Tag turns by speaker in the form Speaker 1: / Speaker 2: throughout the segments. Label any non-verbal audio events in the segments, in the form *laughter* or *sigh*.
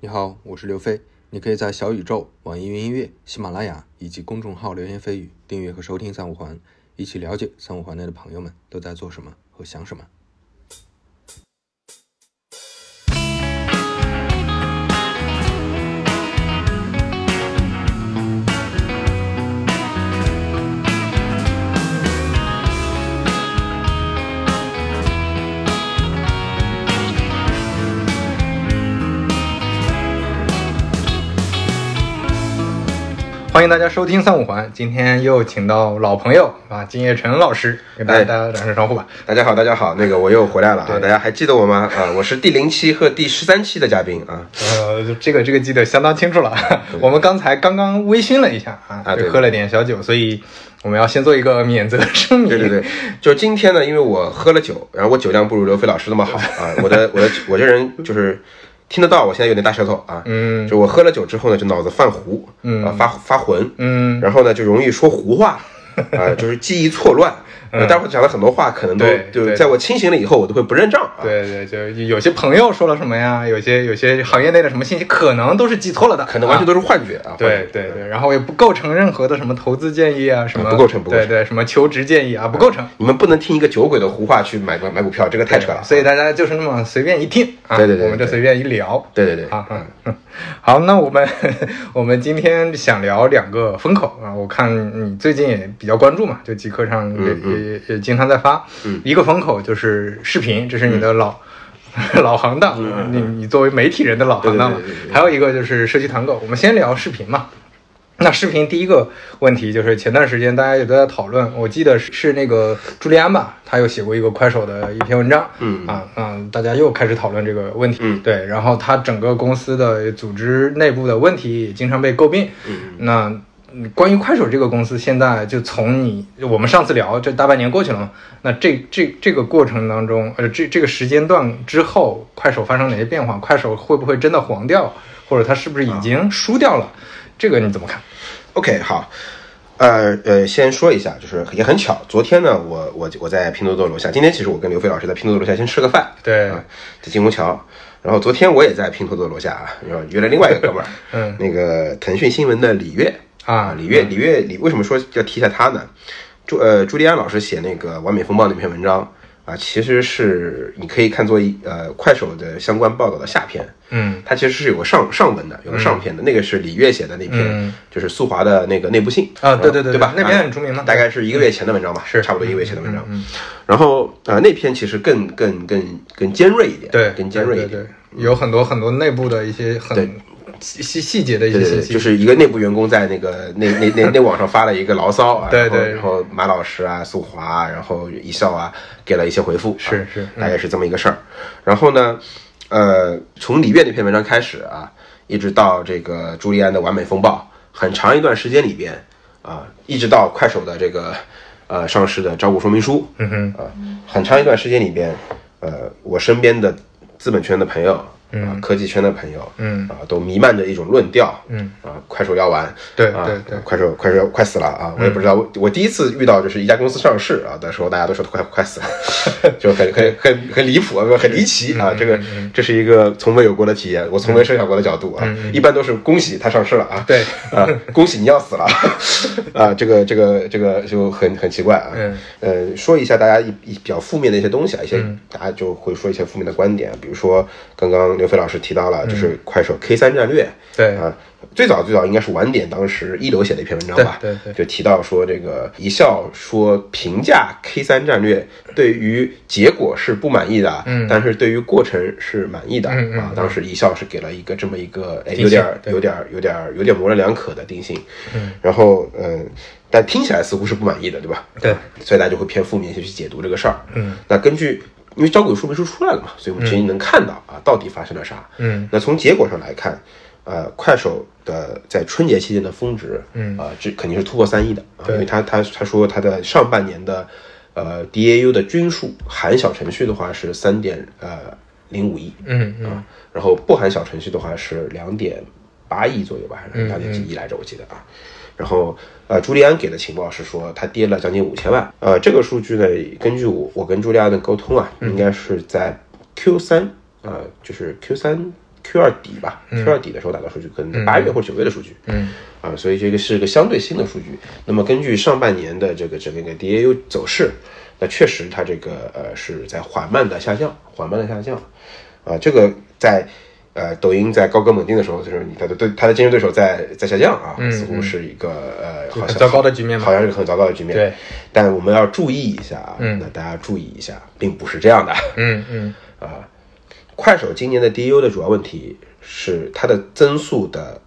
Speaker 1: 你好，我是刘飞。你可以在小宇宙、网易云音乐、喜马拉雅以及公众号“流言蜚语”订阅和收听三五环，一起了解三五环内的朋友们都在做什么和想什么。
Speaker 2: 欢迎大家收听三五环，今天又请到老朋友啊，金叶成老师，给大家大家打声招呼吧。
Speaker 3: 大家好，大家好，那个我又回来了啊！大家还记得我吗？啊，我是第零期和第十三期的嘉宾啊。
Speaker 2: 呃，这个这个记得相当清楚了。我们刚才刚刚微醺了一下啊，就喝了点小酒，所以我们要先做一个免责声明。
Speaker 3: 对对对，就是今天呢，因为我喝了酒，然后我酒量不如刘飞老师那么好啊，我的我的我这人就是听得到，我现在有点大舌头啊。
Speaker 2: 嗯
Speaker 3: 就我喝了酒之后呢，就脑子犯糊，
Speaker 2: 嗯
Speaker 3: 啊发发浑，
Speaker 2: 嗯，
Speaker 3: 然后呢就容易说胡话，*laughs* 啊，就是记忆错乱。呃待会儿讲了很多话，可能都
Speaker 2: 嗯对
Speaker 3: 在我清醒了以后，我都会不认账啊。
Speaker 2: 对对，就有些朋友说了什么呀，有些有些行业内的什么信息，可能都是记错了的，啊
Speaker 3: 可能完全都是幻觉啊。幻
Speaker 2: 对
Speaker 3: 觉
Speaker 2: 对对，然后也不构成任何的什么投资建议啊，什么
Speaker 3: 不构成不构成
Speaker 2: 对对，什么求职建议啊，不构成。
Speaker 3: 你们不能听一个酒鬼的胡话去买买股票，这个太扯了。
Speaker 2: 所以大家就是那么随便一听啊，
Speaker 3: 对对对对
Speaker 2: 我们就随便一聊。
Speaker 3: 对对对，
Speaker 2: 啊啊，嗯好，那我们 *laughs* 我们今天想聊两个风口啊，我看你最近也比较关注嘛，就极客上也、也经常在发，
Speaker 3: 嗯。
Speaker 2: 一个风口就是视频，这是你的老。*laughs* 老行当，你你作为媒体人的老行当了还有一个就是社区团购，我们先聊视频嘛。那视频第一个问题就是前段时间大家也都在讨论，我记得是是那个朱利安吧，他又写过一个快手的一篇文章，
Speaker 3: 嗯。
Speaker 2: 啊嗯，大家又开始讨论这个问题，
Speaker 3: 嗯。
Speaker 2: 对，然后他整个公司的组织内部的问题也经常被诟病，
Speaker 3: 嗯。
Speaker 2: 那嗯关于快手这个公司，现在就从你我们上次聊这大半年过去了嘛，那这这这个过程当中，呃，这这个时间段之后，快手发生哪些变化？快手会不会真的黄掉，或者它是不是已经输掉了？这个你怎么看
Speaker 3: ？OK，好，呃呃，先说一下，就是也很巧，昨天呢，我我我在拼多多楼下，今天其实我跟刘飞老师在拼多多楼下先吃个饭，
Speaker 2: 对
Speaker 3: 啊，在金虹桥，然后昨天我也在拼多多楼下啊，然后约了另外一个哥们儿，*laughs*
Speaker 2: 嗯
Speaker 3: 那个腾讯新闻的李悦
Speaker 2: 啊
Speaker 3: 李悦李悦李为什么说要提一下他呢？朱呃朱利安老师写那个完美风暴那篇文章。啊，其实是你可以看作一呃快手的相关报道的下篇，
Speaker 2: 嗯
Speaker 3: 它其实是有个上上文的，有个上篇的，那个是李悦写的那篇，
Speaker 2: 嗯
Speaker 3: 就是速滑的那个内部信
Speaker 2: 啊对对对
Speaker 3: 对吧？
Speaker 2: 那篇
Speaker 3: 啊
Speaker 2: 很出名的
Speaker 3: 大概是一个月前的文章吧，
Speaker 2: 是
Speaker 3: 差不多一个月前的文章。
Speaker 2: 嗯，
Speaker 3: 然后呃，那篇其实更更更更尖锐一点，
Speaker 2: 对，
Speaker 3: 更尖锐一点。
Speaker 2: 有很多很多内部的一些很细细细节的一些信息，
Speaker 3: 就是一个内部员工在那个那那那那网上发了一个牢骚啊，
Speaker 2: 对对
Speaker 3: 然后马老师啊、速华啊，然后一笑啊，给了一些回复，啊
Speaker 2: 是是嗯
Speaker 3: 大概是这么一个事儿。然后呢，呃，从李悦那篇文章开始啊，一直到这个朱利安的完美风暴，很长一段时间里边啊，一直到快手的这个呃上市的招股说明书，
Speaker 2: 嗯哼，
Speaker 3: 啊，很长一段时间里边，呃，我身边的资本圈的朋友，啊，科技圈的朋友，
Speaker 2: 嗯
Speaker 3: 啊，都弥漫着一种论调，
Speaker 2: 嗯，
Speaker 3: 啊，快手要完，啊
Speaker 2: 对对对
Speaker 3: 快手快手快死了啊！我也不知道，我我第一次遇到就是一家公司上市啊的时候，大家都说快快死了，*laughs* 就很很很很离谱啊，很离奇啊！这个这是一个从未有过的体验，我从未设想过的角度啊，一般都是恭喜它上市了啊，
Speaker 2: 对
Speaker 3: 啊，恭喜你要死了啊！这个这个这个就很很奇怪啊。
Speaker 2: 嗯
Speaker 3: 呃，说一下大家一一比较负面的一些东西啊，一些大家就会说一些负面的观点，比如说刚刚刘飞老师提到了，就是快手 K 三战略，
Speaker 2: 对
Speaker 3: 啊，最早最早应该是晚点当时一流写的一篇文章吧，
Speaker 2: 对对对
Speaker 3: 就提到说这个一笑说评价 K 三战略对于结果是不满意的，
Speaker 2: 嗯
Speaker 3: 但是对于过程是满意的、
Speaker 2: 嗯嗯
Speaker 3: 啊。当时一笑是给了一个这么一个哎有点儿有点儿有点儿有点模棱两可的定性，嗯，然后嗯。但听起来似乎是不满意的，对吧？
Speaker 2: 对，
Speaker 3: 所以大家就会偏负面一些去解读这个事儿。
Speaker 2: 嗯，
Speaker 3: 那根据因为招股说明书出来了嘛，所以我们其实能看到啊，到底发生了啥。
Speaker 2: 嗯，
Speaker 3: 那从结果上来看，呃，快手的在春节期间的峰值，
Speaker 2: 嗯。
Speaker 3: 啊、这肯定是突破三亿的啊，因为他他他说他的上半年的呃 DAU 的均数含小程序的话是三点呃零五亿，
Speaker 2: 嗯嗯。
Speaker 3: 啊，然后不含小程序的话是两点八亿左右吧，还是
Speaker 2: 嗯
Speaker 3: 两点几亿来着，我记得啊。然后呃，朱利安给的情报是说它跌了将近五千万。呃，这个数据呢，根据我我跟朱利安的沟通啊，应该是在 Q 三呃，就是 Q 三 Q 二底吧，Q 二底的时候打的数据，可能在八月或者九月的数据，
Speaker 2: 嗯。
Speaker 3: 啊，所以这个是个相对新的数据。那么根据上半年的这个整个 DAU 走势，那确实它这个呃是在缓慢的下降，缓慢的下降，啊，这个在呃抖音在高歌猛进的时候，就是你它的对它的竞争对手在在下降啊，似乎是一个呃好像
Speaker 2: 很糟糕的局面
Speaker 3: 好像是个很糟糕的局面。
Speaker 2: 对，
Speaker 3: 但我们要注意一下啊，
Speaker 2: 嗯
Speaker 3: 那大家注意一下，并不是这样的。
Speaker 2: 嗯嗯 *laughs*
Speaker 3: 啊，快手今年的 DU 的主要问题是它的增速的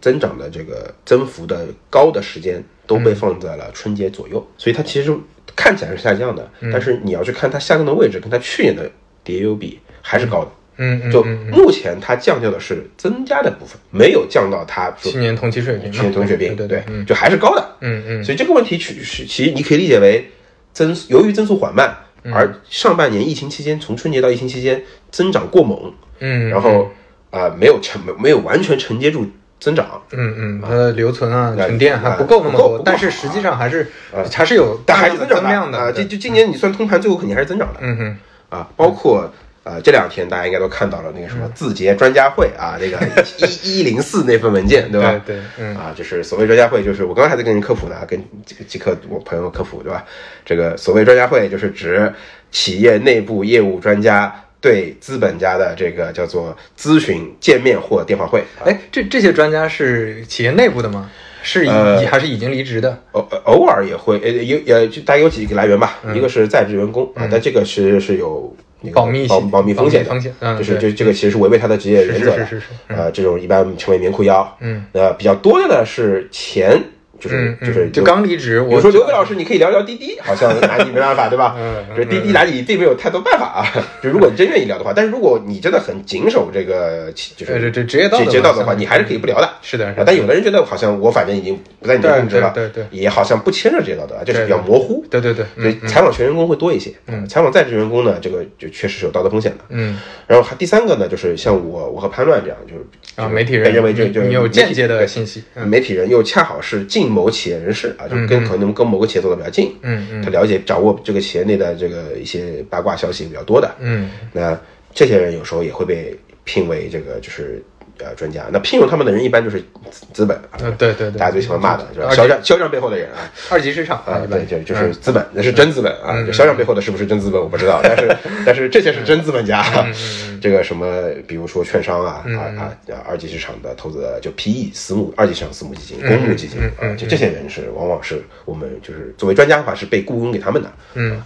Speaker 3: 增长的这个增幅的高的时间都被放在了春节左右，所以它其实看起来是下降的，但是你要去看它下降的位置，跟它去年的 DU 比还是高的。
Speaker 2: 嗯嗯，
Speaker 3: 就目前它降掉的是增加的部分，没有降到它说
Speaker 2: 去年同期水平。嘛，
Speaker 3: 去年同期水平，
Speaker 2: 对对，对
Speaker 3: 就还是高的。
Speaker 2: 嗯嗯。
Speaker 3: 所以这个问题其实其实你可以理解为增由于增速缓慢，
Speaker 2: 嗯。
Speaker 3: 而上半年疫情期间从春节到疫情期间增长过猛，
Speaker 2: 嗯，
Speaker 3: 然后啊、呃没有承没有完全承接住增长，
Speaker 2: 嗯嗯，它的留存啊、
Speaker 3: 啊
Speaker 2: 沉淀还
Speaker 3: 啊
Speaker 2: 不够那么多，
Speaker 3: 不够
Speaker 2: 但是实际上还是还是有
Speaker 3: 但还是增长
Speaker 2: 量的
Speaker 3: 啊！这
Speaker 2: 对。
Speaker 3: 就今年你算通盘，最后肯定还是增长的。
Speaker 2: 嗯哼，
Speaker 3: 啊，包括呃这两天大家应该都看到了那个什
Speaker 2: 嗯
Speaker 3: 么字节专家会啊，那个 *laughs* 一一零四那份文件，对吧？
Speaker 2: 对对嗯
Speaker 3: 啊，就是所谓专家会，就是我刚刚还在跟人科普呢，跟这个即刻我朋友科普，对吧？这个所谓专家会，就是指企业内部业务专家对资本家的这个叫做咨询见面或电话会。啊
Speaker 2: 哎，这这些专家是企业内部的吗？是已、
Speaker 3: 呃
Speaker 2: 还是已经离职的？
Speaker 3: 偶偶尔也会，呃，有呃，就大概有几个来源吧，
Speaker 2: 嗯
Speaker 3: 一个是在职员工啊，但这个其实是有那个
Speaker 2: 保密
Speaker 3: 保保密风险的，
Speaker 2: 风险嗯
Speaker 3: 就是
Speaker 2: 对。
Speaker 3: 这这个其实是违背他的职业原则的，
Speaker 2: 是是是是是
Speaker 3: 呃，这种一般称为棉裤腰，
Speaker 2: 嗯，
Speaker 3: 呃，比较多的呢是前，就是就是
Speaker 2: 就刚离职，我
Speaker 3: 说刘伟老师，你可以聊聊滴滴，好像拿你没办法，对吧？*laughs*
Speaker 2: 嗯嗯
Speaker 3: 就滴滴拿你并没有太多办法啊。就如果你真愿意聊的话，但是如果你真的很谨守这个，就是
Speaker 2: 呃这这职业道德
Speaker 3: 职业道德的话，你还是可以不聊的。
Speaker 2: 是的，是
Speaker 3: 啊
Speaker 2: 的，
Speaker 3: 但有的人觉得好像我反正已经不在你的
Speaker 2: 对
Speaker 3: 控制了，
Speaker 2: 对对对
Speaker 3: 也好像不牵扯职业道德，就是比较
Speaker 2: 对对
Speaker 3: 模糊。
Speaker 2: 对对对，
Speaker 3: 所以
Speaker 2: 嗯
Speaker 3: 采访全员工会多一些，嗯，采访在职员工呢，这个就确实是有道德风险的。
Speaker 2: 嗯
Speaker 3: 然后还第三个呢，就是像我，我和潘乱这样，就是
Speaker 2: 啊，媒体人
Speaker 3: 被认为这就
Speaker 2: 是你有间接的信息，嗯
Speaker 3: 媒体人又恰好是近某个企业人士啊，就跟可能跟某个企业走的比较近，
Speaker 2: 嗯嗯。
Speaker 3: 他了解掌握这个企业内的这个一些八卦消息比较多的，
Speaker 2: 嗯。
Speaker 3: 那这些人有时候也会被聘为这个就是呃专家。那聘用他们的人一般就是资资本啊，
Speaker 2: 呃对对对，
Speaker 3: 大家最喜欢骂的，就是肖战肖战背后的人啊。
Speaker 2: 二级市场
Speaker 3: 啊，对，就就是资本，那是真资本啊。
Speaker 2: 嗯
Speaker 3: 就肖战背后的是不是真资本我不知道，但是 *laughs* 但是这些是真资本家。
Speaker 2: 嗯
Speaker 3: 这个什么，比如说券商啊，啊啊啊，二级市场的投资就 PE 私募二级市场私募基金、公募基金
Speaker 2: 嗯
Speaker 3: 啊，就这些人是往往是我们就是作为专家的话是被雇佣给他们的。
Speaker 2: 嗯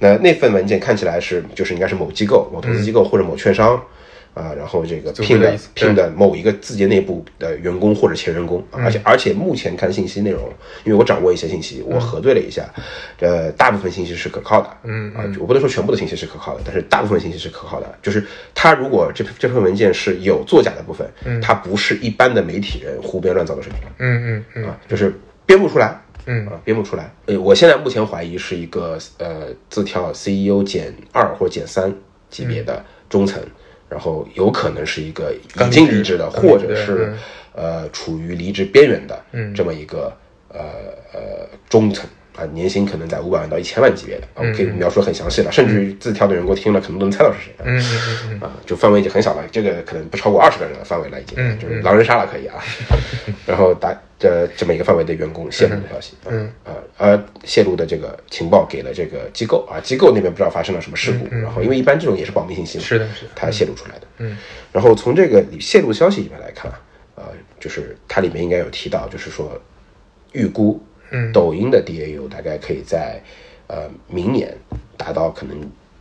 Speaker 3: 那那份文件看起来是就是应该是某机构、某投资机构或者某券商。啊，然后这个
Speaker 2: 组织
Speaker 3: 聘的
Speaker 2: 的意思
Speaker 3: 聘的某一个字节内部的员工或者前员工，啊而且而且目前看信息内容，因为我掌握一些信息，我核对了一下，呃，大部分信息是可靠的，
Speaker 2: 嗯
Speaker 3: 啊，我不能说全部的信息是可靠的，但是大部分信息是可靠的。就是他如果这这份文件是有作假的部分，嗯。它不是一般的媒体人胡编乱造的水平，
Speaker 2: 嗯嗯嗯。
Speaker 3: 啊，就是编不出来，
Speaker 2: 嗯。
Speaker 3: 啊，编不出来。呃，我现在目前怀疑是一个呃字跳 CEO 减二或减三级别的中层，然后有可能是一个已经离职的，或者是
Speaker 2: 嗯
Speaker 3: 呃处于离职边缘的
Speaker 2: 嗯
Speaker 3: 这么一个呃呃中层。啊，年薪可能在五百万到一千万级别的，啊我可以描述很详细了，甚至于字跳的员工听了可能都能猜到是谁。啊
Speaker 2: 嗯
Speaker 3: 啊，就范围已经很小了，这个可能不超过二十个人的范围了，已经，
Speaker 2: 嗯
Speaker 3: 就是狼人杀了可以啊。*laughs* 然后打这这么一个范围的员工泄露的消息，
Speaker 2: 嗯
Speaker 3: 啊呃泄露的这个情报给了这个机构啊，机构那边不知道发生了什么事故，然后因为一般这种也是保密信息
Speaker 2: 是的是的
Speaker 3: 它泄露出来的，
Speaker 2: 嗯，
Speaker 3: 然后从这个泄露消息里面来看，啊，就是它里面应该有提到，就是说预估，
Speaker 2: 嗯。
Speaker 3: 抖音的 DAU 大概可以在呃明年达到可能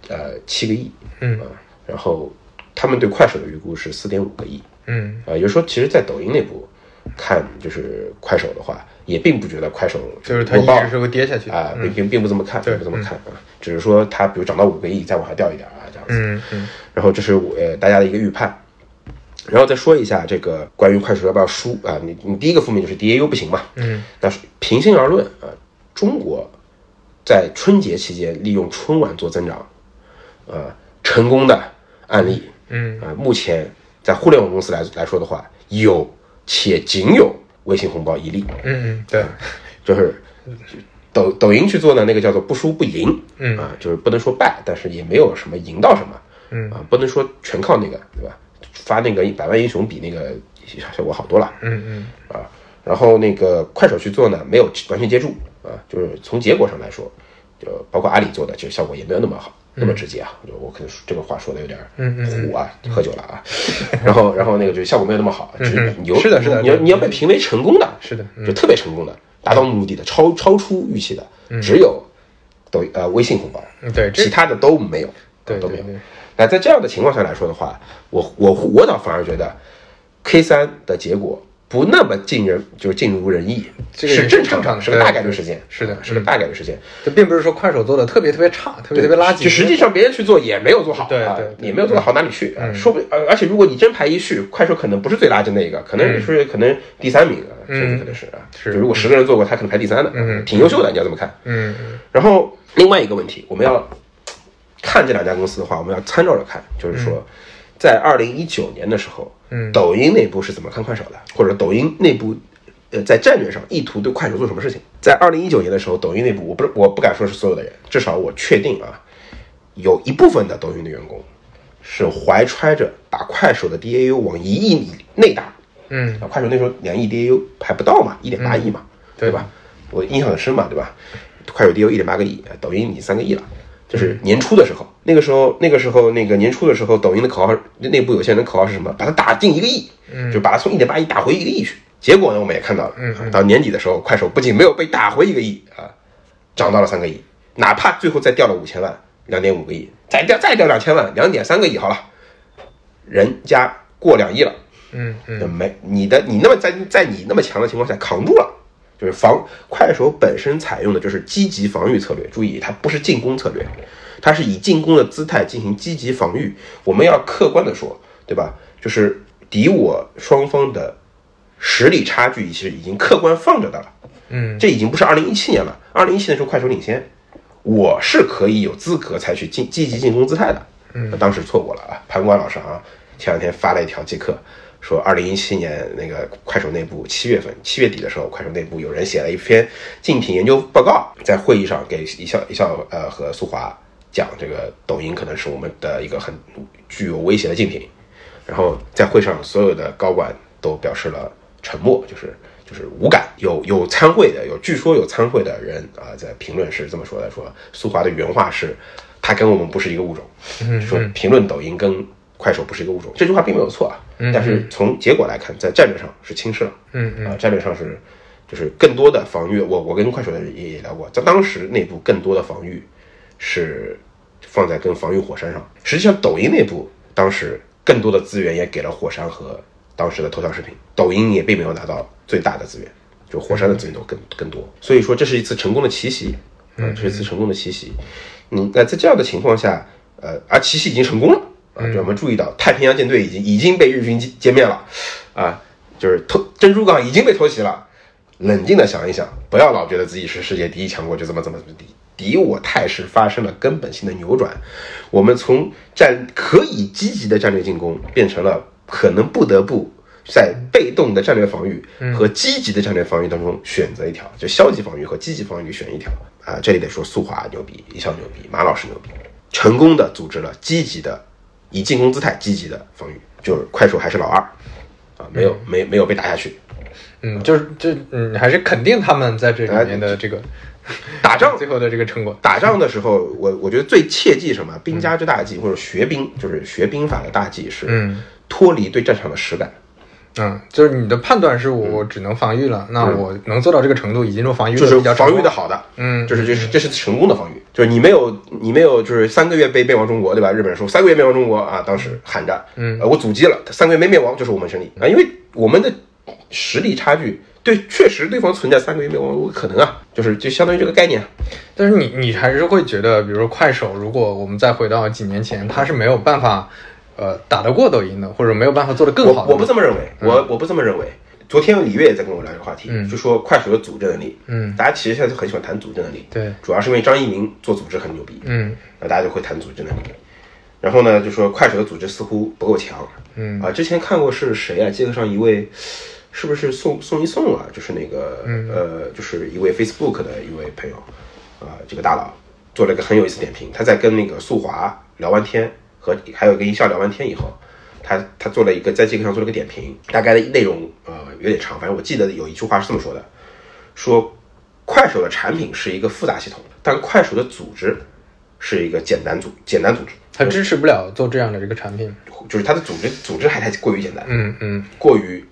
Speaker 3: 呃七个亿，
Speaker 2: 嗯。
Speaker 3: 啊，然后他们对快手的预估是四点五个亿，
Speaker 2: 嗯。
Speaker 3: 啊，也就是说，其实，在抖音内部看，就是快手的话，也并不觉得快手
Speaker 2: 就是它一直是会跌下去。
Speaker 3: 啊，并并并不这么看，不这么看啊，只是说它比如涨到五个亿，再往下掉一点啊，这样子。
Speaker 2: 嗯嗯。
Speaker 3: 然后这是我呃大家的一个预判，然后再说一下这个关于快手要不要输啊，你你第一个负面就是 DAU 不行嘛，
Speaker 2: 嗯
Speaker 3: 那是平心而论啊，中国在春节期间利用春晚做增长，呃，成功的案例，
Speaker 2: 嗯
Speaker 3: 啊、目前在互联网公司来来说的话，有且仅有微信红包一例，
Speaker 2: 嗯嗯，对，
Speaker 3: 就是抖抖音去做呢那个叫做不输不赢，
Speaker 2: 嗯
Speaker 3: 啊，就是不能说败，但是也没有什么赢到什么，
Speaker 2: 嗯
Speaker 3: 啊，不能说全靠那个，对吧？发那个百万英雄比那个效果好多了
Speaker 2: 嗯嗯
Speaker 3: 啊。然后那个快手去做呢，没有完全接住啊，就是从结果上来说，就包括阿里做的，其实效果也没有那么好，那么直接啊。就我可能说这个话说的有点虎啊，喝酒了啊。*laughs* 然后然后那个就效果没有那么好，就是有
Speaker 2: 是的是的
Speaker 3: 你要你要被评为成功的，
Speaker 2: 是的
Speaker 3: 就特别成功的，达到目的的，超超出预期的，只有抖音呃微信红包，
Speaker 2: 嗯，对，
Speaker 3: 其他的都没有，
Speaker 2: 对
Speaker 3: 都没有
Speaker 2: 对对。
Speaker 3: 那在这样的情况下来说的话，我我我倒反而觉得 K 三的结果不那么尽人就是尽如人意，
Speaker 2: 这个
Speaker 3: 是正常
Speaker 2: 的
Speaker 3: 是个大概率事件，
Speaker 2: 是的
Speaker 3: 是个大概率事件。
Speaker 2: 这并不是说快手做的特别特别差，特别特别垃圾，
Speaker 3: 就实际上别人去做也没有做好，啊
Speaker 2: 对
Speaker 3: 也没有做到好哪里去啊。说不，呃，而且如果你真排一序，快手可能不是最垃圾那个，可能是可能第三名啊，甚至可能是啊。
Speaker 2: 是
Speaker 3: 就如果十个人做过，他可能排第三的，
Speaker 2: 嗯
Speaker 3: 挺优秀的，你要这么看。
Speaker 2: 嗯嗯
Speaker 3: 然后另外一个问题，我们要看这两家公司的话，我们要参照着看，就是说，在二零一九年的时候，
Speaker 2: 嗯
Speaker 3: 抖音内部是怎么看快手的，或者抖音内部。呃，在战略上意图对快手做什么事情？在二零一九年的时候，抖音内部我不是我不敢说是所有的人，至少我确定啊，有一部分的抖音的员工是怀揣着把快手的 DAU 往一亿以内打，
Speaker 2: 嗯
Speaker 3: 啊，快手那时候两亿 DAU 还不到嘛，一点八亿嘛，
Speaker 2: 对
Speaker 3: 对吧？我印象很深嘛，对吧？快手 DAU 一点八个亿，抖音你三个亿了。就是年初的时候，那个时候，那个时候，那个年初的时候，抖音的口号，内部有些人的口号是什么？把它打进一个亿，嗯，就把它从一点八亿打回一个亿去。结果呢，我们也看到了，嗯，到年底的时候，快手不仅没有被打回一个亿啊，涨到了三个亿，哪怕最后再掉了五千万，两点五个亿，再掉再掉两千万，两点三个亿好了，人家过两亿了。
Speaker 2: 嗯嗯
Speaker 3: 没你的你那么在在你那么强的情况下扛住了，就是防快手本身采用的就是积极防御策略，注意它不是进攻策略，它是以进攻的姿态进行积极防御。我们要客观的说，对吧？就是敌我双方的实力差距其实已经客观放着的了。
Speaker 2: 嗯
Speaker 3: 这已经不是二零一七年了，二零一七年时候快手领先，我是可以有资格采取进积极进攻姿态的。嗯，当时错过了啊，潘关老师啊，前两天发了一条即刻说，二零一七年那个快手内部七月份七月底的时候，快手内部有人写了一篇竞品研究报告，在会议上给一笑一笑呃和苏华讲，这个抖音可能是我们的一个很具有威胁的竞品。然后在会上，所有的高管都表示了沉默，就是就是无感。有有参会的，有据说有参会的人啊，在评论是这么说的：说苏华的原话是，他跟我们不是一个物种，说评论抖音跟快手不是一个物种。这句话并没有错啊，但是从结果来看，在战略上是轻视了，
Speaker 2: 嗯嗯
Speaker 3: 啊，战略上是就是更多的防御。我我跟快手的人也也聊过，在当时内部更多的防御是放在跟防御火山上。实际上，抖音内部当时更多的资源也给了火山和当时的头条视频，抖音也并没有拿到最大的资源，就火山的资源都更更多。所以说，这是一次成功的奇袭，嗯，这是一次成功的奇袭。嗯，那在这样的情况下，呃，而奇袭已经成功了啊，就我们注意到太平洋舰队已经已经被日军歼歼灭了，啊，就是偷珍珠港已经被偷袭了。冷静的想一想，不要老觉得自己是世界第一强国就怎么怎么怎么地，敌我态势发生了根本性的扭转，我们从战可以积极的战略进攻变成了可能不得不在被动的战略防御和积极的战略防御当中选择一条，就消极防御和积极防御选一条啊。这里得说速滑牛逼，一笑牛逼，马老师牛逼，成功的组织了积极的以进攻姿态积极的防御，就是快手还是老二啊，没有没没有被打下去。
Speaker 2: 嗯，就是就嗯，还是肯定他们在这里面的这个 *laughs*
Speaker 3: 打仗 *laughs*
Speaker 2: 最后的这个成果。
Speaker 3: 打仗的时候，我我觉得最切记什么？兵家之大忌，或者学兵，就是学兵法的大忌是
Speaker 2: 嗯
Speaker 3: 脱离对战场的实感。
Speaker 2: 嗯，就是你的判断是我我只能防御了，那我能做到这个程度，已经说防御
Speaker 3: 就是
Speaker 2: 比较
Speaker 3: 防御的好的，
Speaker 2: 嗯。
Speaker 3: 就是就是这是成功的防御，就是你没有你没有就是三个月被灭亡中国，对吧？日本人说三个月灭亡中国啊，当时喊着，嗯，呃，我阻击了，三个月没灭亡就是我们胜利。啊，因为我们的实力差距，对，确实对方存在三个月灭亡有可能啊，就是就相当于这个概念，
Speaker 2: 但是你你还是会觉得，比如说快手，如果我们再回到几年前，它是没有办法呃打得过抖音的，或者没有办法做得更好的。
Speaker 3: 我我不这么认为，我我不这么认为。昨天李悦也在跟我聊这个话题，
Speaker 2: 嗯
Speaker 3: 就说快手的组织能力，
Speaker 2: 嗯，
Speaker 3: 大家其实现在就很喜欢谈组织能力，
Speaker 2: 对，
Speaker 3: 主要是因为张一鸣做组织很牛逼，
Speaker 2: 嗯
Speaker 3: 那大家就会谈组织能力。然后呢，就说快手的组织似乎不够强，
Speaker 2: 嗯
Speaker 3: 啊，之前看过是谁啊？街头上一位，是不是宋宋一宋啊？就是那个、
Speaker 2: 嗯
Speaker 3: 呃，就是一位 Facebook 的一位朋友，啊、这个大佬做了一个很有意思点评。他在跟那个速滑聊完天，和还有跟一笑聊完天以后，他他做了一个在这个上做了个点评，大概的内容呃有点长，反正我记得有一句话是这么说的，说快手的产品是一个复杂系统，但快手的组织是一个简单组简单组织，
Speaker 2: 它支持不了做这样的这个产品。
Speaker 3: 就是它的组织组织还太过于简单，
Speaker 2: 嗯嗯
Speaker 3: 过于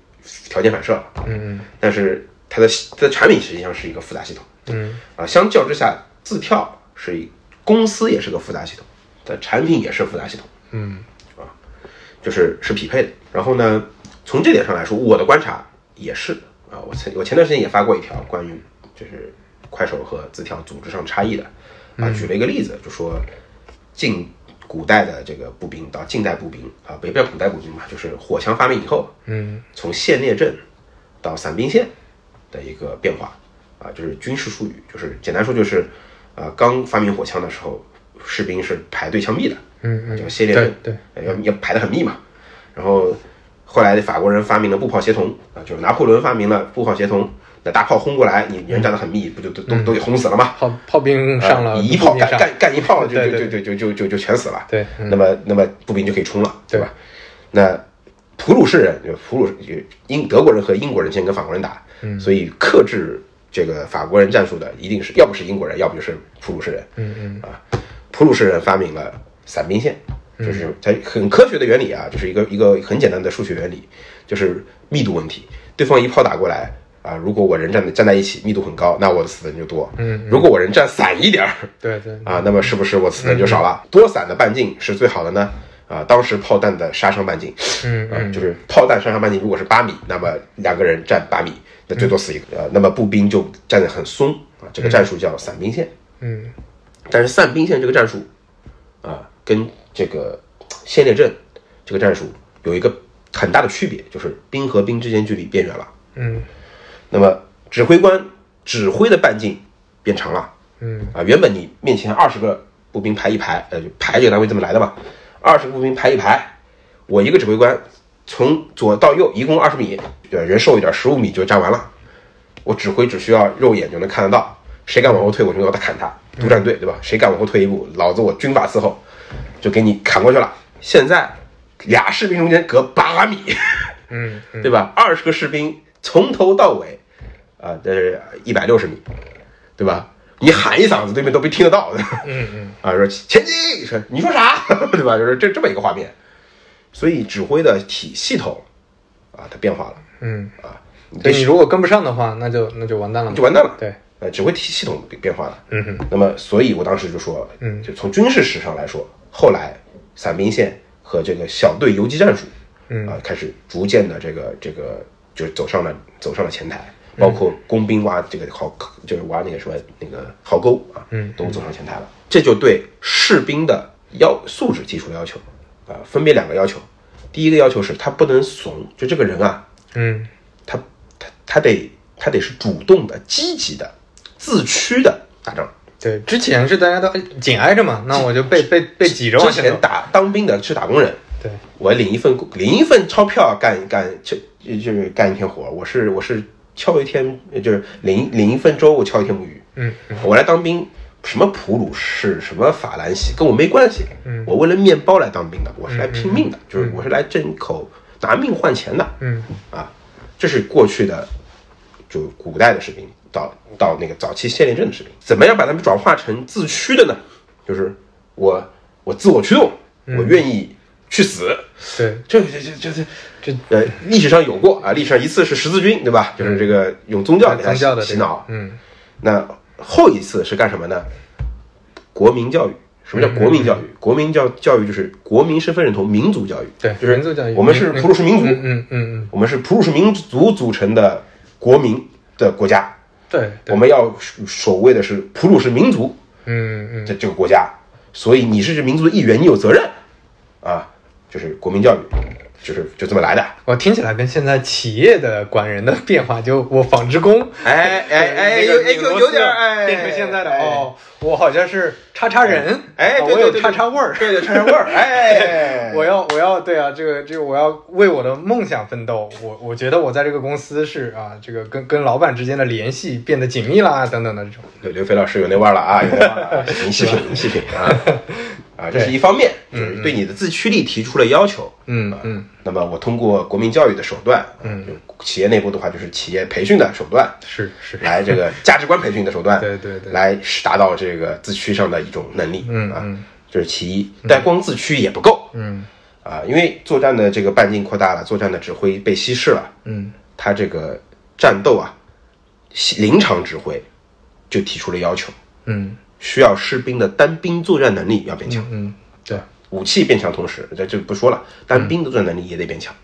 Speaker 3: 条件反射了，
Speaker 2: 嗯嗯
Speaker 3: 但是它的它的产品实际上是一个复杂系统
Speaker 2: 嗯
Speaker 3: 啊，相较之下，字跳是一公司也是个复杂系统，的产品也是复杂系统。
Speaker 2: 嗯。
Speaker 3: 啊就是是匹配的。然后呢，从这点上来说，我的观察也是啊，我前我前段时间也发过一条关于就是快手和字条组织上差异的。啊，举了一个例子，就说近古代的这个步兵到近代步兵啊，不也不叫古代步兵嘛，就是火枪发明以后，
Speaker 2: 嗯。
Speaker 3: 从线列阵到散兵线的一个变化。啊，就是军事术语，就是简单说就是，啊，刚发明火枪的时候，士兵是排队枪毙的，
Speaker 2: 嗯嗯
Speaker 3: 叫线列阵，
Speaker 2: 对
Speaker 3: 呃要要排得很密嘛。然后后来法国人发明了步炮协同啊，就是拿破仑发明了步炮协同，那大炮轰过来，你人站得很密，不就都都都给轰死了吗？
Speaker 2: 炮炮兵上了，
Speaker 3: 一炮干干干一炮就就就就就就就全死了。
Speaker 2: 对嗯
Speaker 3: 那么那么步兵就可以冲了，
Speaker 2: 对
Speaker 3: 吧？那普鲁士人，就普鲁就英德国人和英国人先跟法国人打，
Speaker 2: 嗯
Speaker 3: 所以克制这个法国人战术的一定是要不是英国人，要不就是普鲁士人。
Speaker 2: 嗯嗯
Speaker 3: 啊，普鲁士人发明了散兵线，
Speaker 2: 嗯
Speaker 3: 就是它很科学的原理啊，就是一个一个很简单的数学原理，就是密度问题。对方一炮打过来啊，如果我人站站在一起，密度很高，那我的死人就多。
Speaker 2: 嗯
Speaker 3: 如果我人站散一点儿
Speaker 2: 对对
Speaker 3: 啊，那么是不是我死的人就少了？多散的半径是最好的呢？啊，当时炮弹的杀伤半径，啊，
Speaker 2: 嗯嗯
Speaker 3: 就是炮弹杀伤半径如果是八米，那么两个人站八米，那最多死一个。呃，那么步兵就站得很松啊，这个战术叫散兵线。
Speaker 2: 嗯
Speaker 3: 但是散兵线这个战术啊，跟这个先列阵这个战术有一个很大的区别，就是兵和兵之间距离变远了。
Speaker 2: 嗯
Speaker 3: 那么指挥官指挥的半径变长了
Speaker 2: 嗯
Speaker 3: 啊，原本你面前二十个步兵排一排，呃，就排这个单位这么来的嘛，二十个步兵排一排，我一个指挥官从左到右一共二十米，对，人瘦一点，十五米就站完了。我指挥只需要肉眼就能看得到，谁敢往后退，我就要他砍他。督战队对吧？谁敢往后退一步，老子我军法伺候，就给你砍过去了。现在俩士兵中间隔八米，
Speaker 2: 嗯嗯
Speaker 3: 对吧？二十个士兵从头到尾，啊，这是一百六十米，对吧？你喊一嗓子，对面都没听得到的。
Speaker 2: 嗯嗯
Speaker 3: 啊，说前进，说你说啥，*laughs* 对吧？就是这这么一个画面，所以指挥的体系统啊，它变化了
Speaker 2: 嗯，
Speaker 3: 啊，你
Speaker 2: 如果跟不上的话，那就那就完蛋了，
Speaker 3: 就完蛋了。
Speaker 2: 对，
Speaker 3: 呃，指挥体系统变化了。
Speaker 2: 嗯哼
Speaker 3: 那么，所以我当时就说，
Speaker 2: 嗯
Speaker 3: 就从军事史上来说，后来伞兵线和这个小队游击战术，
Speaker 2: 嗯
Speaker 3: 啊，开始逐渐的这个这个就走上了走上了前台，包括工兵挖这个壕，就是挖那个什么那个壕沟啊，
Speaker 2: 嗯
Speaker 3: 都走上前台了。这就对士兵的要素质提出了要求，啊，分别两个要求。第一个要求是他不能怂，就这个人啊，
Speaker 2: 嗯
Speaker 3: 他他他得他得是主动的、积极的、自驱的打仗。
Speaker 2: 对，之前是大家都紧挨着嘛，那我就被被被挤着往
Speaker 3: 之前打当兵的是打工人，
Speaker 2: 对，
Speaker 3: 我领一份工领一份钞票干干就就是干一天活，我是我是敲一天就是领领一份粥，我敲一天木鱼。
Speaker 2: 嗯嗯。
Speaker 3: 我来当兵，什么普鲁士，什么法兰西，跟我没关系。
Speaker 2: 嗯。
Speaker 3: 我为了面包来当兵的，我是来拼命的，就是我是来挣口拿命换钱的。
Speaker 2: 嗯。
Speaker 3: 啊，这是过去的，就古代的士兵到到那个早期县令镇的士兵，怎么样把他们转化成自驱的呢？就是我我自我驱动，
Speaker 2: 嗯
Speaker 3: 我愿意去死。
Speaker 2: 对，
Speaker 3: 这这这这这
Speaker 2: 这
Speaker 3: 呃，历史上有过啊，历史上一次是十字军，对吧？就是这个用宗教给他
Speaker 2: 宗教的
Speaker 3: 洗脑。
Speaker 2: 嗯
Speaker 3: 那后一次是干什么呢？国民教育。什么叫国民教育？国民教教育就是国民身份认同、民族教育。
Speaker 2: 对，
Speaker 3: 就是
Speaker 2: 民族教育，
Speaker 3: 我们是普鲁士民族，
Speaker 2: 嗯嗯嗯嗯，
Speaker 3: 我们是普鲁士民族组成的国民的国家，
Speaker 2: 对，对。
Speaker 3: 我们要守卫的是普鲁士民族
Speaker 2: 嗯嗯。
Speaker 3: 这这个国家，所以你是这民族的一员，你有责任。啊，就是国民教育，就是就这么来的。
Speaker 2: 我听起来跟现在企业的管人的变化，就 *laughs* 我纺织工，
Speaker 3: 哎哎哎，哎 *laughs* 有有点哎，
Speaker 2: 变成现在的
Speaker 3: 哎
Speaker 2: 哦，我好像是叉叉人，
Speaker 3: 哎，
Speaker 2: 啊我有
Speaker 3: 对对对。
Speaker 2: 叉叉味儿，
Speaker 3: 对对叉叉味儿，*laughs* 哎，
Speaker 2: 我要我要对啊，这个这个我要为我的梦想奋斗。我我觉得我在这个公司是啊，这个跟跟老板之间的联系变得紧密啦，等等的这种。
Speaker 3: 刘刘飞老师有那味儿了啊，有那味儿了 *laughs* 细品您细品啊 *laughs* 啊，这是一方面，就是对你的自驱力提出了要求。
Speaker 2: 嗯嗯。
Speaker 3: 那么我通过国民教育的手段，嗯，企业内部的话就是企业培训的手段，
Speaker 2: 是是，
Speaker 3: 来这个价值观培训的手段，*laughs*
Speaker 2: 对对对。
Speaker 3: 来达到这个自驱上的一种能力，啊
Speaker 2: 嗯。啊，
Speaker 3: 这是其一。但光自驱也不够，
Speaker 2: 嗯。
Speaker 3: 啊，因为作战的这个半径扩大了，作战的指挥被稀释了，
Speaker 2: 嗯。
Speaker 3: 他这个战斗啊，临场指挥就提出了要求，
Speaker 2: 嗯。
Speaker 3: 需要士兵的单兵作战能力要变强，
Speaker 2: 嗯，对，
Speaker 3: 武器变强同时，这就不说了，单兵的作战能力也得变强，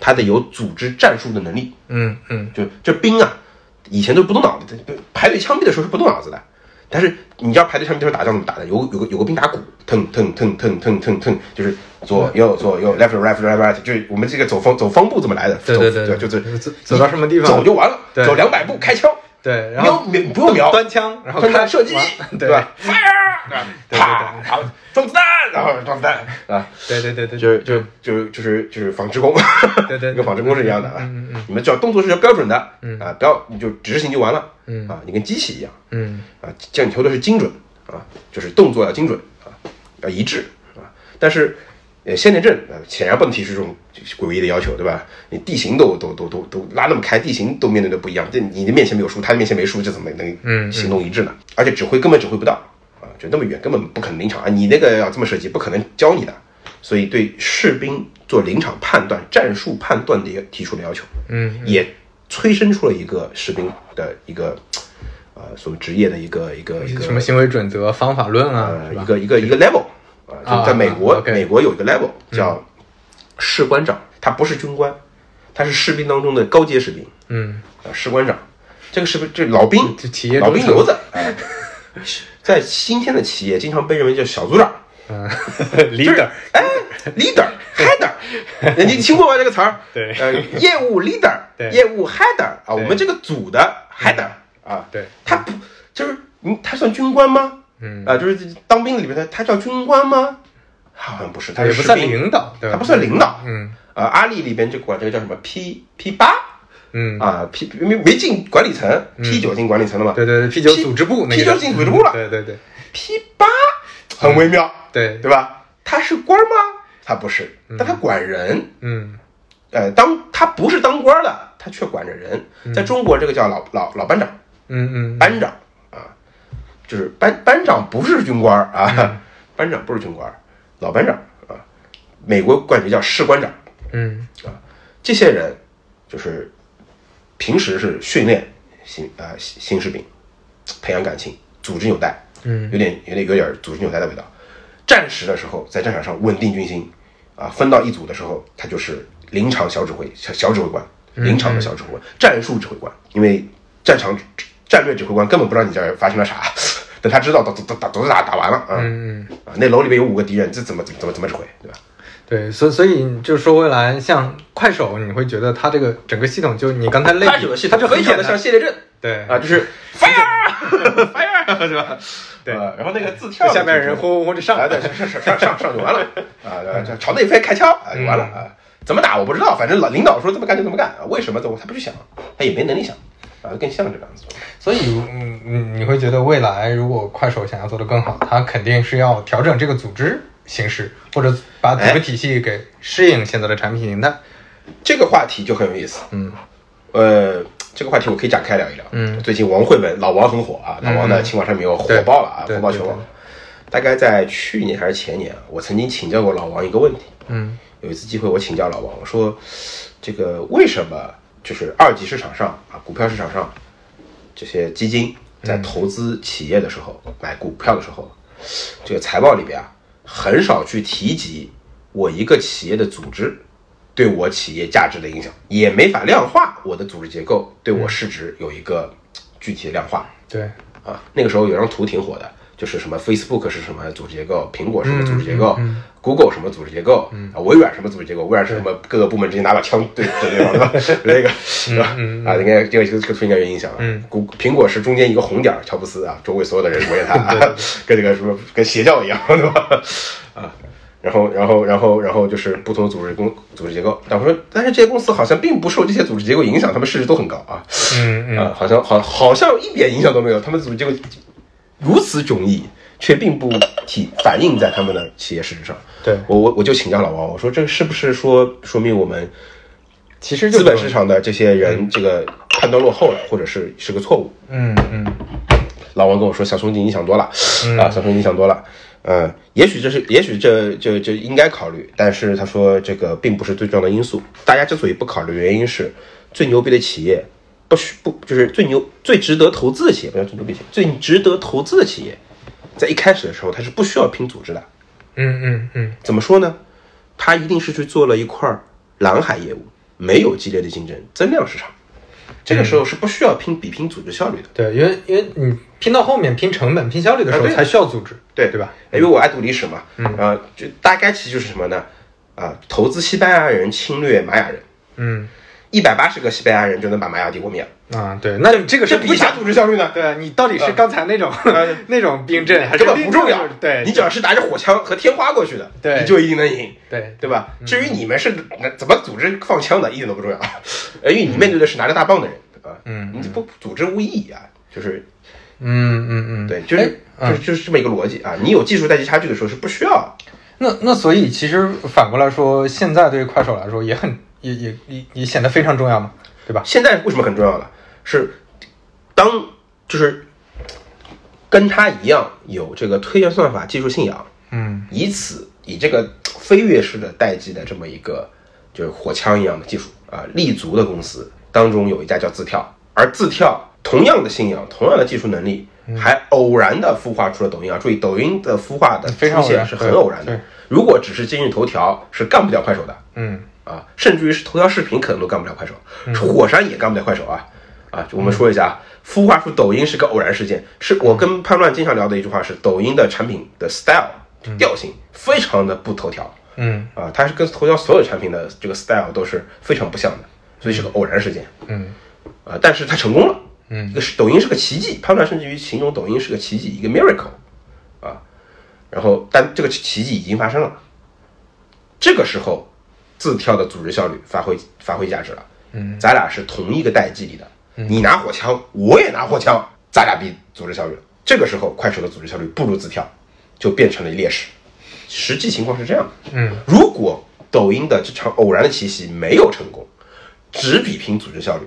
Speaker 3: 他得有组织战术的能力，
Speaker 2: 嗯嗯。
Speaker 3: 就这兵啊，以前都不动脑子，排队枪毙的时候是不动脑子的。但是你知道排队枪毙的时候打仗怎么打的？有有个有个兵打鼓，腾腾腾腾腾腾腾，就是左右左右 left right right right，就是我们这个走方走方步怎么来的？
Speaker 2: 对对对
Speaker 3: 走就是
Speaker 2: 走走到什么地方？
Speaker 3: 走就完了，
Speaker 2: 对。
Speaker 3: 走两百步开枪，
Speaker 2: 对，然后
Speaker 3: 瞄不用瞄，
Speaker 2: 端枪，然后
Speaker 3: 端
Speaker 2: 开
Speaker 3: 射击，对吧？fire，
Speaker 2: 对
Speaker 3: 啪，然后装子弹，然后装子弹啊，
Speaker 2: 对对对对，
Speaker 3: 就就就就是就是纺织工，
Speaker 2: 对对对 *laughs*
Speaker 3: 跟纺织工是一样的啊。
Speaker 2: 嗯嗯
Speaker 3: 你们只要动作是要标准的，啊，不要你就执行就完了，
Speaker 2: 嗯
Speaker 3: 啊，你跟机器一样
Speaker 2: 嗯
Speaker 3: 啊，讲求的是精准啊，就是动作要精准啊，要一致啊。但是呃，仙剑阵呃显然不能提出这种诡异的要求，对吧？你地形都都都都都拉那么开，地形都面对的不一样，这你的面前没有树，他的面前没树，这怎么能
Speaker 2: 嗯
Speaker 3: 行动一致呢？而且指挥根本指挥不到啊，就那么远，根本不可能临场啊！你那个要这么设计，不可能教你的。所以对士兵做临场判断、战术判断的一个提出了要求，
Speaker 2: 嗯
Speaker 3: 也催生出了一个士兵的一个呃所谓职业的一个一个一个
Speaker 2: 什么行为准则、方法论啊，
Speaker 3: 呃一个一个一个 level 啊，
Speaker 2: 啊
Speaker 3: 就在美国美国有一个 level 叫士官长，他不是军官，他是士兵当中的高阶士兵
Speaker 2: 嗯，
Speaker 3: 啊，士官长，这个士兵这老兵，
Speaker 2: 就企业
Speaker 3: 老兵油子，哎，*laughs* 在今天的企业经常被认为叫小组长。
Speaker 2: 嗯，*laughs* leader，
Speaker 3: 哎，leader *laughs* header，呃你听过吗？这个词儿？
Speaker 2: 对
Speaker 3: 呃，业务 leader，
Speaker 2: 对
Speaker 3: 业务 header 啊，我们这个组的 header 啊，
Speaker 2: 对，
Speaker 3: 他不就是嗯，他算军官吗？
Speaker 2: 嗯
Speaker 3: 啊，就是当兵里面的，他叫军官吗？好像不是，他
Speaker 2: 也不算领导，
Speaker 3: 他不算领导。
Speaker 2: 嗯
Speaker 3: 啊，阿里里边就管这个叫什么 P P 八
Speaker 2: 嗯，
Speaker 3: 啊，P 没没进管理层，P 九进管理层了嘛？
Speaker 2: 对对对，P 九组织部那个
Speaker 3: P 九进组织部了
Speaker 2: 对对对
Speaker 3: ，P 八很微妙，
Speaker 2: 对，
Speaker 3: 对吧？他是官吗？他不是，但他管人。
Speaker 2: 嗯
Speaker 3: 呃，当他不是当官的，他却管着人。在中国，这个叫老老老班长，
Speaker 2: 嗯嗯，
Speaker 3: 班长啊，就是班班长不是军官啊，班长不是军官，老班长啊。美国管这叫士官长，
Speaker 2: 嗯啊
Speaker 3: 这些人就是平时是训练新啊、新新士兵，培养感情，组织纽带，
Speaker 2: 嗯
Speaker 3: 有点有点有点组织纽带的味道。战时的时候，在战场上稳定军心啊，分到一组的时候，他就是临场小指挥小小指挥官，临场的小指挥官，战术指挥官。因为战场战略指挥官根本不知道你这儿发生了啥，*laughs* 等他知道打打打打打打完了啊
Speaker 2: 嗯嗯。
Speaker 3: 啊，那楼里面有五个敌人，这怎么怎么怎么怎么指挥，对吧？
Speaker 2: 对，所所以就说回来，像快手，你会觉得它这个整个系统，就你刚才类比，
Speaker 3: 它
Speaker 2: 就很
Speaker 3: 统非常的
Speaker 2: 简单，
Speaker 3: 像谢列阵
Speaker 2: 对
Speaker 3: 啊，就是 fire *laughs* fire *laughs* 是吧？
Speaker 2: 对
Speaker 3: 啊然后那个字跳，
Speaker 2: 下面人轰轰轰就上
Speaker 3: 来，对，上上上上上就完了 *laughs* 啊，就朝内飞开枪啊，就完了啊。怎么打我不知道，反正老领导说这么干就这么干啊。为什么？怎么他不去想，他也没能力想啊，更像这个样子。
Speaker 2: 所以嗯嗯，你会觉得未来如果快手想要做得更好，它肯定是要调整这个组织形式，或者把组织体系给适应现在的产品形态。
Speaker 3: 这个话题就很有意思。
Speaker 2: 嗯
Speaker 3: 呃，这个话题我可以展开聊一聊。
Speaker 2: 嗯
Speaker 3: 最近王慧文老王很火啊，老王的青瓦山民火爆了啊，
Speaker 2: 对
Speaker 3: 火爆全网。大概在去年还是前年啊，我曾经请教过老王一个问题。
Speaker 2: 嗯
Speaker 3: 有一次机会，我请教老王，我说这个为什么就是二级市场上啊，股票市场上这些基金在投资企业的时候，买股票的时候，这个财报里边啊，很少去提及我一个企业的组织对我企业价值的影响，也没法量化我的组织结构对我市值有一个具体的量化。
Speaker 2: 对，
Speaker 3: 啊，那个时候有张图挺火的，就是什么 Facebook 是什么组织结构，苹果什么组织结构、g o o g l e 什么组织结构，啊，微软什么组织结构，微软是什么各个部门之间拿把枪对对对吧？*laughs* 那个是吧？啊，应该这个这个这个图应该有印象啊。
Speaker 2: 嗯
Speaker 3: 谷苹果是中间一个红点儿，乔布斯啊，周围所有的人围着他，*laughs* 啊，跟这个什么跟邪教一样，对吧？啊。然后，然后，然后，然后就是不同的组织公组织结构。但我说，但是这些公司好像并不受这些组织结构影响，他们市值都很高啊。
Speaker 2: 嗯嗯
Speaker 3: 啊，好像好好像一点影响都没有，他们组织结构如此迥异，却并不体反映在他们的企业市值上。
Speaker 2: 对
Speaker 3: 我我我就请教老王，我说这是不是说说明我们
Speaker 2: 其实
Speaker 3: 资本市场的这些人这个判断落后了，或者是是个错误？
Speaker 2: 嗯嗯
Speaker 3: 老王跟我说：“小兄弟，你想多了、啊，小兄弟你想多了。嗯，也许这是，也许这这这应该考虑，但是他说这个并不是最重要的因素。大家之所以不考虑，原因是最牛逼的企业不需不就是最牛最值得投资的企业，不要最牛逼企业，最值得投资的企业，在一开始的时候它是不需要拼组织的。
Speaker 2: 嗯嗯嗯
Speaker 3: 怎么说呢？它一定是去做了一块蓝海业务，没有激烈的竞争，增量市场。这个时候是不需要拼比拼组织效率的。
Speaker 2: 对，因为因为你拼到后面拼成本、拼效率的时候才需要组织，
Speaker 3: 对
Speaker 2: 对吧？
Speaker 3: 因为我爱读历史嘛，嗯，啊，就大概其实就是什么呢？啊，投资西班牙人侵略玛雅人，
Speaker 2: 嗯
Speaker 3: 一百八十个西班牙人就能把玛雅帝国灭了，
Speaker 2: 啊，对，那这个是
Speaker 3: 这比啥组织效率呢？
Speaker 2: 对啊，你到底是刚才那种、*laughs* 那种兵阵，还是
Speaker 3: 根本不重要。
Speaker 2: 对，
Speaker 3: 你只要是拿着火枪和天花过去的，
Speaker 2: 对。
Speaker 3: 你就一定能赢，
Speaker 2: 对。
Speaker 3: 对吧？至于你们是怎么组织放枪的，一点都不重要，呃因为你面对的是拿着大棒的人啊，
Speaker 2: 嗯。
Speaker 3: 你不组织无意义啊，就是
Speaker 2: 嗯嗯嗯，
Speaker 3: 对，就是
Speaker 2: 哎
Speaker 3: 就是就是这么一个逻辑啊。你有技术代际差距的时候是不需要。
Speaker 2: 那那所以其实反过来说，现在对于快手来说也很也也也也显得非常重要嘛，对吧？
Speaker 3: 现在为什么很重要了？是当就是跟他一样有这个推荐算法技术信仰，
Speaker 2: 嗯
Speaker 3: 以此以这个飞跃式的代际的这么一个就是火枪一样的技术啊立足的公司当中有一家叫字跳，而字跳同样的信仰、同样的技术能力，还偶然的孵化出了抖音啊！注意，抖音的孵化的
Speaker 2: 非常偶然
Speaker 3: 出现是很偶然的
Speaker 2: 对。
Speaker 3: 如果只是今日头条，是干不掉快手的。
Speaker 2: 嗯
Speaker 3: 啊，甚至于是头条视频可能都干不了快手，火山也干不了快手啊啊！我们说一下，孵化出抖音是个偶然事件，是我跟潘乱经常聊的一句话是，抖音的产品的 style 调性非常的不头条
Speaker 2: 嗯。
Speaker 3: 啊，它是跟头条所有产品的这个 style 都是非常不像的，所以是个偶然事件
Speaker 2: 嗯。
Speaker 3: 啊，但是它成功了，
Speaker 2: 嗯。
Speaker 3: 一个是抖音是个奇迹，潘乱甚至于形容抖音是个奇迹，一个 miracle 啊，然后但这个奇迹已经发生了，这个时候字跳的组织效率发挥发挥价值了。
Speaker 2: 嗯，
Speaker 3: 咱俩是同一个代际里的，你拿火枪，我也拿火枪，咱俩比组织效率。这个时候，快手的组织效率不如自跳，就变成了劣势。实际情况是这样的，
Speaker 2: 嗯，
Speaker 3: 如果抖音的这场偶然的奇袭没有成功，只比拼组织效率，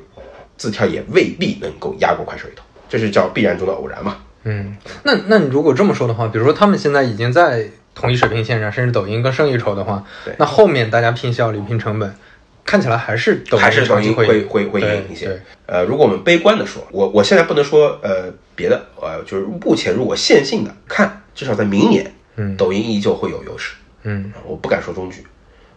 Speaker 3: 自跳也未必能够压过快手一头，这是叫必然中的偶然嘛。
Speaker 2: 嗯，那那你如果这么说的话，比如说他们现在已经在同一水平线上，甚至抖音更胜一筹的话
Speaker 3: 对，
Speaker 2: 那后面大家拼效率、拼成本，看起来还是抖音
Speaker 3: 还是抖音会
Speaker 2: 赢
Speaker 3: 会会赢一些。
Speaker 2: 对。
Speaker 3: 呃，如果我们悲观的说，我我现在不能说呃别的，呃，就是目前如果线性的看，至少在明年，
Speaker 2: 嗯。
Speaker 3: 抖音依旧会有优势。
Speaker 2: 嗯。
Speaker 3: 啊我不敢说中局，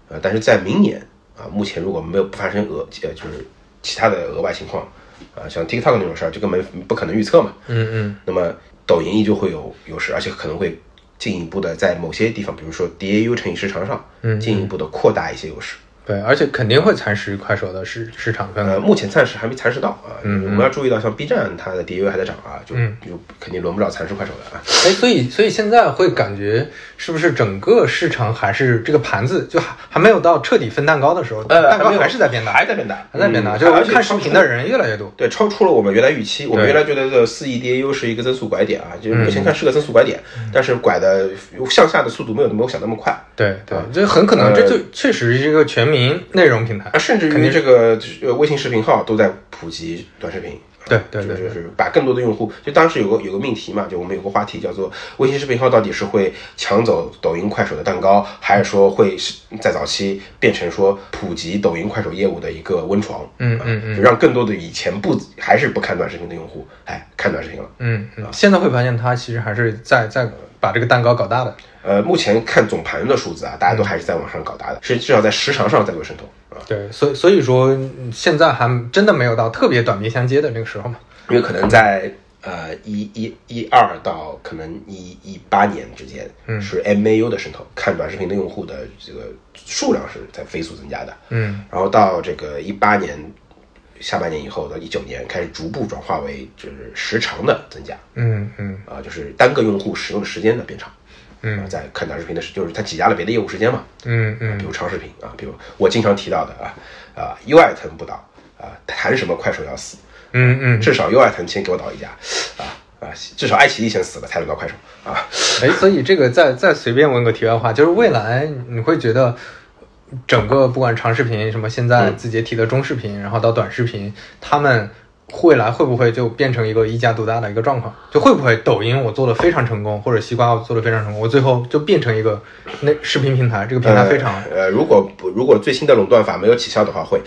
Speaker 3: 呃，但是在明年啊，目前如果没有不发生额呃就是其他的额外情况，啊，像 TikTok 那种事儿就根本不可能预测嘛。
Speaker 2: 嗯嗯。
Speaker 3: 那么抖音依旧会有优势，而且可能会进一步的在某些地方，比如说 DAU 乘以时长上，
Speaker 2: 嗯
Speaker 3: 进一步的扩大一些优势。
Speaker 2: 对，而且肯定会蚕食快手的市市场份
Speaker 3: 呃，目前暂时还没蚕食到啊，
Speaker 2: 嗯
Speaker 3: 我们要注意到，像 B 站它的 DAU 还在涨啊，就
Speaker 2: 嗯
Speaker 3: 就肯定轮不着蚕食快手的啊。
Speaker 2: 哎，所以所以现在会感觉是不是整个市场还是这个盘子就还还没有到彻底分蛋糕的时候，蛋糕
Speaker 3: 呃没有
Speaker 2: 还是在变大，
Speaker 3: 还在变大，
Speaker 2: 还在变大，
Speaker 3: 嗯
Speaker 2: 就是看视
Speaker 3: 而且超出
Speaker 2: 频的人越来越多。
Speaker 3: 对，超出了我们原来预期。我们原来觉得这四亿 DAU 是一个增速拐点啊，就是目前
Speaker 2: 嗯
Speaker 3: 看是个增速拐点，但是拐的向下的速度没有没有想那么快
Speaker 2: 对对，这很可能
Speaker 3: 呃
Speaker 2: 这就确实是一个全民内容平台
Speaker 3: 啊，。甚至于这个呃微信视频号都在普及短视频。
Speaker 2: 对对对
Speaker 3: 就就是把更多的用户，就当时有个有个命题嘛，就我们有个话题叫做微信视频号到底是会抢走抖音、快手的蛋糕，还是说会是在早期变成说普及抖音、快手业务的一个温床？啊
Speaker 2: 嗯嗯嗯
Speaker 3: 就让更多的以前不还是不看短视频的用户，哎，看短视频了。
Speaker 2: 嗯嗯，现在会发现它其实还是在在把这个蛋糕搞大的。
Speaker 3: 呃，目前看总盘的数字啊，大家都还是在往上搞大的，是至少在时长上在做渗透啊，
Speaker 2: 对，所以所以说嗯现在还真的没有到特别短兵相接的那个时候嘛。
Speaker 3: 因为可能在呃一一一二到可能一一八年之间，
Speaker 2: 嗯
Speaker 3: 是 MAU 的渗透，看短视频的用户的这个数量是在飞速增加的，
Speaker 2: 嗯
Speaker 3: 然后到这个一八年下半年以后到一九年开始逐步转化为就是时长的增加，
Speaker 2: 嗯嗯
Speaker 3: 啊、就是单个用户使用的时间的变长。
Speaker 2: 嗯。
Speaker 3: 啊，在看短视频的时，就是它挤压了别的业务时间嘛，
Speaker 2: 嗯嗯。
Speaker 3: 比如长视频啊，比如我经常提到的啊啊，优爱腾不倒啊，谈什么快手要死？
Speaker 2: 嗯嗯，
Speaker 3: 至少优爱腾先给我倒一家，啊啊，至少爱奇艺先死了才轮到快手啊，
Speaker 2: 哎，所以这个再再随便问个题外话，就是未来你会觉得整个不管长视频什么，现在字节提的中视频，然后到短视频，他们未来会不会就变成一个一家独大的一个状况？就会不会抖音我做的非常成功，或者西瓜我做的非常成功，我最后就变成一个那视频平台，这个平台非常
Speaker 3: 呃，如果不如果最新的垄断法没有起效的话，会。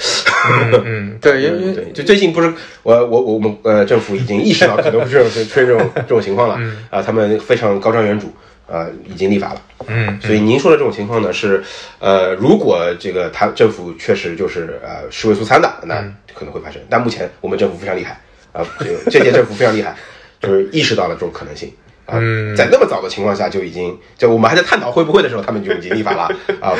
Speaker 2: 嗯嗯，对，因为
Speaker 3: 对，就最近不是我我我们呃政府已经意识到可能会这种出现这种这种情况了啊，他们非常高瞻远瞩啊，已经立法了。
Speaker 2: 嗯
Speaker 3: 所以您说的这种情况呢，是呃，如果这个他政府确实就是呃尸位素餐的，那可能会发生。但目前我们政府非常厉害啊，这这届政府非常厉害，就是意识到了这种可能性。啊，
Speaker 2: 嗯
Speaker 3: 在那么早的情况下就已经，就我们还在探讨会不会的时候，他们就已经立法了啊，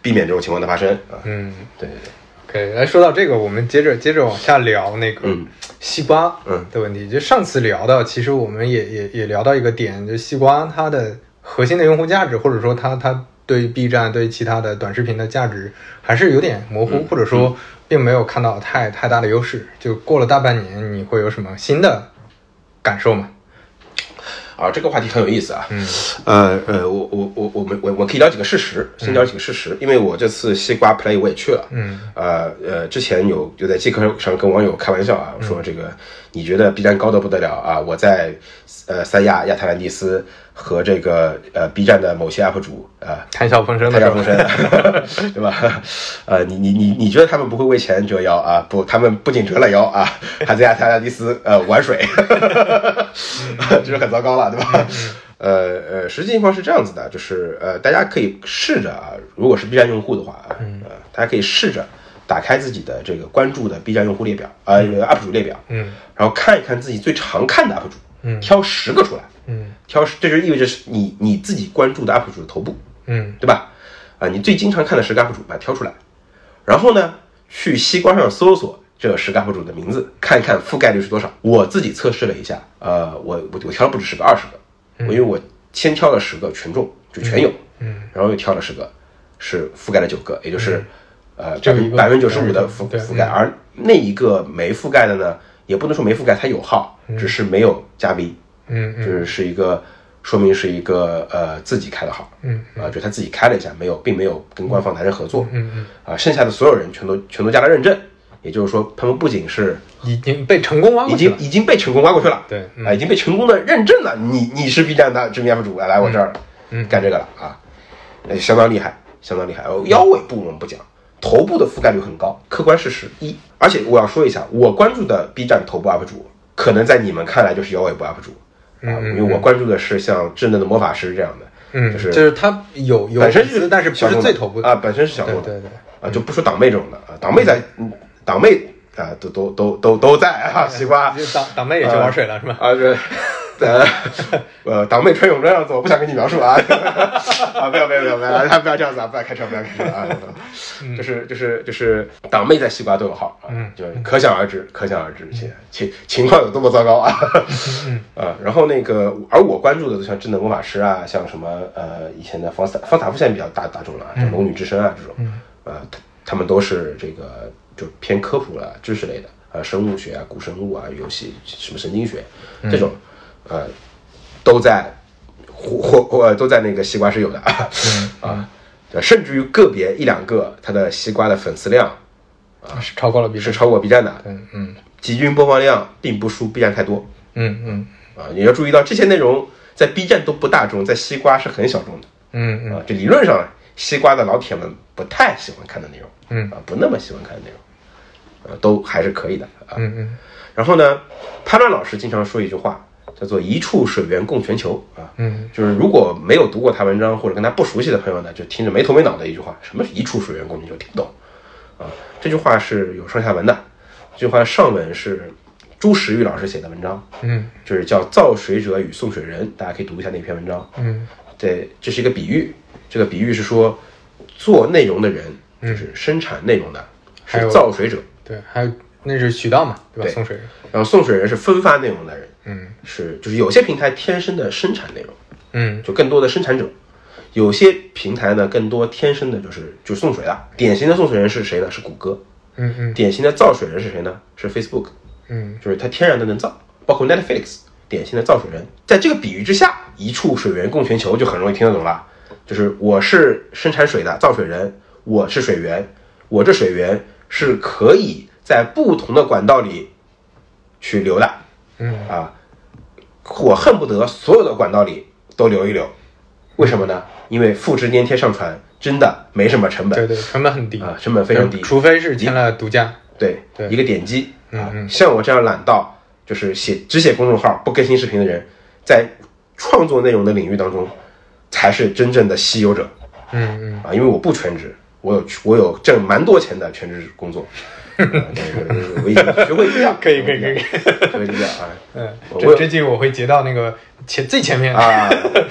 Speaker 3: 避免这种情况的发生啊。
Speaker 2: 嗯
Speaker 3: 对对对。
Speaker 2: ，OK，来说到这个，我们接着接着往下聊那个
Speaker 3: 嗯
Speaker 2: 西瓜
Speaker 3: 嗯
Speaker 2: 的问题。就上次聊到，其实我们也也也聊到一个点，就西瓜它的核心的用户价值，或者说它它对 B 站对其他的短视频的价值还是有点模糊，或者说并没有看到太太大的优势。就过了大半年，你会有什么新的感受吗？
Speaker 3: 啊，这个话题很有意思啊。
Speaker 2: 嗯
Speaker 3: 呃呃，我我我我们我我可以聊几个事实，先聊几个事实，因为我这次西瓜 Play 我也去了。
Speaker 2: 嗯
Speaker 3: 呃呃，之前有有在 G 课上跟网友开玩笑啊，说这个你觉得 B 站高的不得了啊？我在呃三亚亚特兰蒂斯和这个呃 B 站的某些 UP 主啊。
Speaker 2: 谈笑风生的
Speaker 3: 谈笑风生，*laughs* 对吧？呃，你你你你觉得他们不会为钱折腰啊？不，他们不仅折了腰啊，还在亚特兰蒂斯呃玩水 *laughs* *laughs* 这就很糟糕了，对吧？呃呃，实际情况是这样子的，就是呃，大家可以试着啊，如果是 B 站用户的话啊，呃，大家可以试着打开自己的这个关注的 B 站用户列表啊、呃、UP 主列表，
Speaker 2: 嗯
Speaker 3: 然后看一看自己最常看的 UP 主，
Speaker 2: 嗯
Speaker 3: 挑十个出来，
Speaker 2: 嗯
Speaker 3: 挑十，这就意味着是你你自己关注的 UP 主的头部，
Speaker 2: 嗯。
Speaker 3: 对吧？啊，你最经常看的十个 UP 主把它挑出来，然后呢，去西瓜上搜索这十个 UP 主的名字，看一看覆盖率是多少。我自己测试了一下，呃，我我我挑了不止十个，二十个，因为我先挑了十个权重，就全有，
Speaker 2: 嗯，
Speaker 3: 然后又挑了十个，是覆盖了九个，也就是、呃
Speaker 2: 只有一个
Speaker 3: 百分之九十五的覆覆盖，而那一个没覆盖的呢，也不能说没覆盖，它有号，只是没有加 V，
Speaker 2: 嗯嗯。
Speaker 3: 就是是一个说明是一个呃自己开的号，
Speaker 2: 嗯
Speaker 3: 啊，就他自己开了一下，没有，并没有跟官方达成合作，
Speaker 2: 嗯嗯，
Speaker 3: 啊，剩下的所有人全都全都加了认证，也就是说，他们不仅是
Speaker 2: 已经被成功挖
Speaker 3: 已
Speaker 2: 过去了。
Speaker 3: 经。已经被成功挖过去了，
Speaker 2: 对嗯。
Speaker 3: 啊，已经被成功的认证了，你你是 B 站的知名 UP 主，来来我这儿，
Speaker 2: 嗯
Speaker 3: 干这个了。啊，呃相当厉害，相当厉害。哦腰尾部我们不讲，头部的覆盖率很高，客观事实一。而且我要说一下，我关注的 B 站头部 UP 主，可能在你们看来就是腰尾部 UP 主啊，因为我关注的是像稚嫩的魔法师这样的，
Speaker 2: 嗯，
Speaker 3: 就是
Speaker 2: 就是他有有
Speaker 3: 本身是
Speaker 2: 但是不是最头部的
Speaker 3: 啊，本身是小众的，
Speaker 2: 对对对
Speaker 3: 啊，就不说党妹这种的啊，党妹在，嗯党妹啊，都都都都都在啊，西瓜
Speaker 2: 就党党妹也去玩水了是吧？
Speaker 3: 啊，这 *laughs* 呃 *laughs* 呃，党妹穿泳装样子，我不想跟你描述啊。*laughs* 啊，不要不要不要不要，不要这样子啊，不要开车不要开车啊，就是就是就是党妹在西瓜都有号啊，
Speaker 2: 嗯。
Speaker 3: 就可想而知，可想而知，情情情况有多么糟糕啊。*laughs* 啊，然后那个，而我关注的都像智能魔法师啊，像什么呃以前的方斯方塔夫现在比较大大众了啊，像龙女之身啊这种，呃，他他们都是这个就偏科普了知识类的啊，生物学啊、古生物啊、游戏什么神经学这种，呃，都在或或或都在那个西瓜是有的。啊啊，甚至于个别一两个他的西瓜的粉丝量啊
Speaker 2: 是超过了 B 站。
Speaker 3: 是超过 B 站的，
Speaker 2: 嗯嗯。
Speaker 3: 集均播放量并不输 B 站太多。
Speaker 2: 嗯嗯。
Speaker 3: 啊，你要注意到这些内容在 B 站都不大众，在西瓜是很小众的。
Speaker 2: 嗯嗯。
Speaker 3: 啊，这理论上西瓜的老铁们不太喜欢看的内容，
Speaker 2: 嗯。
Speaker 3: 啊，不那么喜欢看的内容，呃，都还是可以的。啊。
Speaker 2: 嗯嗯。
Speaker 3: 然后呢，潘乱老师经常说一句话，叫做“一处水源供全球”啊，
Speaker 2: 嗯
Speaker 3: 就是如果没有读过他文章或者跟他不熟悉的朋友呢，就听着没头没脑的一句话，什么是一处水源供全球，听不懂啊。这句话是有上下文的，这句话上文是朱时玉老师写的文章，
Speaker 2: 嗯
Speaker 3: 就是叫《造水者与送水人》，大家可以读一下那篇文章。
Speaker 2: 嗯
Speaker 3: 对，这是一个比喻。这个比喻是说，做内容的人就是生产内容的，是造水者，
Speaker 2: 对，还有那是渠道嘛，对吧？
Speaker 3: 对
Speaker 2: 送水人。
Speaker 3: 然后送水人是分发内容的人，
Speaker 2: 嗯
Speaker 3: 是就是有些平台天生的生产内容，
Speaker 2: 嗯
Speaker 3: 就更多的生产者；有些平台呢，更多天生的就是就送水的。典型的送水人是谁呢？是谷歌。
Speaker 2: 嗯嗯
Speaker 3: 典型的造水人是谁呢？是 Facebook，
Speaker 2: 嗯
Speaker 3: 就是它天然的能造，包括 Netflix 典型的造水人。在这个比喻之下，一处水源供全球就很容易听得懂了。就是我是生产水的造水人，我是水源，我这水源是可以在不同的管道里去流的。
Speaker 2: 嗯
Speaker 3: 啊，我恨不得所有的管道里都留一留。为什么呢？因为复制粘贴上传真的没什么成本
Speaker 2: 对对，成本很低
Speaker 3: 啊，成本非常低。
Speaker 2: 除非是签了独家。
Speaker 3: 对，
Speaker 2: 对
Speaker 3: 一个点击啊，
Speaker 2: 嗯嗯
Speaker 3: 像我这样懒到就是写只写公众号不更新视频的人，在创作内容的领域当中，才是真正的稀有者
Speaker 2: 嗯嗯，
Speaker 3: 啊！因为我不全职，我有我有挣蛮多钱的全职工作，我已经学会这样，
Speaker 2: 可以可以可以
Speaker 3: 学会这样啊
Speaker 2: 嗯，
Speaker 3: 我
Speaker 2: 这这季我会截到那个前最前面
Speaker 3: 啊，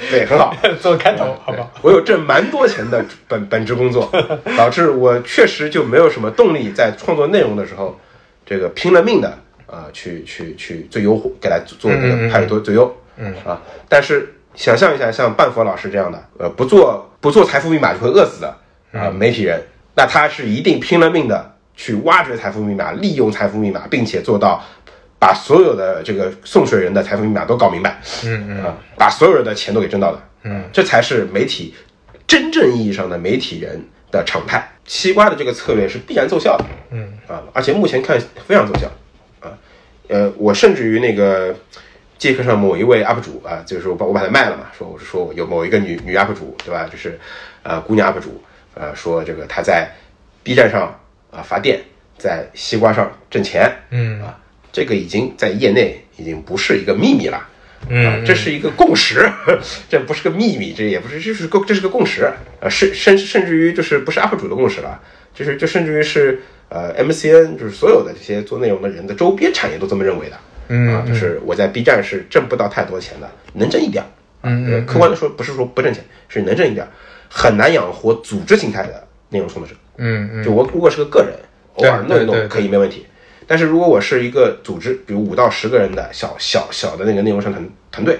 Speaker 3: 对，很好。
Speaker 2: 做开头，好不好？
Speaker 3: 我有挣蛮多钱的本本职工作，导致我确实就没有什么动力在创作内容的时候，这个拼了命的啊、去去去最优化，给它做这个派多最优，
Speaker 2: 嗯
Speaker 3: 啊，但是想象一下，像半佛老师这样的，呃，不做不做财富密码就会饿死的啊、媒体人，那他是一定拼了命的去挖掘财富密码，利用财富密码，并且做到把所有的这个送水人的财富密码都搞明白，
Speaker 2: 嗯嗯。
Speaker 3: 啊，把所有人的钱都给挣到了，
Speaker 2: 嗯，
Speaker 3: 这才是媒体真正意义上的媒体人的常态。西瓜的这个策略是必然奏效的，
Speaker 2: 嗯。
Speaker 3: 啊，而且目前看非常奏效，啊，呃，我甚至于那个街课上某一位 UP 主啊，就是我把我把它卖了嘛，说我是说有某一个女女 UP 主对吧，就是呃姑娘 UP 主，呃说这个她在 B 站上啊发电，在西瓜上挣钱，
Speaker 2: 嗯
Speaker 3: 啊，这个已经在业内已经不是一个秘密了。啊
Speaker 2: 嗯，
Speaker 3: 这是一个共识，*laughs* 这不是个秘密，这也不是，这是个这是个共识，呃，甚甚甚至于就是不是 UP 主的共识了，就是就甚至于是呃 MCN，就是所有的这些做内容的人的周边产业都这么认为的，
Speaker 2: 嗯
Speaker 3: 啊，就是我在 B 站是挣不到太多钱的，能挣一点儿，
Speaker 2: 嗯
Speaker 3: 客观的说不是说不挣钱，是能挣一点儿，很难养活组织形态的内容创作者，
Speaker 2: 嗯嗯
Speaker 3: 就我如果是个个人，偶尔弄一弄可以没问题。但是如果我是一个组织，比如五到十个人的小小小的那个内容生产团队，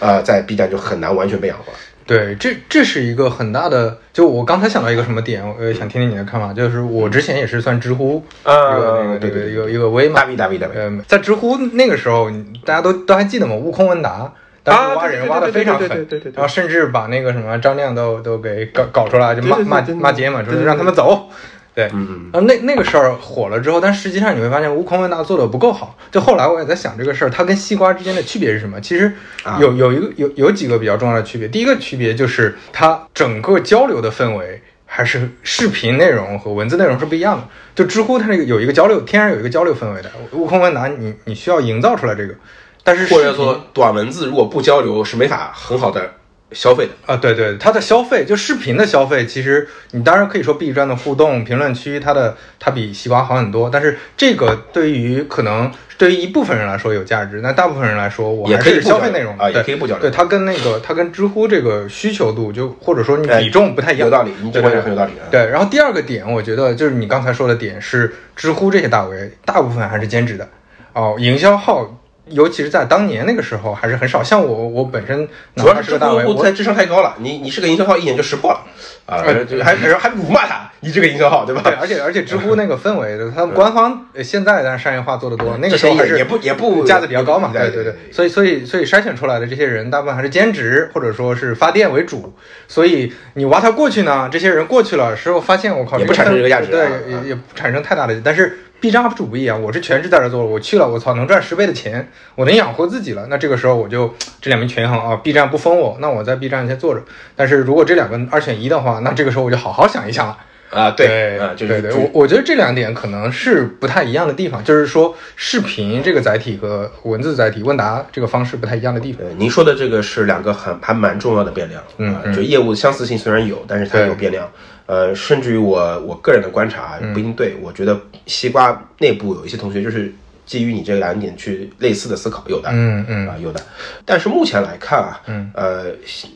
Speaker 3: 呃，在 B 站就很难完全被养活。
Speaker 2: 对，这这是一个很大的，就我刚才想到一个什么点，我呃想听听你的看法，就是我之前也是算知乎
Speaker 3: 啊
Speaker 2: 一个那个
Speaker 3: 对对对
Speaker 2: 对一个一个微嘛
Speaker 3: 大 V 大 V 大 V，
Speaker 2: 嗯，在知乎那个时候，大家都都还记得吗？悟空问答，当时挖人挖的非常狠，
Speaker 3: 对对对对
Speaker 2: 然后甚至把那个什么张亮都都给搞搞出来，就骂骂骂街嘛，说
Speaker 3: 对对对
Speaker 2: 让他们走。对，
Speaker 3: 嗯
Speaker 2: 然后那那个事儿火了之后，但实际上你会发现悟空问答做的不够好。就后来我也在想这个事儿，它跟西瓜之间的区别是什么？其实
Speaker 3: 啊
Speaker 2: 有有一个有有几个比较重要的区别。第一个区别就是它整个交流的氛围还是视频内容和文字内容是不一样的。就知乎它那个有一个交流，天然有一个交流氛围的。悟空问答你你需要营造出来这个，但是
Speaker 3: 或者说短文字如果不交流是没法很好的消费的。
Speaker 2: 啊，对对，它的消费就视频的消费，其实你当然可以说 B 站的互动评论区，它的它比西瓜好很多，但是这个对于可能对于一部分人来说有价值，那大部分人来说，我还是消费内容
Speaker 3: 啊也
Speaker 2: 对
Speaker 3: 可以不交流
Speaker 2: 对它跟那个它跟知乎这个需求度就或者说你
Speaker 3: 哎
Speaker 2: 比重不太一样，
Speaker 3: 有道理，你这很有道理啊。
Speaker 2: 对，然后第二个点，我觉得就是你刚才说的点是，知乎这些大 V 大部分还是兼职的哦，营销号。尤其是在当年那个时候，还是很少。像我，我本身哪
Speaker 3: 主要是知
Speaker 2: 怕是个大 V，我
Speaker 3: 乎在智商太高了，你你是个营销号，一眼就识破了啊，还还还辱骂他，你这个营销号对吧？
Speaker 2: 对，而且而且知乎那个氛围，*laughs* 他们官方呃现在当然商业化做得多，那个时候还是
Speaker 3: 也也不也不
Speaker 2: 价值比较高嘛，
Speaker 3: 对
Speaker 2: 对对，所以所以所以筛选出来的这些人，大部分还是兼职或者说是发电为主，所以你挖他过去呢，这些人过去了之后发现我靠，
Speaker 3: 也不产生这个价值
Speaker 2: 对
Speaker 3: 啊，
Speaker 2: 也也不产生太大的，但是 B 站 UP 主不一样，我是全职在这做了，我去了，我操，能赚十倍的钱，我能养活自己了，那这个时候我就这两边权衡啊，B 站不封我，那我在 B 站先做着，但是如果这两个二选一的话，那这个时候我就好好想一想了。
Speaker 3: 啊，
Speaker 2: 对
Speaker 3: 啊，就是
Speaker 2: 对对，我我觉得这两点可能是不太一样的地方，就是说视频这个载体和文字载体问答这个方式不太一样的地方。
Speaker 3: 呃，您说的这个是两个很还蛮重要的变量，啊
Speaker 2: 嗯嗯
Speaker 3: 就业务相似性虽然有，但是它
Speaker 2: 对
Speaker 3: 有变量。呃，甚至于我我个人的观察
Speaker 2: 嗯
Speaker 3: 不一定对，我觉得西瓜内部有一些同学就是基于你这两点去类似的思考，有的，
Speaker 2: 嗯嗯。
Speaker 3: 啊，有的。但是目前来看啊，
Speaker 2: 嗯，
Speaker 3: 呃，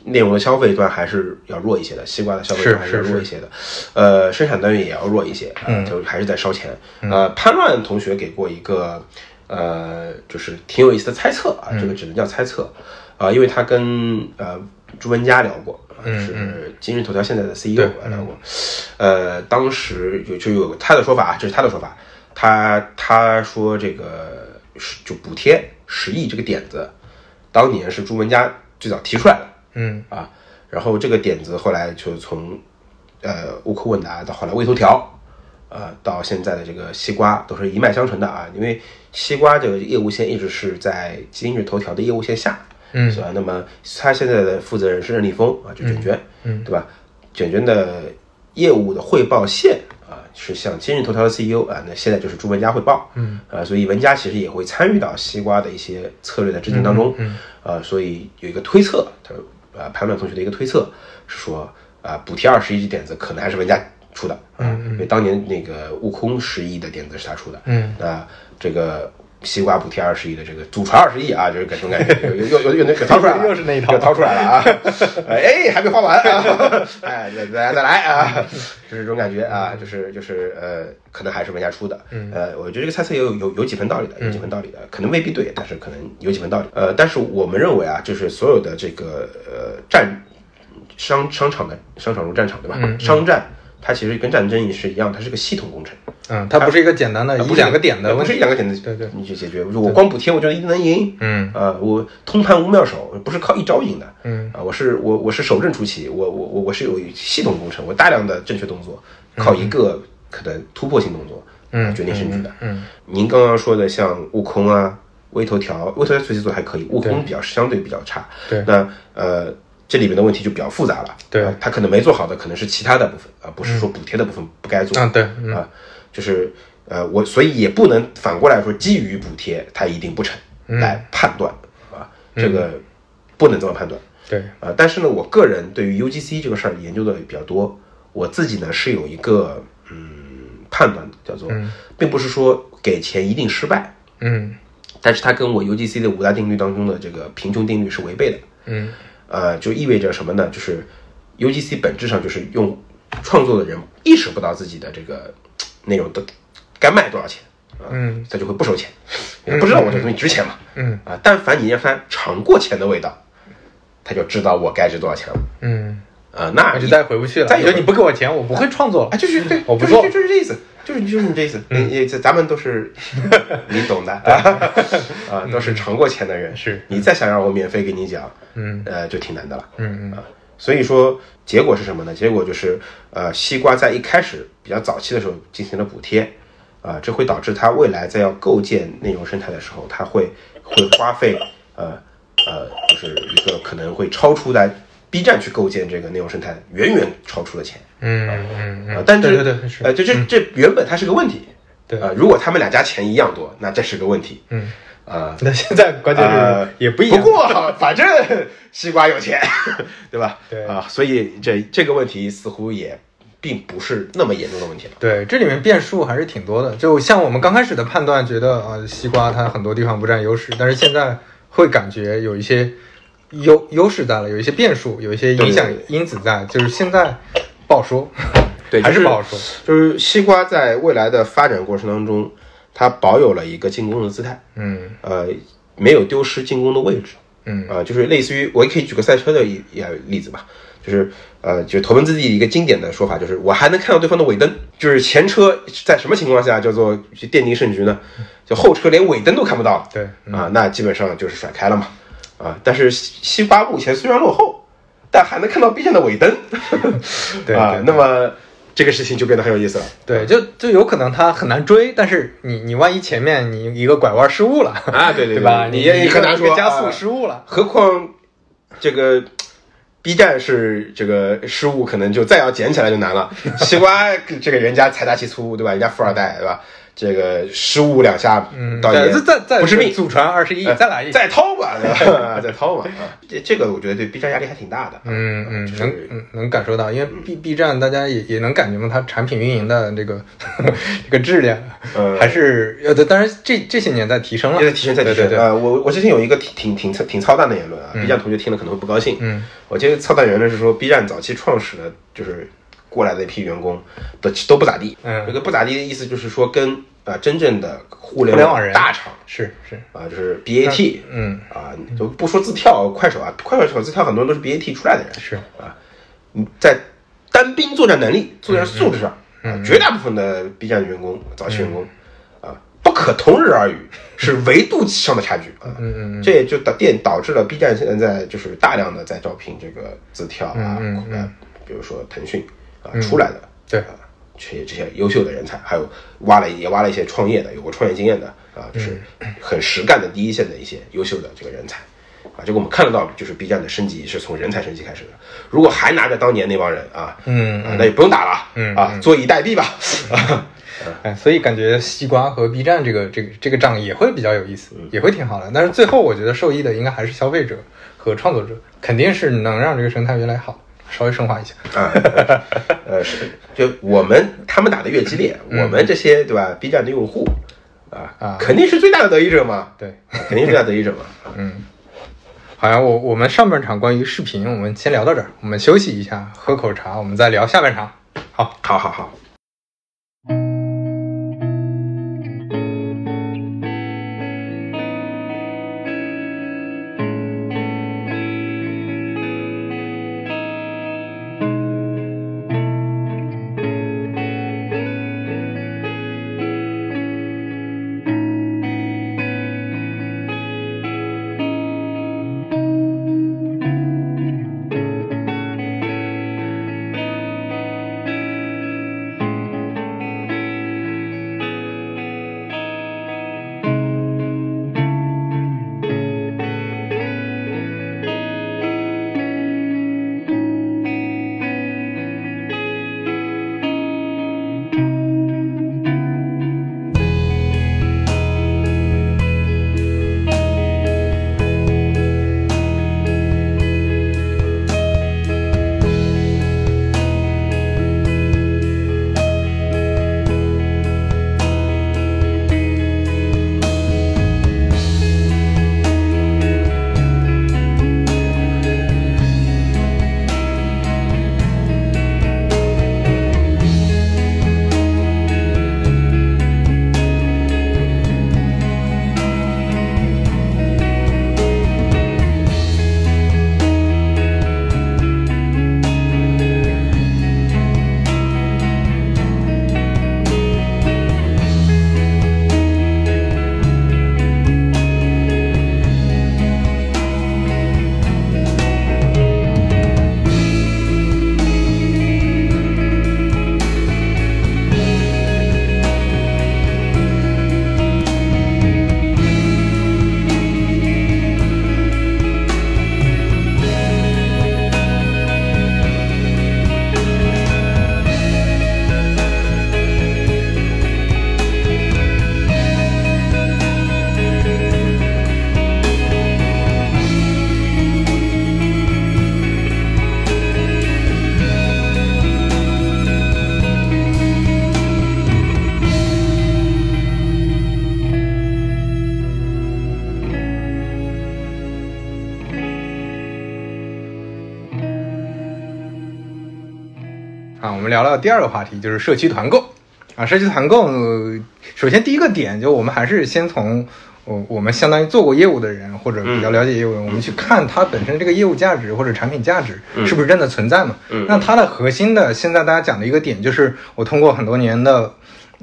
Speaker 3: 内容的消费端还是要弱一些的，西瓜的消费端还是要弱一些的，呃，生产单元也要弱一些，啊
Speaker 2: 嗯。
Speaker 3: 就还是在烧钱。呃，潘乱同学给过一个呃，就是挺有意思的猜测啊，
Speaker 2: 嗯。
Speaker 3: 这个只能叫猜测。啊、因为他跟呃朱文佳聊过，是今日头条现在的 CEO
Speaker 2: 对
Speaker 3: 聊过，呃，当时有就有他的说法，这是他的说法，他他说这个是就补贴十亿这个点子，当年是朱文佳最早提出来的。
Speaker 2: 嗯。
Speaker 3: 啊，然后这个点子后来就从呃悟空问答到后来微头条，呃，到现在的这个西瓜都是一脉相承的啊，因为西瓜这个业务线一直是在今日头条的业务线下，
Speaker 2: 嗯。
Speaker 3: 是吧？那么他现在的负责人是任立峰啊，就卷卷，
Speaker 2: 嗯。
Speaker 3: 对吧？卷卷的业务的汇报线啊，是向今日头条的 CEO 啊，那现在就是朱文佳汇报，
Speaker 2: 嗯，
Speaker 3: 啊，所以文佳其实也会参与到西瓜的一些策略的制定当中，
Speaker 2: 嗯
Speaker 3: 啊，所以有一个推测，他啊潘曼同学的一个推测是说啊，补贴二十亿的点子可能还是文佳出的，啊，因为当年那个悟空十亿的点子是他出的，
Speaker 2: 嗯，
Speaker 3: 那这个。西瓜补贴二十亿的这个祖传二十亿啊，就是这种感觉，又又又又那个掏出来了，*laughs*
Speaker 2: 又是那一套
Speaker 3: 又掏出来了啊！*laughs* 哎，还没花完啊！*laughs* 哎，再再再来啊！就是这种感觉啊，就是就是呃，可能还是文家出的。
Speaker 2: 嗯
Speaker 3: 呃，我觉得这个猜测有有有几分道理的，有几分道理的，可能未必对，但是可能有几分道理。呃，但是我们认为啊，就是所有的这个呃战商商场的商场如战场，对吧？商战它其实跟战争也是一样，它是个系统工程。
Speaker 2: 嗯，它不是一个简单的一两个点的
Speaker 3: 不，是一两个点的，
Speaker 2: 对对
Speaker 3: 你去解决。我光补贴，我觉得一定能赢。
Speaker 2: 嗯
Speaker 3: 啊，我通盘无妙手，不是靠一招赢的。
Speaker 2: 嗯
Speaker 3: 啊，我是我我是守正出奇，我我我我是有系统工程，我大量的正确动作，靠一个可能突破性动作，
Speaker 2: 嗯
Speaker 3: 啊决定胜局的。
Speaker 2: 嗯
Speaker 3: 您刚刚说的像悟空啊、微头条，微头条学习做还可以，悟空比较相对比较差。
Speaker 2: 对
Speaker 3: 那呃。这里面的问题就比较复杂了，
Speaker 2: 对。
Speaker 3: 啊他可能没做好的可能是其他的部分，而不是说补贴的部分不该做。
Speaker 2: 啊对嗯。
Speaker 3: 啊，就是呃，我所以也不能反过来说基于补贴它一定不成
Speaker 2: 嗯。
Speaker 3: 来判断啊，这个不能这么判断。
Speaker 2: 对，
Speaker 3: 啊。但是呢，我个人对于 UGC 这个事儿研究的比较多，我自己呢是有一个嗯判断的，叫做，并不是说给钱一定失败，
Speaker 2: 嗯。
Speaker 3: 但是它跟我 UGC 的五大定律当中的这个贫穷定律是违背的。
Speaker 2: 嗯
Speaker 3: 呃，就意味着什么呢？就是 UGC 本质上就是用创作的人意识不到自己的这个内容的该卖多少钱啊，
Speaker 2: 嗯
Speaker 3: 他就会不收钱，不知道我这东西值钱嘛，
Speaker 2: 嗯
Speaker 3: 啊，但凡你让他尝过钱的味道，他就知道我该值多少钱了
Speaker 2: 嗯，
Speaker 3: 啊，那
Speaker 2: 我就再也回不去了。
Speaker 3: 再有
Speaker 2: 你不给我钱，我不会创作了
Speaker 3: 啊，。就是对，
Speaker 2: 我不做
Speaker 3: 就是就是这意思，就是就是你这意思，你你这咱们都是 *laughs* 你懂的啊，*laughs* 啊，都是尝过钱的人，
Speaker 2: 是
Speaker 3: 你再想让我免费给你讲，
Speaker 2: 嗯
Speaker 3: 呃，就挺难的了，
Speaker 2: 嗯嗯
Speaker 3: 啊，所以说结果是什么呢？结果就是，呃，西瓜在一开始比较早期的时候进行了补贴，啊、这会导致它未来在要构建内容生态的时候，它会会花费，呃呃，就是一个可能会超出在 B 站去构建这个内容生态远远超出了钱，
Speaker 2: 嗯嗯
Speaker 3: 啊、
Speaker 2: 嗯，
Speaker 3: 但是
Speaker 2: 对对对是，
Speaker 3: 呃，这这这原本它是个问题，
Speaker 2: 对
Speaker 3: 啊，如果他们两家钱一样多，那这是个问题，
Speaker 2: 嗯，
Speaker 3: 啊、
Speaker 2: 那现在关键
Speaker 3: 呃
Speaker 2: 是也不一样。
Speaker 3: 不过反正西瓜有钱，*laughs* 对吧？
Speaker 2: 对
Speaker 3: 啊，所以这这个问题似乎也并不是那么严重的问题了。
Speaker 2: 对，这里面变数还是挺多的。就像我们刚开始的判断，觉得啊、呃西瓜它很多地方不占优势，但是现在会感觉有一些优优势在了，有一些变数，有一些影响因子在，就是现在不好说，
Speaker 3: 对 *laughs*
Speaker 2: 还
Speaker 3: 是
Speaker 2: 不好说。
Speaker 3: 就是西瓜在未来的发展过程当中，它保有了一个进攻的姿态，
Speaker 2: 嗯
Speaker 3: 呃，没有丢失进攻的位置。
Speaker 2: 嗯
Speaker 3: 呃，就是类似于我也可以举个赛车的一一例子吧，就是呃，就头文字 D 一个经典的说法，就是我还能看到对方的尾灯，就是前车在什么情况下叫做奠定胜局呢？就后车连尾灯都看不到了，
Speaker 2: 对嗯
Speaker 3: 啊，那基本上就是甩开了嘛，啊，但是西西瓜目前虽然落后，但还能看到 B 站的尾灯，*laughs*
Speaker 2: 对
Speaker 3: 啊
Speaker 2: 对，
Speaker 3: 那么这个事情就变得很有意思了，
Speaker 2: 对，就就有可能他很难追，但是你你万一前面你一个拐弯失误了
Speaker 3: 啊对对 *laughs* 对
Speaker 2: 对吧？
Speaker 3: 你
Speaker 2: 你
Speaker 3: 也很难说
Speaker 2: 加速
Speaker 3: 啊
Speaker 2: 失误了，
Speaker 3: 何况这个 B 站是这个失误，可能就再要捡起来就难了。西瓜这个人家财大气粗，对吧？人家富二代，对吧？这个失误两下，
Speaker 2: 嗯，
Speaker 3: 倒也
Speaker 2: 再再再
Speaker 3: 不是命，
Speaker 2: 祖传二十亿，
Speaker 3: 呃
Speaker 2: 再来一，
Speaker 3: 再掏吧，对 *laughs* 吧再掏吧啊！这这个我觉得对 B 站压力还挺大的。
Speaker 2: 嗯嗯，能嗯能感受到，因为 B B 站大家也也能感觉到它产品运营的这个 *laughs* 这个质量，
Speaker 3: 呃
Speaker 2: 还是呃，当然这这些年在提升了，
Speaker 3: 也在提升，在提升。
Speaker 2: 对对对，
Speaker 3: 呃，我我之前有一个挺挺挺挺操蛋的言论啊，B 站同学听了可能会不高兴。
Speaker 2: 嗯，
Speaker 3: 我觉得操蛋言论是说 B 站早期创始的就是过来的一批员工都都不咋地。
Speaker 2: 嗯。
Speaker 3: 这个不咋地的意思就是说跟啊真正的互联
Speaker 2: 网人。
Speaker 3: 大厂
Speaker 2: 是是，
Speaker 3: 啊，就是 BAT
Speaker 2: 嗯。
Speaker 3: 啊，就不说字跳快手啊，快手字跳很多人都是 BAT 出来的人。
Speaker 2: 是，
Speaker 3: 啊，你在单兵作战能力、作战素质上，啊，绝大部分的 B 站员工、早期员工，啊，不可同日而语，是维度上的差距啊。
Speaker 2: 嗯嗯嗯。
Speaker 3: 这也就导电导致了 B 站现在就是大量的在招聘这个字跳啊，
Speaker 2: 嗯。
Speaker 3: 比如说腾讯啊出来的，
Speaker 2: 对
Speaker 3: 啊，这些这些优秀的人才，还有挖了也挖了一些创业的，有过创业经验的啊，就是很实干的第一线的一些优秀的这个人才。啊，这个我们看得到，就是 B 站的升级是从人才升级开始的。如果还拿着当年那帮人啊，
Speaker 2: 嗯
Speaker 3: 啊，那也不用打了，
Speaker 2: 嗯
Speaker 3: 啊，坐以待毙吧，啊，
Speaker 2: 哎，所以感觉西瓜和 B 站这个这个这个仗也会比较有意思，
Speaker 3: 嗯
Speaker 2: 也会挺好的。但是最后我觉得受益的应该还是消费者和创作者，肯定是能让这个生态越来越好。稍微升华一下，
Speaker 3: 啊，呃，是，就我们他们打的越激烈，我们这些对吧？B 站的用户啊，
Speaker 2: 啊
Speaker 3: 肯定是最大的得益者嘛，
Speaker 2: 对，
Speaker 3: 啊肯定是最大得益者嘛。*laughs*
Speaker 2: 嗯，好像我我们上半场关于视频，我们先聊到这儿，我们休息一下，喝口茶，我们再聊下半场。好，
Speaker 3: 好好好。
Speaker 2: 第二个话题，就是社区团购啊。社区团购，呃首先第一个点就我们还是先从我我们相当于做过业务的人或者比较了解业务我们去看它本身这个业务价值或者产品价值是不是真的存在嘛？
Speaker 3: 嗯
Speaker 2: 那它的核心的现在大家讲的一个点就是，我通过很多年的。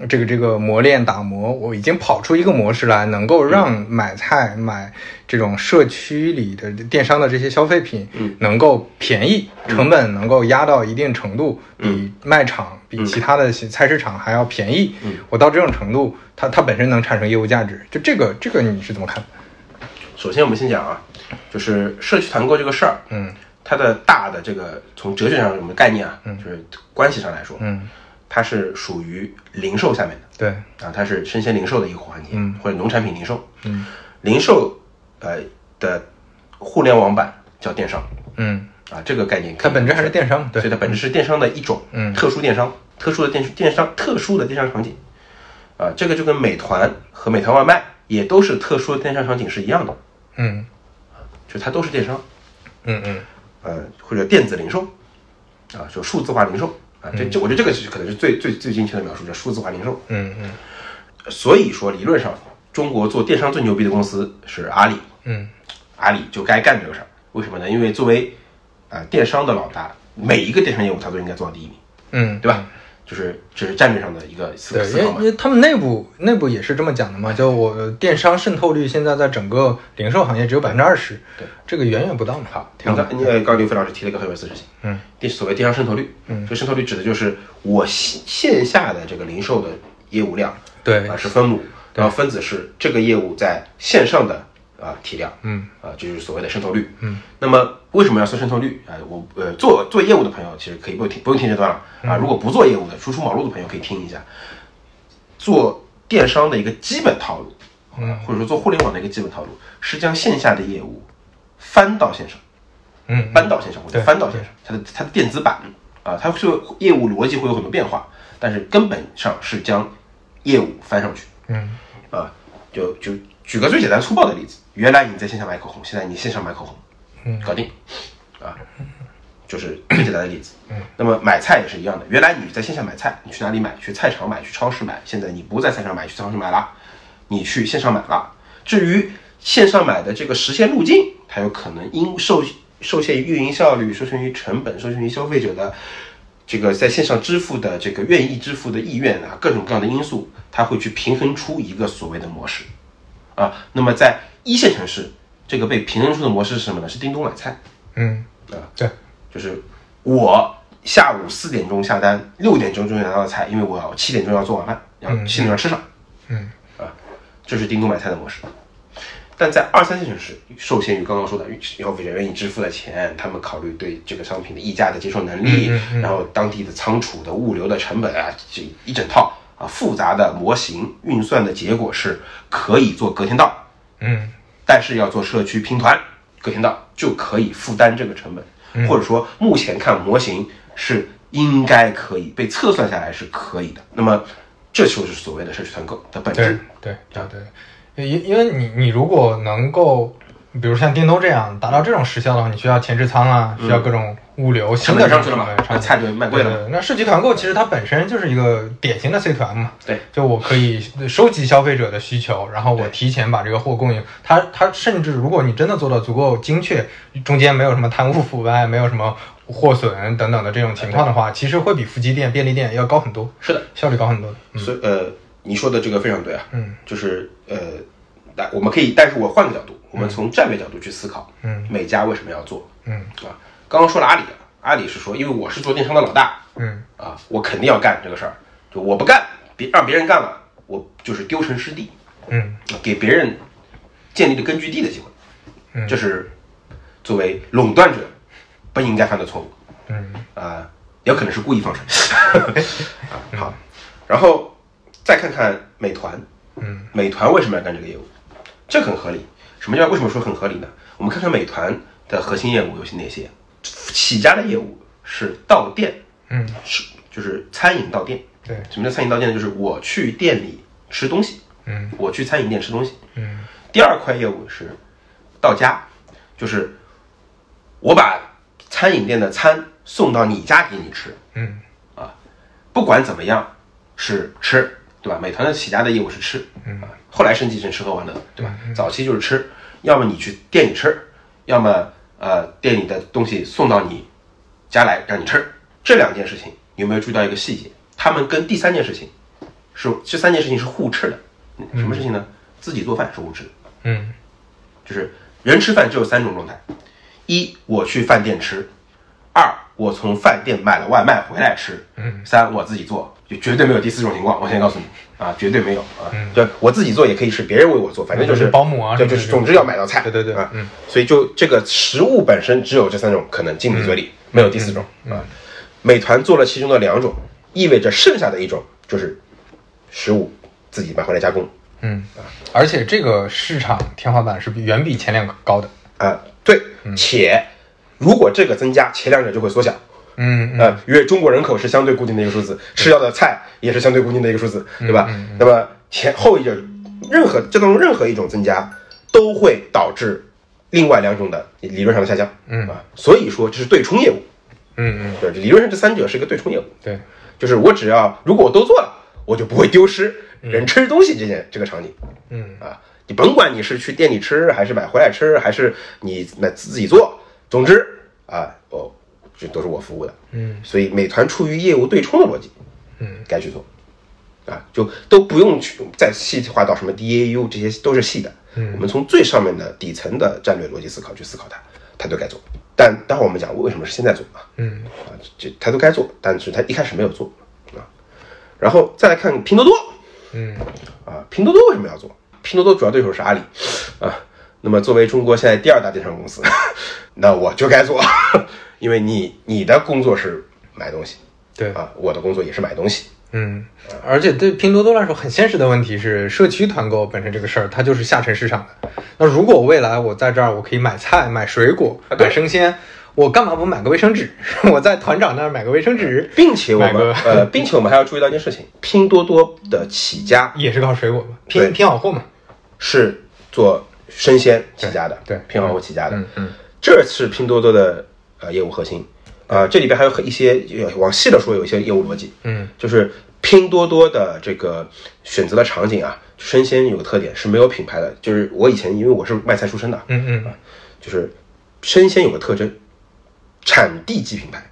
Speaker 2: 这个这个磨练打磨，我已经跑出一个模式来，能够让买菜、买这种社区里的电商的这些消费品，
Speaker 3: 嗯。
Speaker 2: 能够便宜，成本能够压到一定程度，比卖场、比其他的菜市场还要便宜。
Speaker 3: 嗯。
Speaker 2: 我到这种程度，它它本身能产生业务价值，就这个这个你是怎么看？
Speaker 3: 首先我们先讲啊，就是社区团购这个事儿，
Speaker 2: 嗯。
Speaker 3: 它的大的这个从哲学上什么概念啊？就是关系上来说，
Speaker 2: 嗯，
Speaker 3: 它是属于零售下面的。
Speaker 2: 对，
Speaker 3: 啊，它是生鲜零售的一个环节，
Speaker 2: 嗯。
Speaker 3: 或者农产品零售，
Speaker 2: 嗯。
Speaker 3: 零售呃的互联网版叫电商。
Speaker 2: 嗯，
Speaker 3: 啊，这个概念
Speaker 2: 它本质还是电商，对。
Speaker 3: 所以，它本质是电商的一种，
Speaker 2: 嗯。
Speaker 3: 特殊电商，特殊的电电商，特殊的电商场景，啊，这个就跟美团和美团外卖也都是特殊的电商场景是一样的，
Speaker 2: 嗯。
Speaker 3: 就它都是电商，
Speaker 2: 嗯嗯。
Speaker 3: 呃，或者电子零售，啊，就数字化零售啊，这这我觉得这个是可能是最最最精确的描述，叫数字化零售。
Speaker 2: 嗯嗯
Speaker 3: 所以说，理论上，中国做电商最牛逼的公司是阿里，
Speaker 2: 嗯
Speaker 3: 阿里就该干这个事儿。为什么呢？因为作为啊、呃电商的老大，每一个电商业务它都应该做到第一名，
Speaker 2: 嗯，
Speaker 3: 对吧？就是只是战略上的一个思考嘛
Speaker 2: 因为因。为他们内部内部也是这么讲的嘛，就我电商渗透率现在在整个零售行业只有百分之二十，
Speaker 3: 对，
Speaker 2: 这个远远不到嘛。
Speaker 3: 好，
Speaker 2: 挺好
Speaker 3: 你刚你呃刚刚刘飞老师提了一个很有意思的事情，
Speaker 2: 嗯，
Speaker 3: 电所谓电商渗透率，
Speaker 2: 嗯
Speaker 3: 这个渗透率指的就是我线线下的这个零售的业务量
Speaker 2: 对
Speaker 3: 啊是分母，然后分子是这个业务在线上的啊体量，
Speaker 2: 嗯。
Speaker 3: 啊就是所谓的渗透率，
Speaker 2: 嗯，
Speaker 3: 那么为什么要算渗透率？啊？我呃做做业务的朋友其实可以不用听不用听这段了
Speaker 2: 嗯。
Speaker 3: 啊，如果不做业务的初出茅庐的朋友可以听一下，做电商的一个基本套路，
Speaker 2: 嗯。
Speaker 3: 或者说做互联网的一个基本套路是将线下的业务翻到线上。
Speaker 2: 嗯，
Speaker 3: 搬到线上或者翻到线上，它的它的电子版啊，它是业务逻辑会有很多变化，但是根本上是将业务翻上去
Speaker 2: 嗯。
Speaker 3: 啊。就就举个最简单粗暴的例子，原来你在线下买口红，现在你线上买口红，
Speaker 2: 嗯
Speaker 3: 搞定啊，就是最简单的例子。嗯，那么买菜也是一样的，原来你在线下买菜，你去哪里买？去菜场买，去超市买，现在你不在菜场买，去超市买了，你去线上买了。至于线上买的这个实现路径，它有可能因受受限于运营效率、受限于成本、受限于消费者的这个在线上支付的这个愿意支付的意愿啊，各种各样的因素，它会去平衡出一个所谓的模式啊。那么在一线城市，这个被评论出的模式是什么呢？是叮咚买菜。
Speaker 2: 嗯
Speaker 3: 啊，
Speaker 2: 对，
Speaker 3: 就是我下午四点钟下单，六点钟就能拿到菜，因为我要七点钟要做晚饭，要七点钟要吃上。
Speaker 2: 嗯
Speaker 3: 啊，这是叮咚买菜的模式。但在二三线城市，受限于刚刚说的消费者愿意支付的钱，他们考虑对这个商品的溢价的接受能力，
Speaker 2: 嗯嗯嗯
Speaker 3: 然后当地的仓储的物流的成本啊，这一整套啊复杂的模型运算的结果是可以做隔天到，
Speaker 2: 嗯
Speaker 3: 但是要做社区拼团，个行道就可以负担这个成本，或者说目前看模型是应该可以被测算下来是可以的。那么这就是所谓的社区团购的本
Speaker 2: 对
Speaker 3: 质。
Speaker 2: 对对对，因因为你你如果能够，比如像叮咚这样达到这种时效的话，你需要前置仓啊，需要各种物流，新的
Speaker 3: 成本上去了嘛菜就卖贵了
Speaker 2: 那社区团购其实它本身就是一个典型的 C 团嘛，
Speaker 3: 对，
Speaker 2: 就我可以收集消费者的需求，然后我提前把这个货供应。它它甚至如果你真的做到足够精确，中间没有什么贪污腐败，没有什么货损等等的这种情况的话，其实会比夫妻店、便利店要高很多，
Speaker 3: 是的，
Speaker 2: 效率高很多。嗯。
Speaker 3: 所以呃，你说的这个非常对啊，
Speaker 2: 嗯，
Speaker 3: 就是呃，但我们可以，但是我换个角度，我们从战略角度去思考，
Speaker 2: 嗯，
Speaker 3: 美家为什么要做
Speaker 2: 嗯
Speaker 3: 啊？刚刚说了阿里啊，阿里是说，因为我是做电商的老大
Speaker 2: 嗯
Speaker 3: 啊，我肯定要干这个事儿，就我不干，别让别人干了，我就是丢城失地，
Speaker 2: 嗯
Speaker 3: 给别人建立了根据地的机会，
Speaker 2: 嗯
Speaker 3: 这是作为垄断者不应该犯的错误。
Speaker 2: 嗯
Speaker 3: 啊、也有可能是故意放水。啊，好，然后再看看美团，
Speaker 2: 嗯
Speaker 3: 美团为什么要干这个业务？这很合理。什么叫为什么说很合理呢？我们看看美团的核心业务有些哪些？起家的业务是到店，
Speaker 2: 嗯，
Speaker 3: 是就是餐饮到店。
Speaker 2: 对，
Speaker 3: 什么叫餐饮到店呢？就是我去店里吃东西，
Speaker 2: 嗯
Speaker 3: 我去餐饮店吃东西。
Speaker 2: 嗯
Speaker 3: 第二块业务是到家，就是我把餐饮店的餐送到你家给你吃，
Speaker 2: 嗯啊
Speaker 3: 不管怎么样是吃，对吧？美团的起家的业务是吃，
Speaker 2: 嗯
Speaker 3: 啊，后来升级成吃喝玩乐，对吧？早期就是吃，要么你去店里吃，要么呃店里的东西送到你家来让你吃。这两件事情有没有注意到一个细节？他们跟第三件事情是这三件事情是互斥的。什么事情呢？自己做饭是互斥的。
Speaker 2: 嗯
Speaker 3: 就是人吃饭只有三种状态：一，我去饭店吃；二，我从饭店买了外卖回来吃；
Speaker 2: 嗯
Speaker 3: 三，我自己做，就绝对没有第四种情况。我先告诉你啊，绝对没有啊。对我自己做也可以是，别人为我做，反正就是
Speaker 2: 嗯保姆啊
Speaker 3: 就
Speaker 2: 什么的
Speaker 3: 就是总之要买到菜。
Speaker 2: 对对对
Speaker 3: 啊，
Speaker 2: 嗯，
Speaker 3: 所以就这个食物本身只有这三种可能进你嘴里，没有第四种
Speaker 2: 嗯
Speaker 3: 啊。美团做了其中的两种，意味着剩下的一种就是食物自己买回来加工。
Speaker 2: 嗯，而且这个市场天花板是远比前两个高的。
Speaker 3: 啊，对，且如果这个增加，前两者就会缩小。
Speaker 2: 嗯
Speaker 3: 呃，因为中国人口是相对固定的一个数字，吃掉的菜也是相对固定的一个数字，对吧？那么前后一者，任何这当中任何一种增加，都会导致另外两种的理论上的下降。
Speaker 2: 嗯
Speaker 3: 啊，所以说这是对冲业务。
Speaker 2: 嗯嗯，
Speaker 3: 对，理论上这三者是一个对冲业务，
Speaker 2: 对，
Speaker 3: 就是我只要如果我都做了，我就不会丢失人吃东西这件这个场景。
Speaker 2: 嗯
Speaker 3: 啊，你甭管你是去店里吃，还是买回来吃，还是你买自己做，总之啊，我这都是我服务的。
Speaker 2: 嗯
Speaker 3: 所以美团出于业务对冲的逻辑，
Speaker 2: 嗯，
Speaker 3: 该去做，啊，就都不用去再细化到什么 DAU，这些都是细的。
Speaker 2: 嗯
Speaker 3: 我们从最上面的底层的战略逻辑思考去思考它，它都该做。但待会儿我们讲为什么是现在做啊？
Speaker 2: 嗯
Speaker 3: 啊，这它都该做，但是它一开始没有做啊。然后再来看拼多多
Speaker 2: 嗯
Speaker 3: 啊，拼多多为什么要做？拼多多主要对手是阿里啊。那么作为中国现在第二大电商公司，*laughs* 那我就该做，因为你你的工作是买东西
Speaker 2: 对，
Speaker 3: 啊，我的工作也是买东西。
Speaker 2: 嗯，而且对拼多多来说，很现实的问题是，社区团购本身这个事儿，它就是下沉市场的。那如果未来我在这儿，我可以买菜、买水果、买生鲜，我干嘛不买个卫生纸？*laughs* 我在团长那儿买个卫生纸，
Speaker 3: 并且我们呃，并且我们还要注意到一件事情，拼多多的起家 *laughs*
Speaker 2: 也是靠水果嘛，拼拼好货嘛。
Speaker 3: 是做生鲜起家的，
Speaker 2: 对对
Speaker 3: 拼好货起家的，
Speaker 2: 嗯嗯
Speaker 3: 这是拼多多的呃业务核心。啊、这里边还有一些呃往细了说，有一些业务逻辑，
Speaker 2: 嗯
Speaker 3: 就是拼多多的这个选择的场景啊，生鲜有个特点是没有品牌的，就是我以前因为我是卖菜出身的，
Speaker 2: 嗯嗯
Speaker 3: 就是生鲜有个特征，产地即品牌，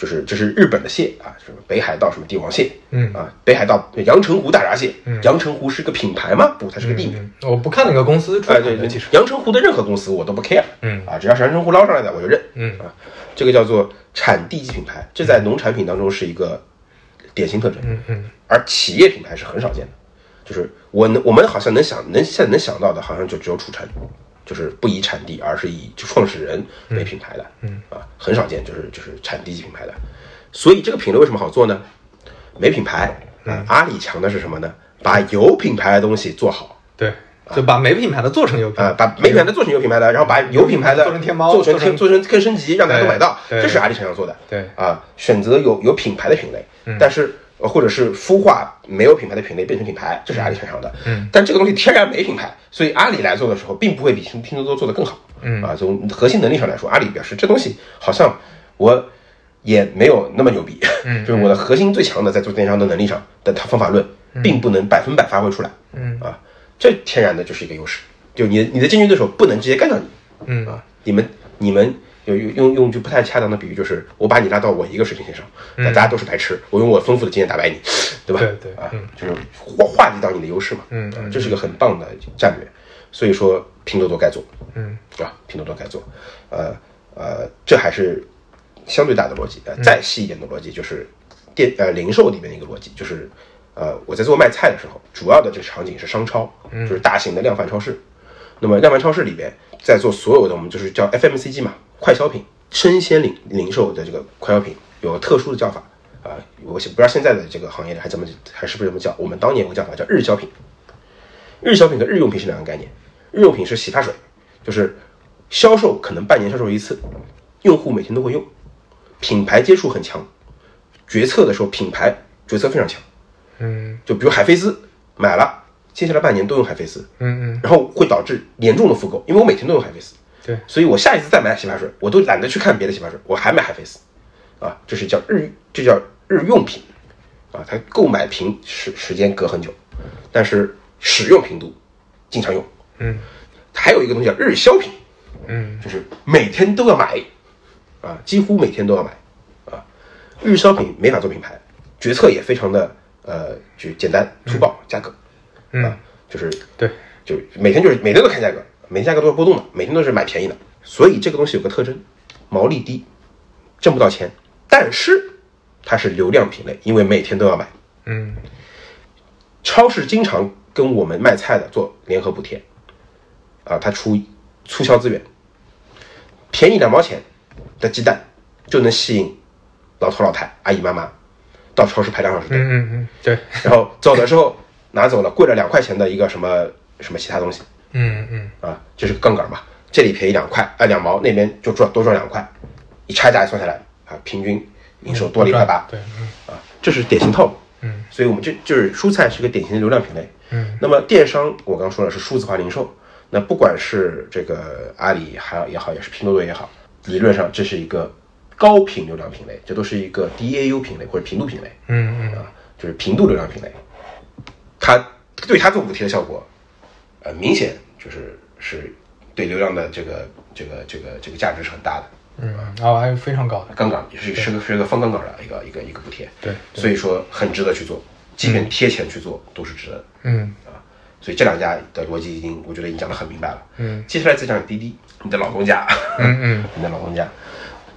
Speaker 3: 就是这是日本的蟹啊，什么北海道什么帝王蟹，
Speaker 2: 嗯。
Speaker 3: 啊，北海道阳澄湖大闸蟹，嗯。阳澄湖是个品牌吗？不，它是个地名。
Speaker 2: 嗯，我不看哪个公司出
Speaker 3: 哎，
Speaker 2: 产的，
Speaker 3: 对对，
Speaker 2: 其实，
Speaker 3: 阳澄湖的任何公司我都不 care，
Speaker 2: 嗯。
Speaker 3: 啊，只要是阳澄湖捞上来的我就认，
Speaker 2: 嗯。
Speaker 3: 啊，这个叫做产地级品牌，这在农产品当中是一个典型特征，
Speaker 2: 嗯嗯。
Speaker 3: 而企业品牌是很少见的，就是我能我们好像能想能现在能想到的，好像就只有楚城，就是不以产地，而是以就创始人为品牌的，
Speaker 2: 嗯
Speaker 3: 啊，很少见，就是就是产地级品牌的，所以这个品类为什么好做呢？没品牌，阿里强的是什么呢？把有品牌的东西做好。
Speaker 2: 对，就把没品牌的做成有品
Speaker 3: 啊，
Speaker 2: 牌，
Speaker 3: 把没品牌的做成有品牌的，然后把有品牌的
Speaker 2: 做成天猫
Speaker 3: 做成
Speaker 2: 做成
Speaker 3: 做成更升级，让大家都买到，这是阿里想要做的。
Speaker 2: 对
Speaker 3: 啊，选择有有品牌的品类，但是呃或者是孵化没有品牌的品类变成品牌，这是阿里擅长的。
Speaker 2: 嗯，
Speaker 3: 但这个东西天然没品牌，所以阿里来做的时候，并不会比拼拼多多做的更好。
Speaker 2: 嗯
Speaker 3: 啊，从核心能力上来说，阿里表示这东西好像我也没有那么牛逼，
Speaker 2: 嗯
Speaker 3: 就是我的核心最强的在做电商的能力上的它方法论，并不能百分百发挥出来。
Speaker 2: 嗯
Speaker 3: 啊，这天然的就是一个优势，就你你的竞争对手不能直接干掉你。
Speaker 2: 嗯
Speaker 3: 啊，你们你们有用用用句不太恰当的比喻，就是我把你拉到我一个水平线上，那大家都是白痴，我用我丰富的经验打败你，对吧？
Speaker 2: 对对
Speaker 3: 啊
Speaker 2: 嗯，
Speaker 3: 就是化化解到你的优势嘛，
Speaker 2: 嗯
Speaker 3: 啊这是个很棒的战略，所以说拼多多该做，
Speaker 2: 嗯。
Speaker 3: 啊，拼多多该做，呃呃，这还是相对大的逻辑，呃，再细一点的逻辑就是电呃零售里面的一个逻辑，就是呃我在做卖菜的时候，主要的这个场景是商超，就是大型的量贩超市。那么量贩超市里边，在做所有的我们就是叫 FMCG 嘛，快消品、生鲜零零售的这个快消品，有特殊的叫法啊、我不知道现在的这个行业还怎么还是不是这么叫，我们当年有个叫法叫日消品。日消品跟日用品是两个概念，日用品是洗发水，就是销售可能半年销售一次，用户每天都会用，品牌接触很强，决策的时候品牌决策非常强。
Speaker 2: 嗯
Speaker 3: 就比如海飞丝买了，接下来半年都用海飞丝，
Speaker 2: 嗯嗯，
Speaker 3: 然后会导致严重的复购，因为我每天都用海飞丝，
Speaker 2: 对，
Speaker 3: 所以我下一次再买洗发水，我都懒得去看别的洗发水，我还买海飞丝，啊，这是叫日，这叫日用品，啊，它购买频时时间隔很久，但是使用频度经常用，
Speaker 2: 嗯。
Speaker 3: 还有一个东西叫日销品，
Speaker 2: 嗯。
Speaker 3: 就是每天都要买，啊，几乎每天都要买，啊，日销品没法做品牌，决策也非常的呃，就简单粗暴，价格，
Speaker 2: 嗯。
Speaker 3: 啊，就是
Speaker 2: 对，
Speaker 3: 就每天就是每天都看价格，每天价格都是波动的，每天都是买便宜的，所以这个东西有个特征，毛利低，挣不到钱，但是它是流量品类，因为每天都要买。
Speaker 2: 嗯。
Speaker 3: 超市经常跟我们卖菜的做联合补贴，啊，他出促销资源，便宜两毛钱的鸡蛋就能吸引老头老太、阿姨妈妈到超市排两小时队，
Speaker 2: 嗯嗯嗯，对，
Speaker 3: 然后走的时候拿走了贵了两块钱的一个什么什么其他东西
Speaker 2: 嗯嗯
Speaker 3: 啊，这是个杠杆嘛，这里便宜两块啊两毛，那边就赚多赚两块，一差价一算下来啊，平均营收多了一块八，
Speaker 2: 对，嗯
Speaker 3: 啊，这是典型套路。
Speaker 2: 嗯，
Speaker 3: 所以我们就就是蔬菜是个典型的流量品类。
Speaker 2: 嗯，
Speaker 3: 那么电商我刚说了是数字化零售，那不管是这个阿里还也好，也是拼多多也好，理论上这是一个高频流量品类，这都是一个 DAU 品类或者频度品类
Speaker 2: 嗯嗯
Speaker 3: 啊，就是频度流量品类。它对它做补贴的效果，呃，明显就是是对流量的这个这个这个这个价值是很大的。
Speaker 2: 嗯，啊，还非常高的，
Speaker 3: 杠杆也是是个是个方杠杆的一个一个一个补贴，
Speaker 2: 对，
Speaker 3: 所以说很值得去做，即便贴钱去做都是值得的。
Speaker 2: 嗯
Speaker 3: 所以这两家的逻辑已经，我觉得已经讲得很明白了。
Speaker 2: 嗯
Speaker 3: 接下来再讲滴滴，你的老东家，
Speaker 2: 嗯嗯 *laughs*
Speaker 3: 你的老东家。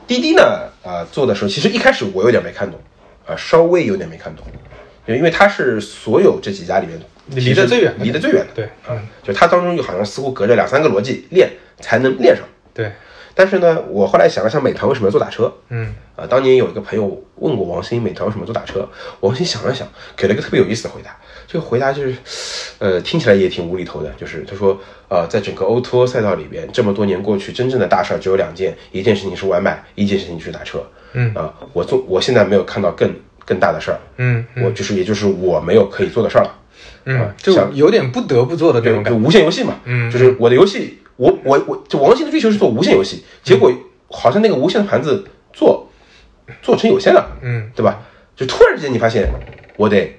Speaker 3: 滴滴呢，呃，做的时候其实一开始我有点没看懂，啊，稍微有点没看懂，因为它是所有这几家里面
Speaker 2: 离得最远
Speaker 3: 离得最远的，
Speaker 2: 对
Speaker 3: 嗯，就它当中就好像似乎隔着两三个逻辑链才能练上。
Speaker 2: 对，
Speaker 3: 但是呢，我后来想了想，美团为什么要做打车？
Speaker 2: 嗯
Speaker 3: 啊，当年有一个朋友问过王鑫，美团为什么做打车？王鑫想了想，给了一个特别有意思的回答。这个回答就是，呃，听起来也挺无厘头的。就是他说，呃，在整个 O2O 赛道里边，这么多年过去，真正的大事儿只有两件，一件事情是外卖，一件事情就是打车。
Speaker 2: 嗯
Speaker 3: 啊，我做，我现在没有看到更更大的事儿，
Speaker 2: 嗯
Speaker 3: 我就是也就是我没有可以做的事儿了。
Speaker 2: 嗯，就
Speaker 3: 像
Speaker 2: 有点不得不做的这种
Speaker 3: 就
Speaker 2: 感觉。
Speaker 3: 无限游戏嘛，
Speaker 2: 嗯
Speaker 3: 就是我的游戏，我我我就王兴的追求是做无限游戏，结果好像那个无限的盘子做做成有限了，
Speaker 2: 嗯。
Speaker 3: 对吧？就突然之间你发现我得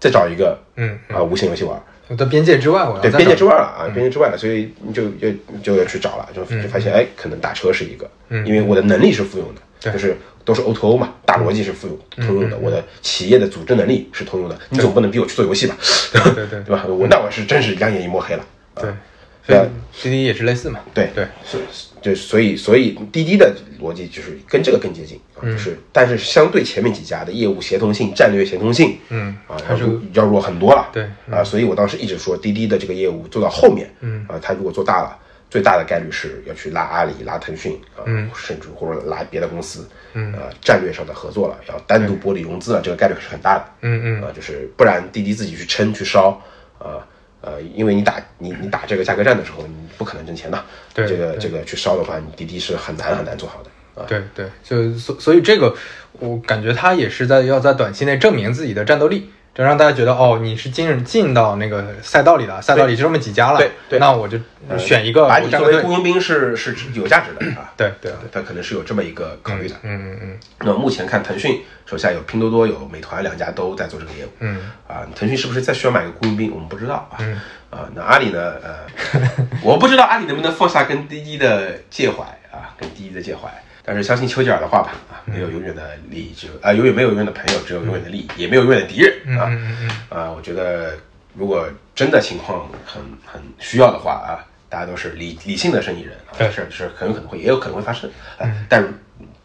Speaker 3: 再找一个
Speaker 2: 嗯，
Speaker 3: 啊无限游戏玩，
Speaker 2: 我在边界之外，我要
Speaker 3: 对边界之外了啊，边界之外了，所以你就就就要去找了，就就发现哎，可能打车是一个，因为我的能力是复用的，
Speaker 2: 对。
Speaker 3: 就是都是 O to O 嘛，大逻辑是富有通用的，我的企业的组织能力是通用的，你总不能逼我去做游戏吧？
Speaker 2: 对对对 *laughs*
Speaker 3: 对吧？我那我是真是两眼一抹黑了。
Speaker 2: 对，所以滴滴也是类似嘛。
Speaker 3: 对
Speaker 2: 对，
Speaker 3: 所就所以所以滴滴的逻辑就是跟这个更接近啊，就是但是相对前面几家的业务协同性、战略协同性，
Speaker 2: 嗯
Speaker 3: 啊，
Speaker 2: 还是
Speaker 3: 要弱要弱很多了。
Speaker 2: 对
Speaker 3: 啊，所以我当时一直说滴滴的这个业务做到后面，嗯啊，它如果做大了。最大的概率是要去拉阿里、拉腾讯啊，甚至或者拉别的公司，嗯，呃，战略上的合作了，要单独剥离融资了，这个概率是很大的，
Speaker 2: 嗯嗯。
Speaker 3: 啊，就是不然滴滴自己去撑去烧，啊呃，因为你打你你打这个价格战的时候，你不可能挣钱的，
Speaker 2: 对对
Speaker 3: 这个这个去烧的话，你滴滴是很难很难做好的。啊。
Speaker 2: 对对，就所所以这个，我感觉他也是在要在短期内证明自己的战斗力，就让大家觉得哦，你是进进到那个赛道里的，赛道里就这么几家了，
Speaker 3: 对对
Speaker 2: 那我就选一个
Speaker 3: 把你作为雇佣兵是是有价值的啊。
Speaker 2: 对对
Speaker 3: 啊它可能是有这么一个考虑的。
Speaker 2: 嗯嗯嗯
Speaker 3: 那目前看，腾讯手下有拼多多、有美团两家都在做这个业务。
Speaker 2: 嗯
Speaker 3: 啊，腾讯是不是再需要买个雇佣兵？我们不知道啊。啊，那阿里呢？呃，*laughs* 我不知道阿里能不能放下跟滴滴的介怀啊，跟滴滴的介怀。但是相信丘吉尔的话吧，啊，没有永远的利益，只有啊，永远没有永远的朋友，只有永远的利益，也没有永远的敌人啊。啊，我觉得如果真的情况很很需要的话啊，大家都是理理性的生意人啊，
Speaker 2: 对
Speaker 3: 是是很有可能会也有可能会发生，啊，但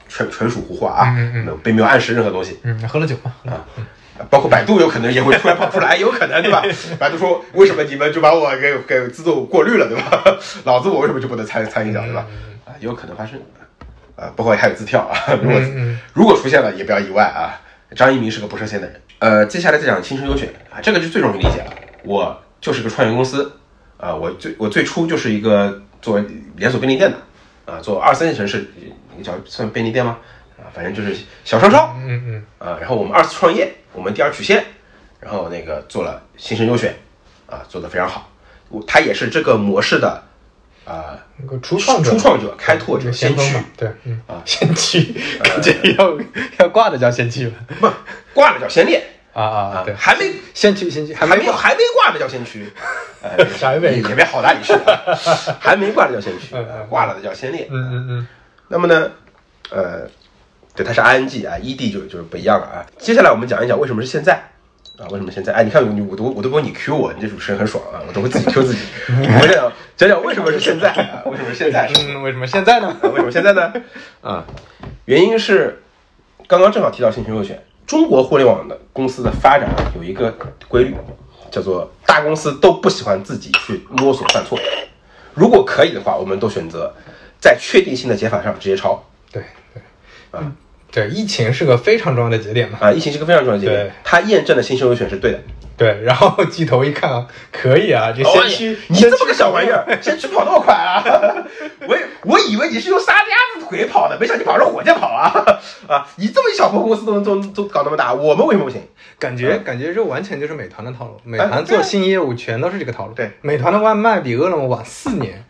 Speaker 3: 纯纯属胡话啊，没有并没有暗示任何东西。
Speaker 2: 嗯，喝了酒嘛，啊
Speaker 3: 包括百度有可能也会突然跑出来，有可能对吧？百度说为什么你们就把我给给自动过滤了，对吧？*laughs* 老子我为什么就不能参参与到，对吧？啊，有可能发生啊，包括还有字跳啊，如果如果出现了也不要意外啊。张一鸣是个不设限的人。呃，接下来再讲新生优选啊，这个就最容易理解了。我就是个创业公司啊，我最我最初就是一个做连锁便利店的啊，做二三线城市，你叫算便利店吗？啊，反正就是小商超。
Speaker 2: 嗯嗯
Speaker 3: 啊，然后我们二次创业，我们第二曲线，然后那个做了新生优选，啊，做得非常好。我它也是这个模式的啊、
Speaker 2: 那个初创者
Speaker 3: 初创者、开拓者、先驱。
Speaker 2: 对，嗯。啊，*laughs* 先驱，感觉要 *laughs* 要挂的叫先驱吧，
Speaker 3: 不挂了叫先烈
Speaker 2: 啊啊，对，
Speaker 3: 还没
Speaker 2: 先驱先驱还
Speaker 3: 还没有，还没挂的叫先驱，*laughs* 呃，
Speaker 2: 还没
Speaker 3: 也也别好哪里去，还没挂的叫先驱挂了的叫先烈。
Speaker 2: 嗯嗯嗯。
Speaker 3: 那么呢，呃，对，它是 ing 啊，ed 就就是不一样了啊。接下来我们讲一讲为什么是现在啊？为什么现在？哎，你看我我都我都不用你 Q 我，你这主持人很爽啊，我都会自己 Q 自己。我们讲讲讲为什么是现在啊？为什么是现在？
Speaker 2: 嗯，为什么现在呢？
Speaker 3: 啊为什么现在呢？啊，原因是刚刚正好提到新生优选，中国互联网的公司的发展啊有一个规律，叫做大公司都不喜欢自己去摸索犯错。如果可以的话，我们都选择在确定性的解法上直接抄。
Speaker 2: 对对，嗯，对，疫情是个非常重要的节点嘛。
Speaker 3: 啊，疫情是个非常重要的节点
Speaker 2: 对，
Speaker 3: 它验证了新生优选是对的。
Speaker 2: 对，然后 *laughs* 鸡头一看啊，可以啊，这先驱，
Speaker 3: 你这么个小玩意儿，先驱跑那么快啊！我以我以为你是用撒丫子腿跑的，没想到你跑着火箭跑啊！啊，你这么一小破公司都能做都搞那么大，我们为什么不行？
Speaker 2: 感觉感觉这完全就是美团的套路。美
Speaker 3: 哎
Speaker 2: 团做新业务全都是这个套路。
Speaker 3: 对，
Speaker 2: 美团的外卖比饿了么晚四年，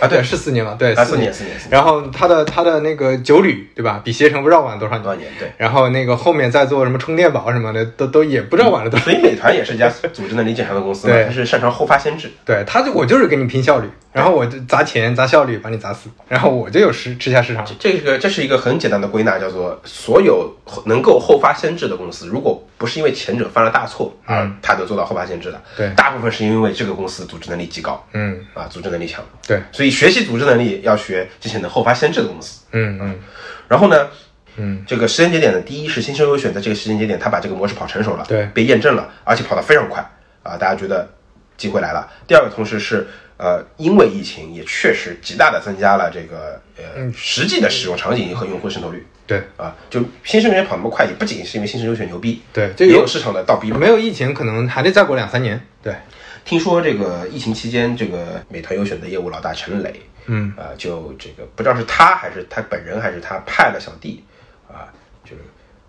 Speaker 3: 啊对
Speaker 2: 是四年嘛？对，
Speaker 3: 啊，
Speaker 2: 四
Speaker 3: 四年，四年，
Speaker 2: 然后他的他的那个九旅，对吧？比携程不知道晚了多少年。
Speaker 3: 多少年？对。
Speaker 2: 然后那个后面再做什么充电宝什么的，都都也不知道晚了多少。
Speaker 3: 所以美团也是一家组织能力坚强的公司嘛，
Speaker 2: 对
Speaker 3: 它是擅长后发先至。
Speaker 2: 对，他就我就是跟你拼效率，然后我就砸钱砸效率把你砸死，然后我就有吃吃下市场。
Speaker 3: 这个这是一个很简单的归纳，叫做所有能够后发先至的公司，如果不是因为前者犯了大错而他能做到后发先至的，
Speaker 2: 对。
Speaker 3: 大部分是因为这个公司组织能力极高，
Speaker 2: 嗯，
Speaker 3: 啊，组织能力强，
Speaker 2: 对，
Speaker 3: 所以学习组织能力要学之前的后发先至的公司。
Speaker 2: 嗯嗯。
Speaker 3: 然后呢，
Speaker 2: 嗯，
Speaker 3: 这个时间节点呢，第一是新生优选在这个时间节点，他把这个模式跑成熟了，
Speaker 2: 对。
Speaker 3: 被验证了，而且跑得非常快。啊，大家觉得机会来了。第二个同时是呃，因为疫情也确实极大的增加了这个呃实际的使用场景和用户渗透率
Speaker 2: 对
Speaker 3: 啊，就新生优选跑那么快，也不仅是因为新生优选牛逼，
Speaker 2: 对，
Speaker 3: 也有市场的倒逼。
Speaker 2: 没有疫情可能还得再过两三年。对，
Speaker 3: 听说这个疫情期间，这个美团优选的业务老大陈磊，
Speaker 2: 嗯，
Speaker 3: 啊、就这个不知道是他还是他本人，还是他派了小弟啊，就是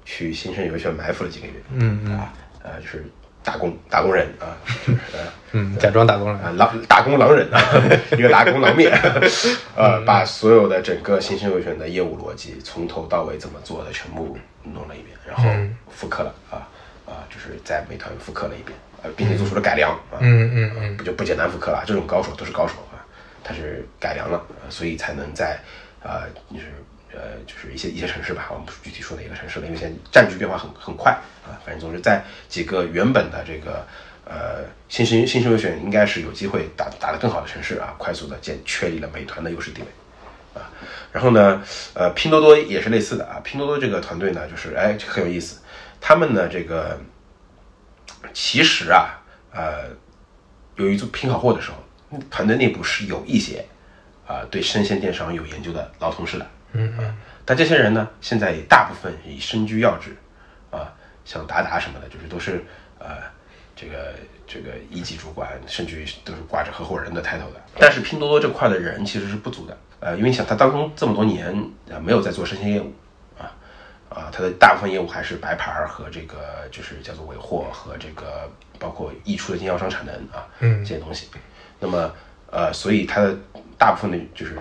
Speaker 3: 去新生优选埋伏了几个月，
Speaker 2: 嗯
Speaker 3: 啊，呃，就是打工打工人啊，就是呃
Speaker 2: 嗯，假装打工人。
Speaker 3: 啊，狼打工狼人啊，*laughs* 一个打工狼面，*laughs* 呃，把所有的整个新生优选的业务逻辑从头到尾怎么做的全部弄了一遍，然后复刻了啊啊，就是在美团复刻了一遍，呃，并且做出了改良啊，
Speaker 2: 嗯嗯嗯，
Speaker 3: 不就不简单复刻了，这种高手都是高手啊，他是改良了，呃所以才能在呃，就是呃，就是一些一些城市吧，我们不具体说哪个城市了，因为现在占据变化很很快啊，反正总之在几个原本的这个呃新生新生优选应该是有机会打打得更好的城市啊，快速的建确立了美团的优势地位。啊，然后呢，呃，拼多多也是类似的啊。拼多多这个团队呢，就是哎很有意思，他们呢这个其实啊，呃，由于做拼好货的时候，团队内部是有一些啊、对生鲜电商有研究的老同事的，嗯嗯，但这些人呢，现在也大部分已身居要职啊，像达达什么的，就是都是呃这个这个一级主管，甚至于都是挂着合伙人的 title 的。但是拼多多这块的人其实是不足的，呃，因为想他当中这么多年呃没有在做生鲜业务啊啊，他的大部分业务还是白牌儿和这个就是叫做尾货和这个包括溢出的经销商产能啊，
Speaker 2: 嗯
Speaker 3: 这些东西。那么呃，所以它的大部分的就是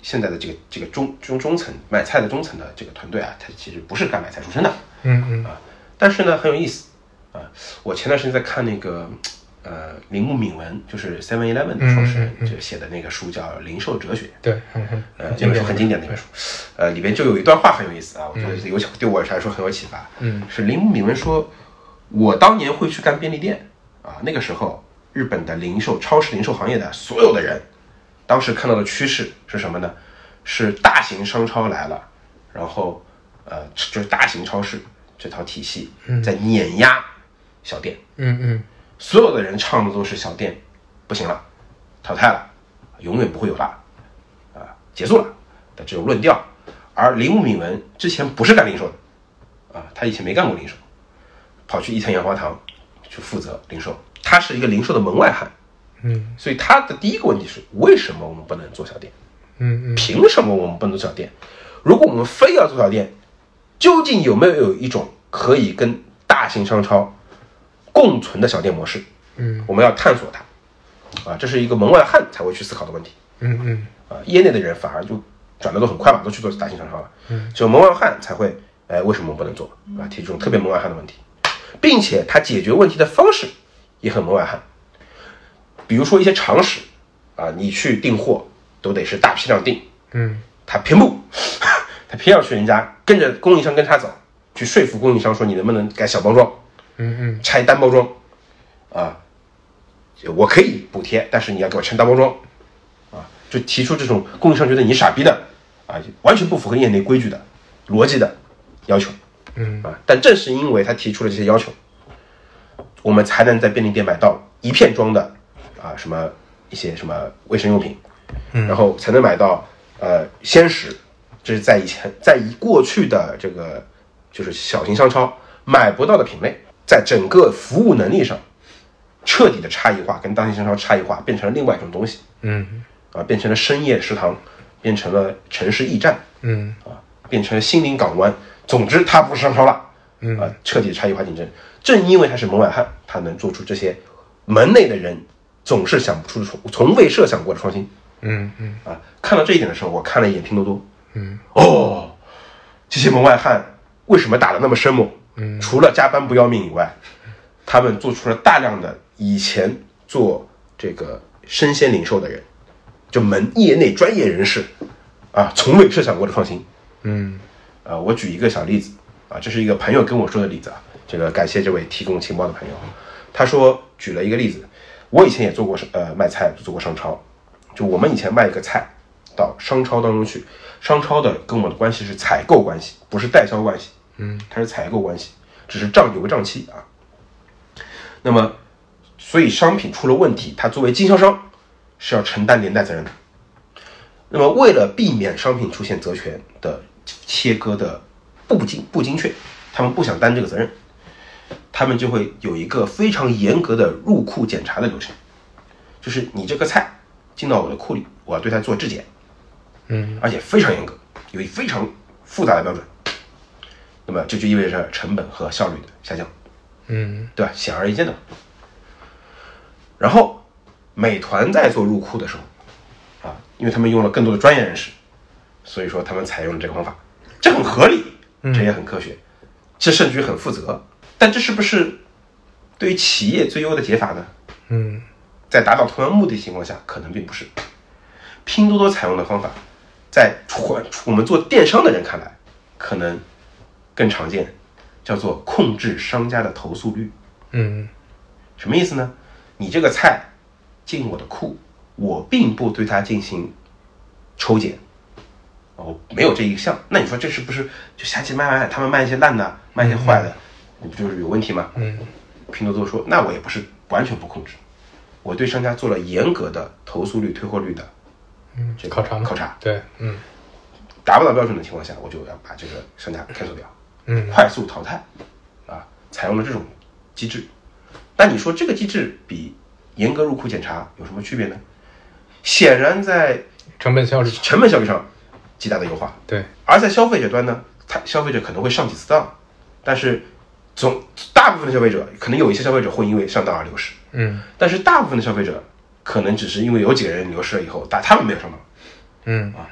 Speaker 3: 现在的这个这个中中中层买菜的中层的这个团队啊，他其实不是干买菜出身的，
Speaker 2: 嗯嗯
Speaker 3: 啊，但是呢很有意思啊。我前段时间在看那个呃铃木敏文，就是 Seven Eleven 的创始人，就写的那个书叫《零售哲学》。
Speaker 2: 对，
Speaker 3: 呃，这本书很经典的一本书，呃，里边就有一段话很有意思啊，我觉得有对我来说很有启发。
Speaker 2: 嗯，
Speaker 3: 是铃木敏文说，我当年会去干便利店啊，那个时候日本的零售、超市零售行业的所有的人，当时看到的趋势是什么呢？是大型商超来了，然后呃，就是大型超市这套体系在碾压小店，
Speaker 2: 嗯嗯。
Speaker 3: 所有的人唱的都是小店不行了，淘汰了，永远不会有了，啊，结束了的这种论调。而铃木敏文之前不是干零售的，啊，他以前没干过零售，跑去伊藤洋花堂去负责零售，他是一个零售的门外汉，
Speaker 2: 嗯。
Speaker 3: 所以他的第一个问题是：为什么我们不能做小店？
Speaker 2: 嗯嗯。
Speaker 3: 凭什么我们不能做小店？如果我们非要做小店，究竟有没有有一种可以跟大型商超共存的小店模式？
Speaker 2: 嗯，
Speaker 3: 我们要探索它，啊，这是一个门外汉才会去思考的问题。
Speaker 2: 嗯嗯。
Speaker 3: 啊，业内的人反而就转的都很快嘛，都去做大型商超了，嗯，只有门外汉才会，哎，为什么我们不能做？啊？提这种特别门外汉的问题，并且他解决问题的方式也很门外汉，比如说一些常识啊，你去订货都得是大批量订，
Speaker 2: 嗯。
Speaker 3: 他偏不，*laughs* 他偏要去人家跟着供应商跟他走，去说服供应商说你能不能改小包装，
Speaker 2: 嗯嗯。
Speaker 3: 拆单包装，啊，我可以补贴，但是你要给我拆单包装，啊，就提出这种供应商觉得你傻逼的，啊，完全不符合业内规矩的逻辑的要求，
Speaker 2: 嗯。
Speaker 3: 啊，但正是因为他提出了这些要求，我们才能在便利店买到一片装的啊什么一些什么卫生用品，然后才能买到呃鲜食，这是在以前在以过去的这个就是小型商超买不到的品类，在整个服务能力上彻底的差异化，跟大型商超差异化，变成了另外一种东西
Speaker 2: 嗯
Speaker 3: 啊，变成了深夜食堂，变成了城市驿站，
Speaker 2: 嗯
Speaker 3: 啊，变成了心灵港湾。总之，它不是商超了，啊，彻底的差异化竞争。正因为他是门外汉，他能做出这些门内的人总是想不出从，从未设想过的创新。
Speaker 2: 嗯嗯
Speaker 3: 啊。看到这一点的时候，我看了一眼拼多多，
Speaker 2: 嗯
Speaker 3: 哦，这些门外汉为什么打得那么生猛？
Speaker 2: 嗯
Speaker 3: 除了加班不要命以外，他们做出了大量的以前做这个生鲜零售的人，就门业内专业人士啊，从未设想过的创新。
Speaker 2: 嗯
Speaker 3: 呃，我举一个小例子啊，这是一个朋友跟我说的例子啊，这个感谢这位提供情报的朋友。他说举了一个例子，我以前也做过呃卖菜，做过商超，就我们以前卖一个菜到商超当中去，商超的跟我的关系是采购关系，不是代销关系，
Speaker 2: 嗯，
Speaker 3: 它是采购关系，只是账有个账期啊。那么，所以商品出了问题，他作为经销商是要承担连带责任的。那么，为了避免商品出现责权的切割的不精不精确，他们不想担这个责任，他们就会有一个非常严格的入库检查的流程，就是你这个菜进到我的库里，我要对它做质检，
Speaker 2: 嗯，
Speaker 3: 而且非常严格，有一非常复杂的标准。那么这就意味着成本和效率的下降，
Speaker 2: 嗯
Speaker 3: 对吧？显而易见的。然后，美团在做入库的时候，啊，因为他们用了更多的专业人士，所以说他们采用了这个方法，这很合理，这也很科学，这甚至于很负责。但这是不是对于企业最优的解法呢？
Speaker 2: 嗯
Speaker 3: 在达到同样目的情况下，可能并不是。拼多多采用的方法，在传我们做电商的人看来，可能更常见，叫做控制商家的投诉率。
Speaker 2: 嗯
Speaker 3: 什么意思呢？你这个菜进我的库，我并不对它进行抽检，哦，没有这一项，那你说这是不是就瞎鸡卖卖？他们卖一些烂的，卖一些坏的，你不就是有问题吗？
Speaker 2: 嗯。
Speaker 3: 拼多多说，那我也不是完全不控制，我对商家做了严格的投诉率、退货率的
Speaker 2: 嗯
Speaker 3: 这个
Speaker 2: 考察吗
Speaker 3: 考察，
Speaker 2: 对，嗯。
Speaker 3: 达不到标准的情况下，我就要把这个商家 cancel 掉，
Speaker 2: 嗯。
Speaker 3: 快速淘汰，啊，采用了这种机制。那你说这个机制比严格入库检查有什么区别呢？显然在
Speaker 2: 成本效率，
Speaker 3: 成本效率上极大的优化，
Speaker 2: 对，
Speaker 3: 而在消费者端呢，他消费者可能会上几次当，但是总大部分的消费者可能有一些消费者会因为上当而流失，
Speaker 2: 嗯。
Speaker 3: 但是大部分的消费者可能只是因为有几个人流失了以后，但他们没有上当，
Speaker 2: 嗯。
Speaker 3: 啊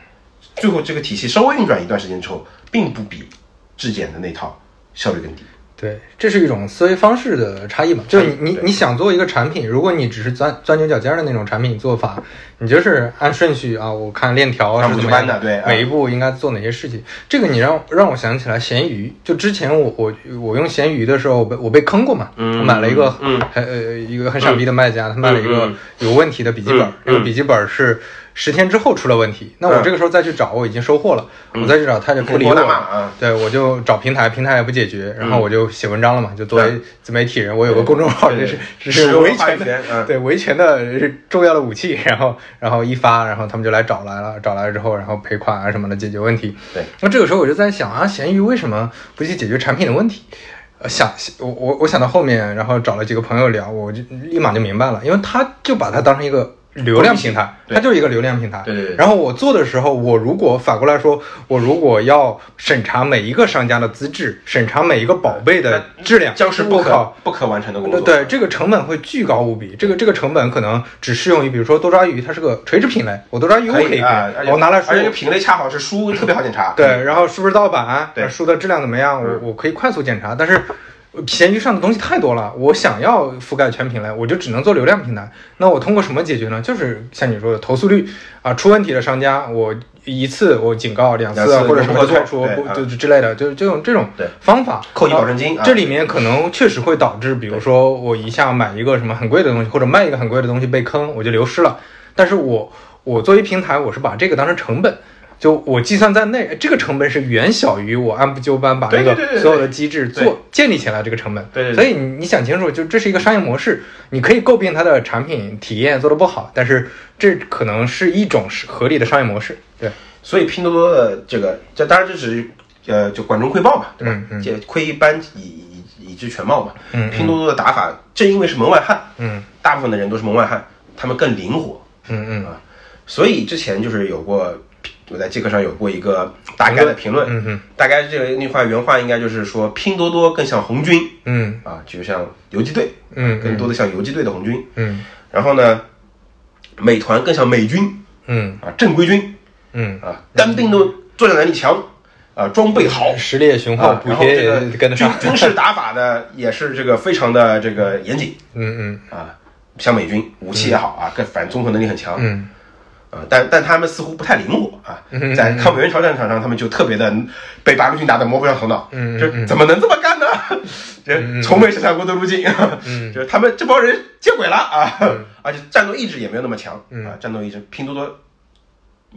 Speaker 3: 最后这个体系稍微运转一段时间之后，并不比质检的那套效率更低。
Speaker 2: 对，这是一种思维方式的差异嘛。就是你你你想做一个产品，如果你只是钻钻牛角尖儿的那种产品做法，你就是按顺序啊，我看链条是怎么样
Speaker 3: 的对啊
Speaker 2: 每一步应该做哪些事情。这个你让让我想起来闲鱼，就之前我我我用闲鱼的时候，我被我被坑过嘛。
Speaker 3: 嗯
Speaker 2: 我买了一个
Speaker 3: 嗯
Speaker 2: 很呃一个很傻逼的卖家，他卖了一个
Speaker 3: 嗯
Speaker 2: 有问题的笔记本
Speaker 3: 嗯，
Speaker 2: 这个笔记本是。十天之后出了问题，那我
Speaker 3: 嗯。
Speaker 2: 这个时候再去找，我已经收货了，我再去找他就不理我对，我就找平台，平台也不解决，然后我就写文章了嘛，就作为
Speaker 3: 嗯
Speaker 2: 自媒体人，我有个公众号，
Speaker 3: 对
Speaker 2: 这是这是维权的，
Speaker 3: 嗯。
Speaker 2: 对维权的重要的武器。然后然后一发，然后他们就来找来了，找来之后，然后赔款啊什么的解决问题。
Speaker 3: 对，
Speaker 2: 那这个时候我就在想啊，闲鱼为什么不去解决产品的问题？呃，想我我我想到后面，然后找了几个朋友聊，我就立马就明白了，因为他就把它当成一个流量平台，它就是一个流量平台。
Speaker 3: 对对对
Speaker 2: 然后我做的时候，我如果反过来说，我如果要审查每一个商家的资质，审查每一个宝贝的质量，
Speaker 3: 将是不可不可完成的工作。
Speaker 2: 对，这个成本会巨高无比。这个这个成本可能只适用于，比如说多抓鱼，它是个垂直品类，我多抓鱼我可以我拿来输
Speaker 3: 而且这个品类恰好是书特别好检查。
Speaker 2: 对，然后是不是盗版？
Speaker 3: 对
Speaker 2: 书的质量怎么样？我
Speaker 3: 嗯
Speaker 2: 我可以快速检查，但是。闲鱼上的东西太多了，我想要覆盖全品类，我就只能做流量平台。那我通过什么解决呢？就是像你说的投诉率啊，出问题的商家，我一次我警告，两次或者什么开除，就就之类的，就这种这种方法
Speaker 3: 扣你保证金啊
Speaker 2: 这里面可能确实会导致，比如说我一下买一个什么很贵的东西，或者卖一个很贵的东西被坑，我就流失了。但是我我作为平台，我是把这个当成成本。就我计算在内，这个成本是远小于我按部就班把那个所有的机制做建立起来这个成本。
Speaker 3: 对对对
Speaker 2: 所以你你想清楚，就这是一个商业模式，你可以诟病它的产品体验做的不好，但是这可能是一种是合理的商业模式。对，
Speaker 3: 所以拼多多的这个，这当然这只是呃，就管中窥豹嘛，对吧
Speaker 2: 嗯？嗯
Speaker 3: 这窥一斑以以以知全貌嘛。
Speaker 2: 嗯嗯
Speaker 3: 拼多多的打法，正因为是门外汉，
Speaker 2: 嗯
Speaker 3: 大部分的人都是门外汉，他们更灵活，
Speaker 2: 嗯嗯
Speaker 3: 啊，所以之前就是有过，我在 Jack 上有过一个大概的评论，
Speaker 2: 嗯哼
Speaker 3: 大概这个那话原话应该就是说，拼多多更像红军
Speaker 2: 嗯
Speaker 3: 啊，就像游击队，
Speaker 2: 嗯
Speaker 3: 更多的像游击队的红军。
Speaker 2: 嗯
Speaker 3: 然后呢，美团更像美军
Speaker 2: 嗯
Speaker 3: 啊，正规军
Speaker 2: 嗯，
Speaker 3: 啊，单兵的作战能力强啊，装备好。
Speaker 2: 实力也雄厚，
Speaker 3: 啊，
Speaker 2: 补贴
Speaker 3: 然后这个。军军事打法呢，也是这个非常的这个严谨
Speaker 2: 嗯嗯
Speaker 3: 啊，像美军武器也好啊，更反正综合能力很强，
Speaker 2: 嗯
Speaker 3: 啊，但但他们似乎不太灵活啊，
Speaker 2: 嗯
Speaker 3: 在抗美援朝战场上，他们就特别的被八路军打得摸不着头脑，
Speaker 2: 嗯
Speaker 3: 就怎么能这么干呢？*laughs* 这从没设想过的路径，
Speaker 2: 嗯 *laughs*
Speaker 3: 就是他们这帮人见鬼了啊！而且战斗意志也没有那么强
Speaker 2: 嗯
Speaker 3: 啊，战斗意志，拼多多。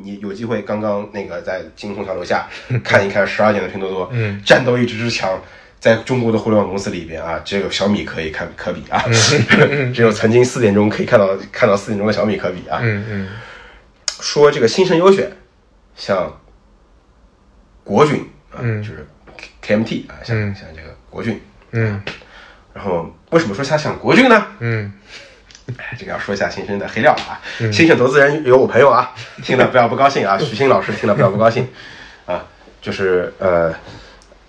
Speaker 3: 你有机会刚刚那个在金虹桥楼下看一看十二点的拼多多，
Speaker 2: 嗯
Speaker 3: 战斗意志之强，在中国的互联网公司里边啊，只有小米可以看可比啊，
Speaker 2: 嗯 *laughs*
Speaker 3: 只有曾经四点钟可以看到看到四点钟的小米可比啊。
Speaker 2: 嗯嗯
Speaker 3: 说这个新生优选，像国军啊，
Speaker 2: 嗯
Speaker 3: 就是 KMT 啊，像、
Speaker 2: 嗯
Speaker 3: 像这个国军，
Speaker 2: 嗯
Speaker 3: 然后为什么说它像国军呢？
Speaker 2: 嗯
Speaker 3: 哎，这个要说一下新生的黑料啊。新生投资人有我朋友啊，*laughs* 听了不要不高兴啊。徐新老师听了不要不高兴啊，就是呃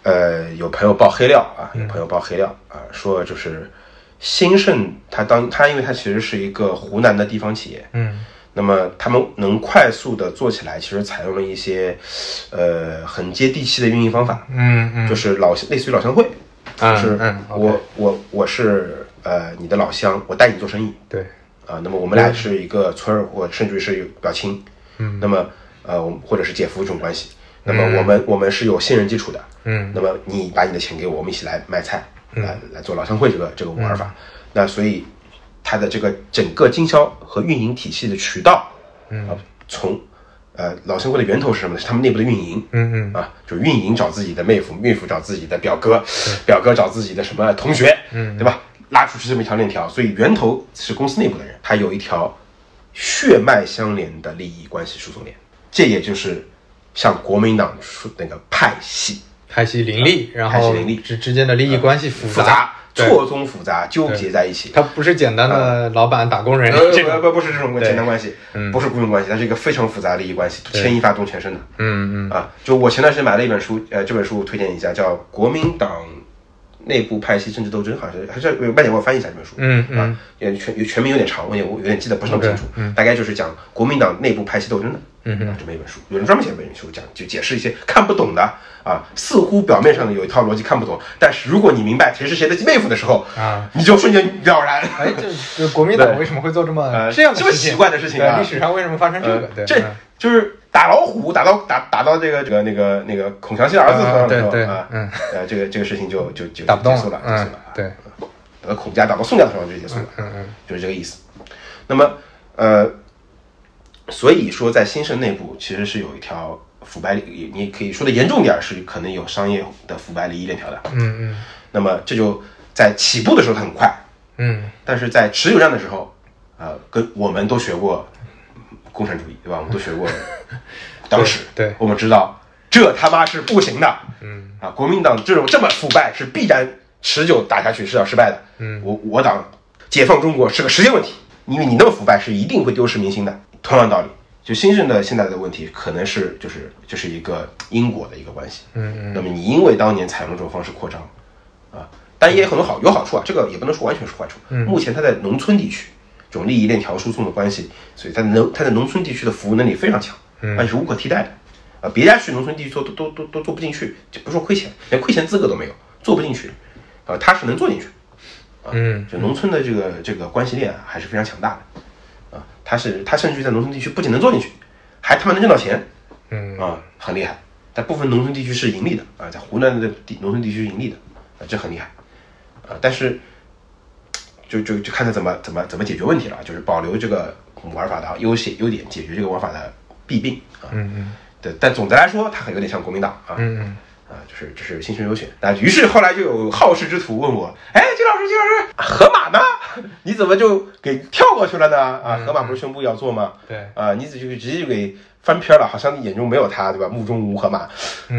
Speaker 3: 呃，有朋友爆黑料啊，有朋友爆黑料啊，说就是新盛它当它因为它其实是一个湖南的地方企业，
Speaker 2: 嗯
Speaker 3: 那么他们能快速的做起来，其实采用了一些呃很接地气的运营方法，
Speaker 2: 嗯嗯，
Speaker 3: 就是老类似于老乡会，
Speaker 2: 嗯
Speaker 3: 就是我我我是呃你的老乡，我带你做生意。
Speaker 2: 对，
Speaker 3: 啊，那么我们俩是一个村儿，或甚至于是有表亲，
Speaker 2: 嗯，
Speaker 3: 那么呃或者是姐夫这种关系，那么我们我们是有信任基础的，
Speaker 2: 嗯。
Speaker 3: 那么你把你的钱给我，我们一起来卖菜，来来做老乡会这个这个玩法。那所以它的这个整个经销和运营体系的渠道，嗯，从呃老生会的源头是什么呢？是他们内部的运营，
Speaker 2: 嗯嗯。
Speaker 3: 啊，就运营找自己的妹夫，妹夫找自己的表哥，表哥找自己的什么同学，嗯，对吧？拉出去这么一条链条，所以源头是公司内部的人，他有一条血脉相连的利益关系输送链，这也就是像国民党说那个派系
Speaker 2: 派系林立，然后
Speaker 3: 派系林立
Speaker 2: 之之间的利益关系复
Speaker 3: 复杂、
Speaker 2: 对
Speaker 3: 错综复杂、纠结在一起。
Speaker 2: 它不是简单的老板打工人
Speaker 3: 呃
Speaker 2: 这个，
Speaker 3: 不不不是这种
Speaker 2: 对
Speaker 3: 简单关系，不是雇佣关系，它是一个非常复杂的利益关系，牵一发动全身的。
Speaker 2: 嗯嗯
Speaker 3: 啊，就我前段时间买了一本书，呃，这本书推荐一下，叫《国民党内部派系政治斗争》，好像还是呃麦姐给我翻译一下这本书。
Speaker 2: 嗯嗯
Speaker 3: 啊，也全全名有点长，我也我有点记得不是那么清楚。大概就是讲国民党内部派系斗争的。
Speaker 2: 嗯
Speaker 3: 啊，这么一本书，有人专门写一本书讲，就解释一些看不懂的啊，似乎表面上的有一套逻辑看不懂，但是如果你明白谁是谁的妹夫的时候，
Speaker 2: 啊，
Speaker 3: 你就瞬间了然。
Speaker 2: 哎，这这国民党为什么会做这么
Speaker 3: 呃
Speaker 2: 这样
Speaker 3: 这么奇怪的事情啊。
Speaker 2: 历史上为什么发生这个？对，
Speaker 3: 这
Speaker 2: 嗯。
Speaker 3: 就是打老虎，打到打打到这个这个那个那个孔祥熙的儿子头上的时候
Speaker 2: 啊对对
Speaker 3: 啊，
Speaker 2: 嗯。
Speaker 3: 呃，这个这个事情就就就
Speaker 2: 打不动
Speaker 3: 结束了，结束
Speaker 2: 嗯
Speaker 3: 了，啊，
Speaker 2: 对，
Speaker 3: 打到孔家打到宋家头上就结束了，
Speaker 2: 嗯嗯。
Speaker 3: 就是这个意思。那么呃，所以说在新盛内部其实是有一条腐败利，你可以说的严重点儿是可能有商业的腐败利益链条的。
Speaker 2: 嗯嗯。
Speaker 3: 那么这就在起步的时候它很快，
Speaker 2: 嗯。
Speaker 3: 但是在持久战的时候，呃，跟我们都学过共产主义，对吧？我们都学过 *laughs* 党史，
Speaker 2: 对对。
Speaker 3: 我们知道这他妈是不行的，
Speaker 2: 嗯。
Speaker 3: 啊，国民党这种这么腐败是必然持久打下去是要失败的，
Speaker 2: 嗯。
Speaker 3: 我我党解放中国是个时间问题，因为你那么腐败是一定会丢失民心的，同样道理。就新生的现在的问题，可能是就是就是一个因果的一个关系。
Speaker 2: 嗯嗯
Speaker 3: 那么你因为当年采用这种方式扩张，啊，但也有很多好有好处啊，这个也不能说完全是坏处。
Speaker 2: 嗯
Speaker 3: 目前它在农村地区这种利益链条输送的关系，所以它的农它在农村地区的服务能力非常强，
Speaker 2: 嗯
Speaker 3: 而且是无可替代的。啊，别家去农村地区做都都都都做不进去，就不说亏钱，连亏钱资格都没有，做不进去。啊，他是能做进去。啊，
Speaker 2: 嗯
Speaker 3: 就农村的这个这个关系链啊，还是非常强大的。啊，他是他甚至于在农村地区不仅能做进去，还他妈能挣到钱。
Speaker 2: 嗯
Speaker 3: 啊，很厉害。但部分农村地区是盈利的啊，在湖南的地农村地区是盈利的啊，这很厉害啊。但是就就就看他怎么怎么怎么解决问题了，就是保留这个玩法的优些优点，解决这个玩法的弊病啊。
Speaker 2: 嗯嗯
Speaker 3: 对，但总的来说，他很有点像国民党啊。
Speaker 2: 嗯嗯
Speaker 3: 啊，就是这是新生优选。那于是后来就有好事之徒问我，哎，金老师，金老师，河马呢？*laughs* 你怎么就给跳过去了呢？啊，河马不是宣布要做吗？
Speaker 2: 对
Speaker 3: 啊，你就直接就给翻篇了，好像你眼中没有他，对吧？目中无河马，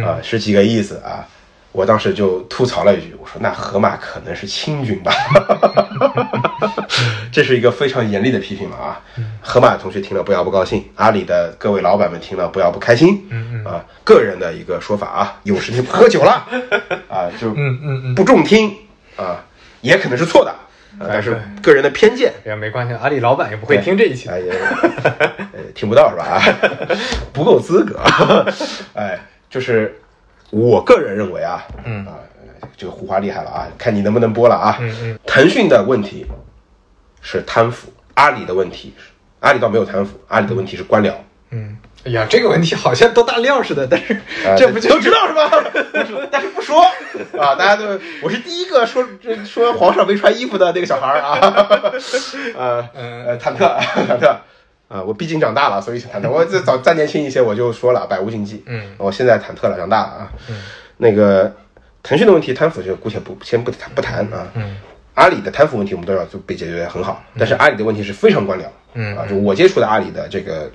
Speaker 3: 啊，是几个意思啊？我当时就吐槽了一句，我说那河马可能是清军吧，*laughs* 这是一个非常严厉的批评了啊！河马同学听了不要不高兴，阿里的各位老板们听了不要不开心，啊，个人的一个说法啊，有时间不喝酒了 *laughs* 啊，就
Speaker 2: 嗯嗯嗯
Speaker 3: 不中听啊，也可能是错的啊但是个人的偏见，
Speaker 2: 哎呀，没关系，阿里老板也不会听这一期 *laughs*
Speaker 3: 听不到是吧？啊，不够资格。哎，就是我个人认为啊，
Speaker 2: 嗯。
Speaker 3: 啊，这个胡话厉害了啊，看你能不能播了啊。
Speaker 2: 嗯嗯。
Speaker 3: 腾讯的问题是贪腐，阿里的问题是阿里倒没有贪腐，阿里的问题是官僚。
Speaker 2: 嗯，哎呀，这个问题好像都大料似的，但是
Speaker 3: 啊，
Speaker 2: 这不就
Speaker 3: 都知道是吧？*laughs* 但是不说啊，大家都我是第一个说这说皇上没穿衣服的那个小孩儿啊，*laughs* 呃
Speaker 2: 嗯。
Speaker 3: 呃忐忑忐忑啊，我毕竟长大了，所以忐忑。我这早再年轻一些我就说了百无禁忌，
Speaker 2: 嗯
Speaker 3: 我现在忐忑了，长大了啊。那个腾讯的问题贪腐就姑且不先不谈不谈啊，
Speaker 2: 嗯
Speaker 3: 阿里的贪腐问题我们都知道就被解决得很好，但是阿里的问题是非常官僚，
Speaker 2: 嗯
Speaker 3: 啊，就我接触的阿里的这个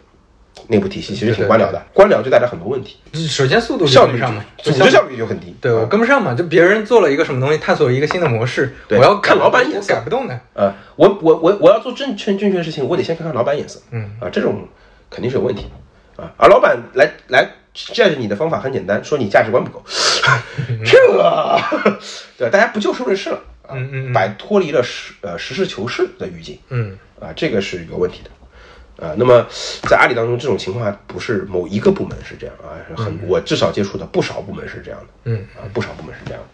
Speaker 3: 内部体系其实挺官僚的，官僚就带来很多问题。
Speaker 2: 首先速度
Speaker 3: 效率
Speaker 2: 上嘛，
Speaker 3: 组织效率就很低。
Speaker 2: 对我跟不上嘛，就别人做了一个什么东西，探索一个新的模式，我要
Speaker 3: 看老板
Speaker 2: 我
Speaker 3: 眼色
Speaker 2: 改不动的。
Speaker 3: 呃，我我我我要做正确正确的事情，我得先看看老板眼色。
Speaker 2: 嗯
Speaker 3: 啊，这种肯定是有问题啊。而老板来来 judge 你的方法很简单，说你价值观不够，*laughs* 这 *laughs* 对大家不就事论事了，
Speaker 2: 嗯嗯
Speaker 3: 摆脱离了实呃实事求是的语境
Speaker 2: 嗯
Speaker 3: 啊，这个是有问题的。啊，那么在阿里当中，这种情况还不是某一个部门是这样啊，很我至少接触的不少部门是这样的。
Speaker 2: 嗯。
Speaker 3: 啊，不少部门是这样的。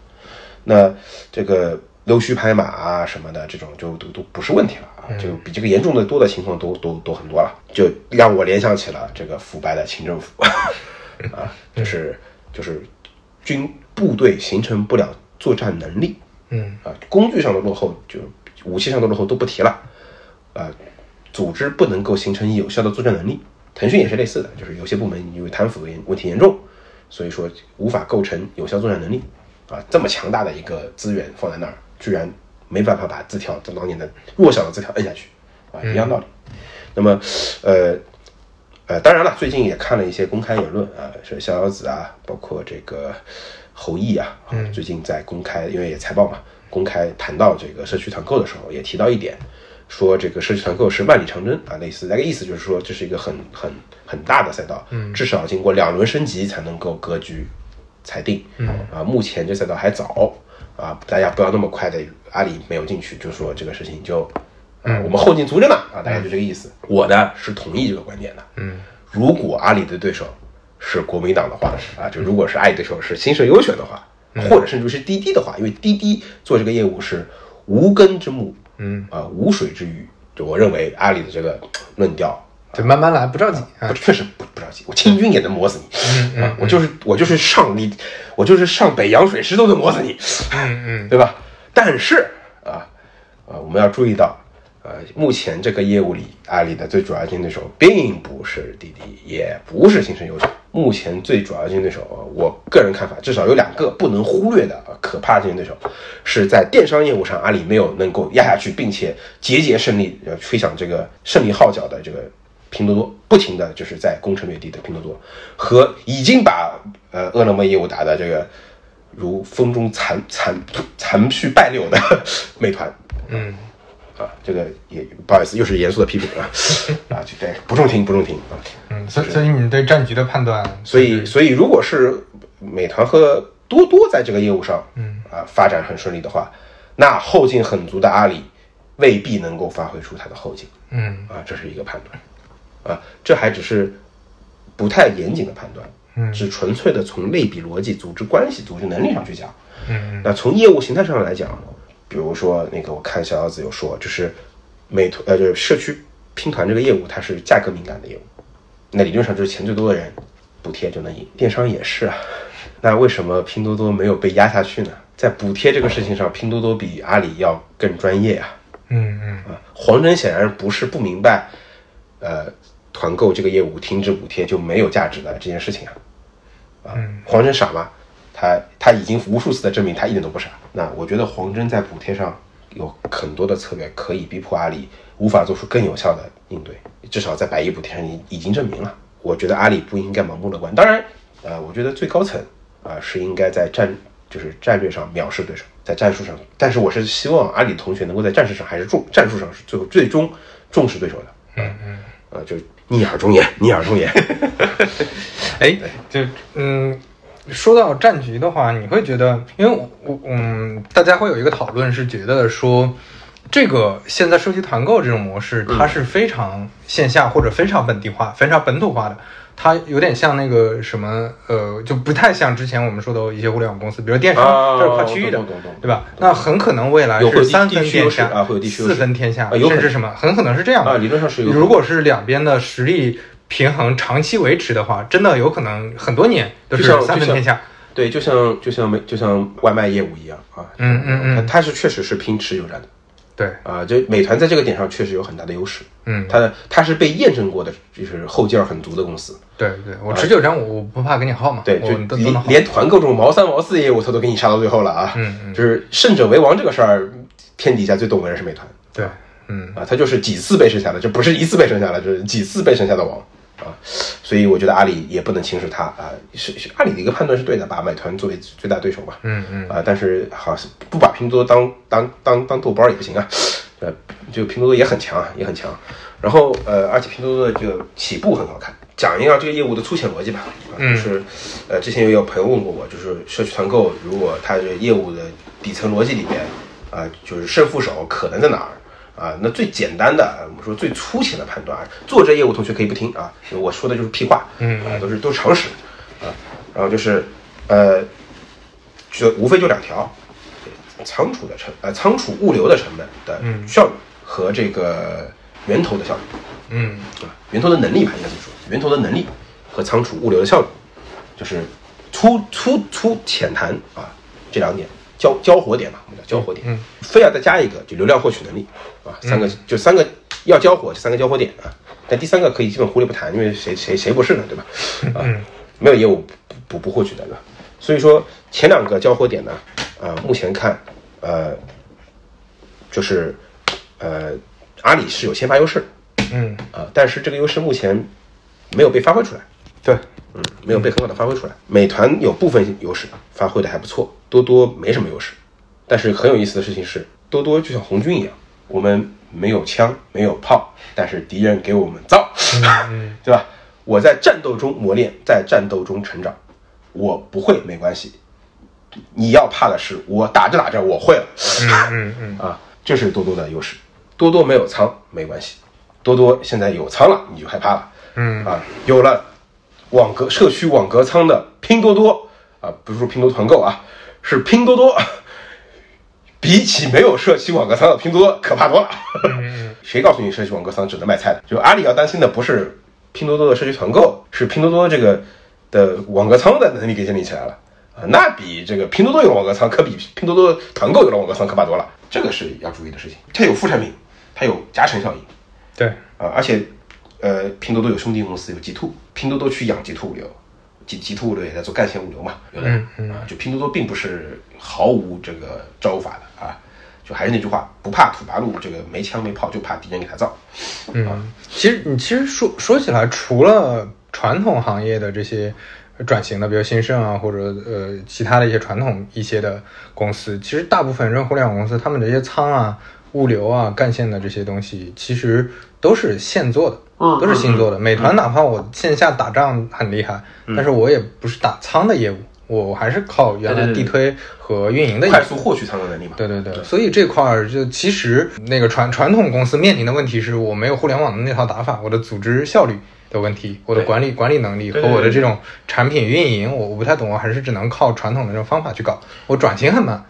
Speaker 3: 那这个溜须拍马啊什么的，这种就都都不是问题了啊，就比这个严重的多的情况都都都很多了，就让我联想起了这个腐败的清政府。*laughs* 啊，就是就是军部队形成不了作战能力
Speaker 2: 嗯。
Speaker 3: 啊，工具上的落后，就武器上的落后都不提了。啊，组织不能够形成有效的作战能力。腾讯也是类似的，就是有些部门因为贪腐问问题严重，所以说无法构成有效作战能力啊。这么强大的一个资源放在那儿，居然没办法把字条当年的弱小的字条摁下去啊，一样道理。那么，呃。呃，当然了，最近也看了一些公开言论啊，是逍遥子啊，包括这个侯毅啊，啊最近在公开，因为也财报嘛，公开谈到这个社区团购的时候，也提到一点，说这个社区团购是万里长征啊，类似那个意思就是说这是一个很很很大的赛道，嗯，至少经过两轮升级才能够格局裁定，嗯啊，目前这赛道还早啊，大家不要那么快的，阿里没有进去，就说这个事情就。嗯，我们后进足着呢啊，大概就这个意思。我呢是同意这个观点的。
Speaker 2: 嗯，
Speaker 3: 如果阿里的对手是国民党的话啊，就如果是阿里对手是新社优选的话，或者甚至是滴滴的话，因为滴滴做这个业务是无根之木，
Speaker 2: 嗯
Speaker 3: 啊，无水之鱼。就我认为阿里的这个论调
Speaker 2: 就慢慢来，不着急啊
Speaker 3: 不，。确实不不着急，我清军也能磨死你，啊，我就是我就是上你，我就是上北洋水师都能磨死你，
Speaker 2: 嗯嗯
Speaker 3: 对吧？但是啊，啊，我们要注意到，呃，目前这个业务里，阿里的最主要竞争对手并不是滴滴，也不是新生优选。目前最主要的竞争对手，我个人看法，至少有两个不能忽略的、可怕的竞争对手，是在电商业务上阿里没有能够压下去，并且节节胜利，呃，吹响这个胜利号角的这个拼多多，不停的就是在攻城略地的拼多多，和已经把呃饿了么业务打的这个如风中残残残絮败柳的美团
Speaker 2: 嗯
Speaker 3: 啊，这个也不好意思，又是严肃的批评啊啊，就对，不中听不中听啊。
Speaker 2: 嗯，所以所以你对战局的判断，
Speaker 3: 所以所以如果是美团和多多在这个业务上，
Speaker 2: 嗯
Speaker 3: 啊发展很顺利的话，那后劲很足的阿里未必能够发挥出它的后劲
Speaker 2: 嗯
Speaker 3: 啊，这是一个判断啊，这还只是不太严谨的判断，
Speaker 2: 嗯
Speaker 3: 只纯粹的从类比逻辑、组织关系、组织能力上去讲。
Speaker 2: 嗯
Speaker 3: 那从业务形态上来讲，比如说那个我看小姚子有说，就是美团呃，就是社区拼团这个业务，它是价格敏感的业务，那理论上就是钱最多的人补贴就能赢。电商也是啊，那为什么拼多多没有被压下去呢？在补贴这个事情上，拼多多比阿里要更专业啊。
Speaker 2: 嗯嗯
Speaker 3: 啊，黄峥显然不是不明白，呃，团购这个业务停止补贴就没有价值的这件事情啊。啊，黄峥傻吗？他他已经无数次的证明他一点都不傻。那我觉得黄峥在补贴上有很多的策略可以逼迫阿里无法做出更有效的应对，至少在百亿补贴上已已经证明了。我觉得阿里不应该盲目乐观。当然，呃，我觉得最高层啊、是应该在战就是战略上藐视对手，在战术上。但是我是希望阿里同学能够在战术上还是重战术上是最后最终重视对手的。
Speaker 2: 嗯嗯。
Speaker 3: 呃，就逆耳忠言，逆耳忠言。
Speaker 2: 哎，*laughs* 就嗯，说到战局的话，你会觉得，因为我我嗯，大家会有一个讨论是觉得说，这个现在社区团购这种模式，
Speaker 3: 嗯
Speaker 2: 它是非常线下或者非常本地化、非常本土化的。它有点像那个什么，呃，就不太像之前我们说的一些互联网公司，比如电商，
Speaker 3: 啊
Speaker 2: 这是跨区域的对吧？那很可能未来是三分天下四分天下，甚至什么，很可能是这样的。
Speaker 3: 啊，理论上是有。
Speaker 2: 如果是两边的实力平衡长期维持的话，真的有可能很多年都是三分天下。
Speaker 3: 对，就像就像美就像外卖业务一样啊，
Speaker 2: 嗯嗯嗯。
Speaker 3: 它它是确实是拼持久战的。
Speaker 2: 对，
Speaker 3: 啊，就美团在这个点上确实有很大的优势，
Speaker 2: 嗯，
Speaker 3: 它的它是被验证过的，就是后劲儿很足的公司，
Speaker 2: 对对，我持久战我我不怕跟你耗嘛，
Speaker 3: 对，就连。连团购这种毛三毛四业务，它都给你杀到最后了啊，
Speaker 2: 嗯嗯。
Speaker 3: 就是胜者为王这个事儿，天底下最懂的人是美团。
Speaker 2: 对，嗯
Speaker 3: 啊，它就是几次被剩下的，这不是一次被剩下的，就是几次被剩下的王啊，所以我觉得阿里也不能轻视他啊，是是阿里的一个判断是对的，把美团作为最大对手嘛，
Speaker 2: 嗯嗯
Speaker 3: 啊，但是好像不把拼多多当当当当豆包也不行啊，呃，就拼多多也很强啊，也很强。然后呃，而且拼多多的这个起步很好看。讲一下这个业务的粗浅逻辑吧，就是呃，之前也有朋友问过我，就是社区团购如果它这个业务的底层逻辑里边啊、就是胜负手可能在哪儿？啊，那最简单的，我们说最粗浅的判断，做这业务同学可以不听啊，我说的就是屁话，
Speaker 2: 嗯
Speaker 3: 啊，都是都是常识啊。然后就是呃，就无非就两条，仓储的成呃仓储物流的成本的效率和这个源头的效率
Speaker 2: 嗯
Speaker 3: 啊，源头的能力吧，应该这么说，源头的能力和仓储物流的效率，就是粗粗粗浅谈啊这两点交交火点嘛，我们叫交火点，
Speaker 2: 嗯
Speaker 3: 非要再加一个就流量获取能力啊，三个、就三个要交火，就三个交火点啊，但第三个可以基本忽略不谈，因为谁谁谁不是呢，对吧？啊，没有业务不不不获取的，对吧？所以说前两个交火点呢，啊、目前看，呃，就是呃，阿里是有先发优势。
Speaker 2: 嗯，
Speaker 3: 啊，但是这个优势目前没有被发挥出来，
Speaker 2: 对，
Speaker 3: 嗯，没有被很好的发挥出来。美团有部分优势发挥的还不错，多多没什么优势。但是很有意思的事情是，多多就像红军一样，我们没有枪，没有炮，但是敌人给我们造，*laughs* 对吧？我在战斗中磨练，在战斗中成长，我不会没关系。你要怕的是我打着打着我会了，
Speaker 2: 嗯嗯 *laughs*
Speaker 3: 啊，这是多多的优势。多多没有仓没关系，多多现在有仓了，你就害怕了。
Speaker 2: 嗯
Speaker 3: 啊，有了网格社区网格仓的拼多多啊，不是说拼多多团购啊，是拼多多，*laughs* 比起没有社区网格仓的拼多多可怕多了。*laughs* 谁告诉你社区网格仓只能卖菜的？就阿里要担心的不是拼多多的社区团购，是拼多多这个的网格仓的能力给建立起来了啊，那比这个拼多多有网格仓，可比拼多多团购有了网格仓可怕多了。这个是要注意的事情。它有副产品，它有加成效应。
Speaker 2: 对，
Speaker 3: 啊，而且，呃，拼多多有兄弟公司有极兔，拼多多去养极兔物流，极极兔物流也在做干线物流嘛，有的、啊，就拼多多并不是毫无这个招法的啊，就还是那句话，不怕土八路，这个没枪没炮，就怕敌人给他造。
Speaker 2: 嗯，其实你其实说说起来，除了传统行业的这些转型的，比如新盛啊，或者呃其他的一些传统一些的公司，其实大部分这互联网公司，他们这些仓啊、物流啊、干线的这些东西，其实都是现做的，
Speaker 3: 嗯
Speaker 2: 都是新做的。美团哪怕我线下打仗很厉害，但是我也不是打仓的业务，我还是靠原来地推和运营的
Speaker 3: 快速获取仓的能力嘛。
Speaker 2: 对对对，所以这块儿就其实那个传传统公司面临的问题是我没有互联网的那套打法，我的组织效率的问题，我的管理管理能力和我的这种产品运营，我我不太懂，我还是只能靠传统的这种方法去搞，我转型很慢。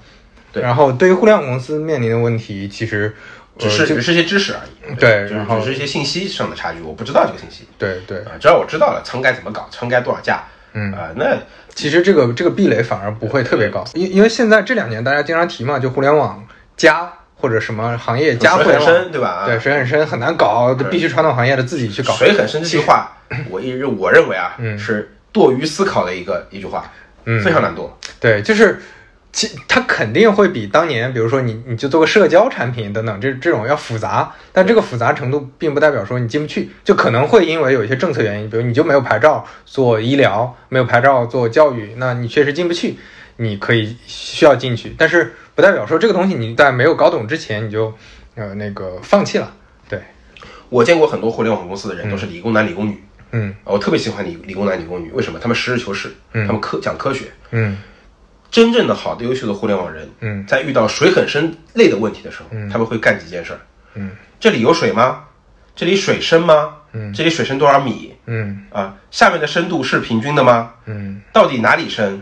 Speaker 3: 对。
Speaker 2: 然后对于互联网公司面临的问题，其实
Speaker 3: 只是只是些知识而已，就是
Speaker 2: 对然后
Speaker 3: 只是一些信息上的差距，我不知道这个信息。
Speaker 2: 对对，
Speaker 3: 啊，只要我知道了仓该怎么搞，仓该多少价，
Speaker 2: 嗯。
Speaker 3: 啊，那
Speaker 2: 其实这个这个壁垒反而不会特别高，因因为现在这两年大家经常提嘛，就互联网加或者什么行业加互
Speaker 3: 水
Speaker 2: 联网，
Speaker 3: 很深对吧？啊
Speaker 2: 对，水很深，很难搞，必须传统行业的自己去搞。
Speaker 3: 水很深这句话，我一直我认为啊，
Speaker 2: 嗯。
Speaker 3: 是多余思考的一个一句话，
Speaker 2: 嗯。
Speaker 3: 非常难做。
Speaker 2: 对，就是其它肯定会比当年，比如说你你就做个社交产品等等这这种要复杂，但这个复杂程度并不代表说你进不去，就可能会因为有一些政策原因，比如你就没有牌照做医疗，没有牌照做教育，那你确实进不去，你可以需要进去，但是不代表说这个东西你在没有搞懂之前你就呃那个放弃了，对，
Speaker 3: 我见过很多互联网公司的人都是理工男、理工女，
Speaker 2: 嗯。
Speaker 3: 我特别喜欢理理工男、理工女，为什么？他们实事求是，
Speaker 2: 嗯。
Speaker 3: 他们科讲科学。
Speaker 2: 嗯
Speaker 3: 真正的好的优秀的互联网人，
Speaker 2: 嗯
Speaker 3: 在遇到水很深类的问题的时候，他们会干几件事儿。
Speaker 2: 嗯
Speaker 3: 这里有水吗？这里水深吗？嗯，这里水深多少米？
Speaker 2: 嗯
Speaker 3: 啊，下面的深度是平均的吗？
Speaker 2: 嗯
Speaker 3: 到底哪里深？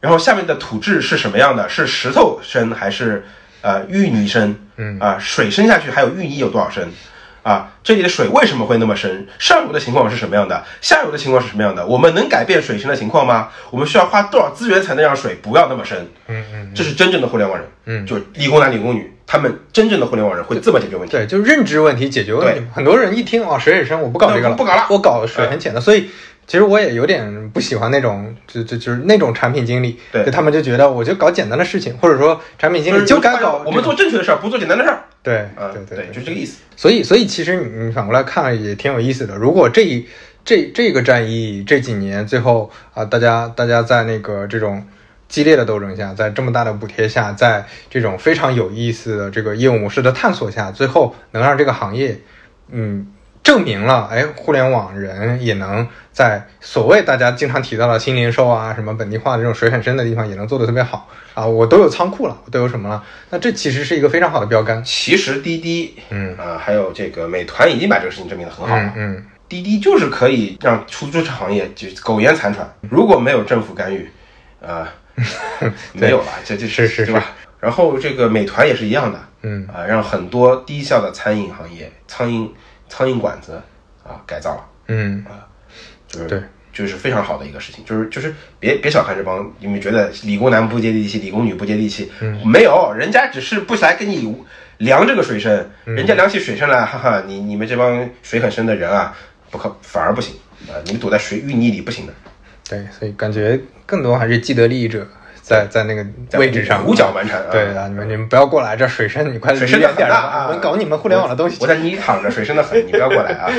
Speaker 3: 然后下面的土质是什么样的？是石头深还是呃淤泥深？
Speaker 2: 嗯
Speaker 3: 啊，水深下去还有淤泥有多少深？啊，这里的水为什么会那么深？上游的情况是什么样的？下游的情况是什么样的？我们能改变水深的情况吗？我们需要花多少资源才能让水不要那么深？
Speaker 2: 嗯嗯，
Speaker 3: 这是真正的互联网人，
Speaker 2: 嗯
Speaker 3: 就是理工男、理工女，他们真正的互联网人会这么解决问题。
Speaker 2: 对，就是认知问题解决问题。很多人一听哦，水很深，我不搞这个了，
Speaker 3: 不搞了
Speaker 2: 我搞水很浅的。所以其实我也有点不喜欢那种，就就就是那种产品经理，
Speaker 3: 对
Speaker 2: 就他们就觉得我就搞简单的事情，或者说产品经理就该搞
Speaker 3: 我们做正确的事儿，不做简单的事儿。
Speaker 2: 对
Speaker 3: 啊，
Speaker 2: 对
Speaker 3: 对，就这个意思。
Speaker 2: 所以，所以其实你你反过来看也挺有意思的。如果这一这这个战役这几年最后啊、大家大家在那个这种激烈的斗争下，在这么大的补贴下，在这种非常有意思的这个业务模式的探索下，最后能让这个行业，嗯，证明了，哎，互联网人也能在所谓大家经常提到的新零售啊，什么本地化的这种水很深的地方，也能做得特别好啊。我都有仓库了，我都有什么了？那这其实是一个非常好的标杆。
Speaker 3: 其实滴滴，
Speaker 2: 嗯
Speaker 3: 啊、还有这个美团已经把这个事情证明的很好了。
Speaker 2: 嗯嗯。
Speaker 3: 滴滴就是可以让出租车行业就苟延残喘，如果没有政府干预，啊、没有了，这这
Speaker 2: 是是
Speaker 3: 对吧？然后这个美团也是一样的，
Speaker 2: 嗯
Speaker 3: 啊、让很多低效的餐饮行业、苍蝇苍蝇馆子啊改造了，
Speaker 2: 嗯。
Speaker 3: 就是
Speaker 2: 对，
Speaker 3: 就是非常好的一个事情，就是就是别别小看这帮，你们觉得理工男不接地气，理工女不接地气，
Speaker 2: 嗯
Speaker 3: 没有，人家只是不来跟你量这个水深，
Speaker 2: 嗯
Speaker 3: 人家量起水深来，哈哈，你你们这帮水很深的人啊，不可反而不行啊、你们躲在水淤泥里不行的，
Speaker 2: 对，所以感觉更多还是既得利益者在在那个位置上
Speaker 3: 五角完成啊
Speaker 2: 对啊，你们你们不要过来，这水深你快
Speaker 3: 水深的啊，
Speaker 2: 我搞你们互联网的东西
Speaker 3: 我。在泥里躺着，水深的很，你不要过来啊，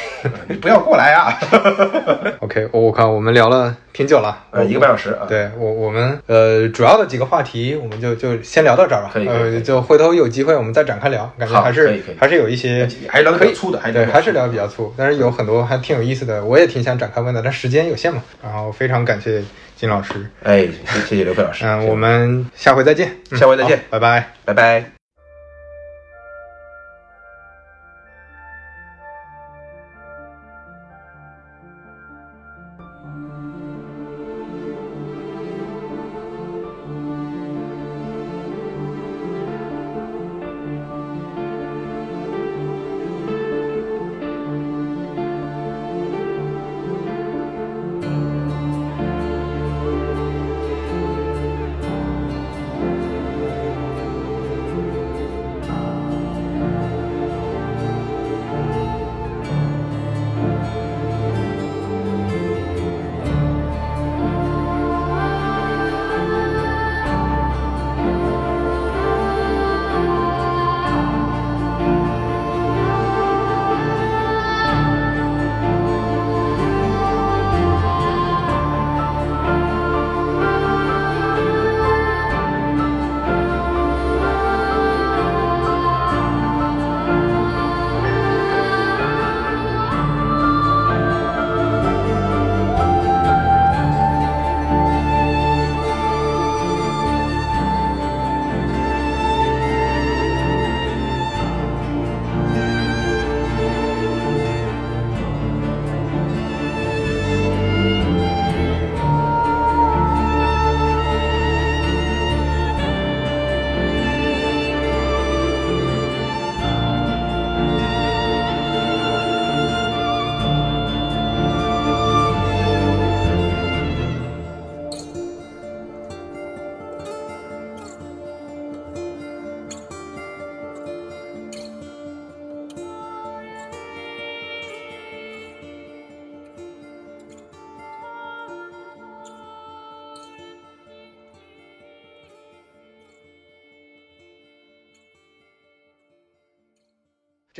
Speaker 3: *laughs* 你不要过来啊，*laughs*
Speaker 2: OK，我我看我们聊了挺久了，
Speaker 3: 呃，一个半小时啊，
Speaker 2: 对我我们呃主要的几个话题我们就就先聊到这儿吧，
Speaker 3: 可以
Speaker 2: 呃就回头有机会我们再展开聊，感觉还是还是有一些
Speaker 3: 还是聊得
Speaker 2: 可以
Speaker 3: 比较粗的还是聊
Speaker 2: 对还是
Speaker 3: 得比较粗的
Speaker 2: 聊比较粗，但是有很多还挺有意思的，我也挺想展开问的，但时间有限嘛，然后非常感谢金老师，
Speaker 3: 哎，谢谢谢刘飞老师，
Speaker 2: 嗯，我们下回再见，嗯
Speaker 3: 下回再见
Speaker 2: 拜拜。
Speaker 3: 拜拜。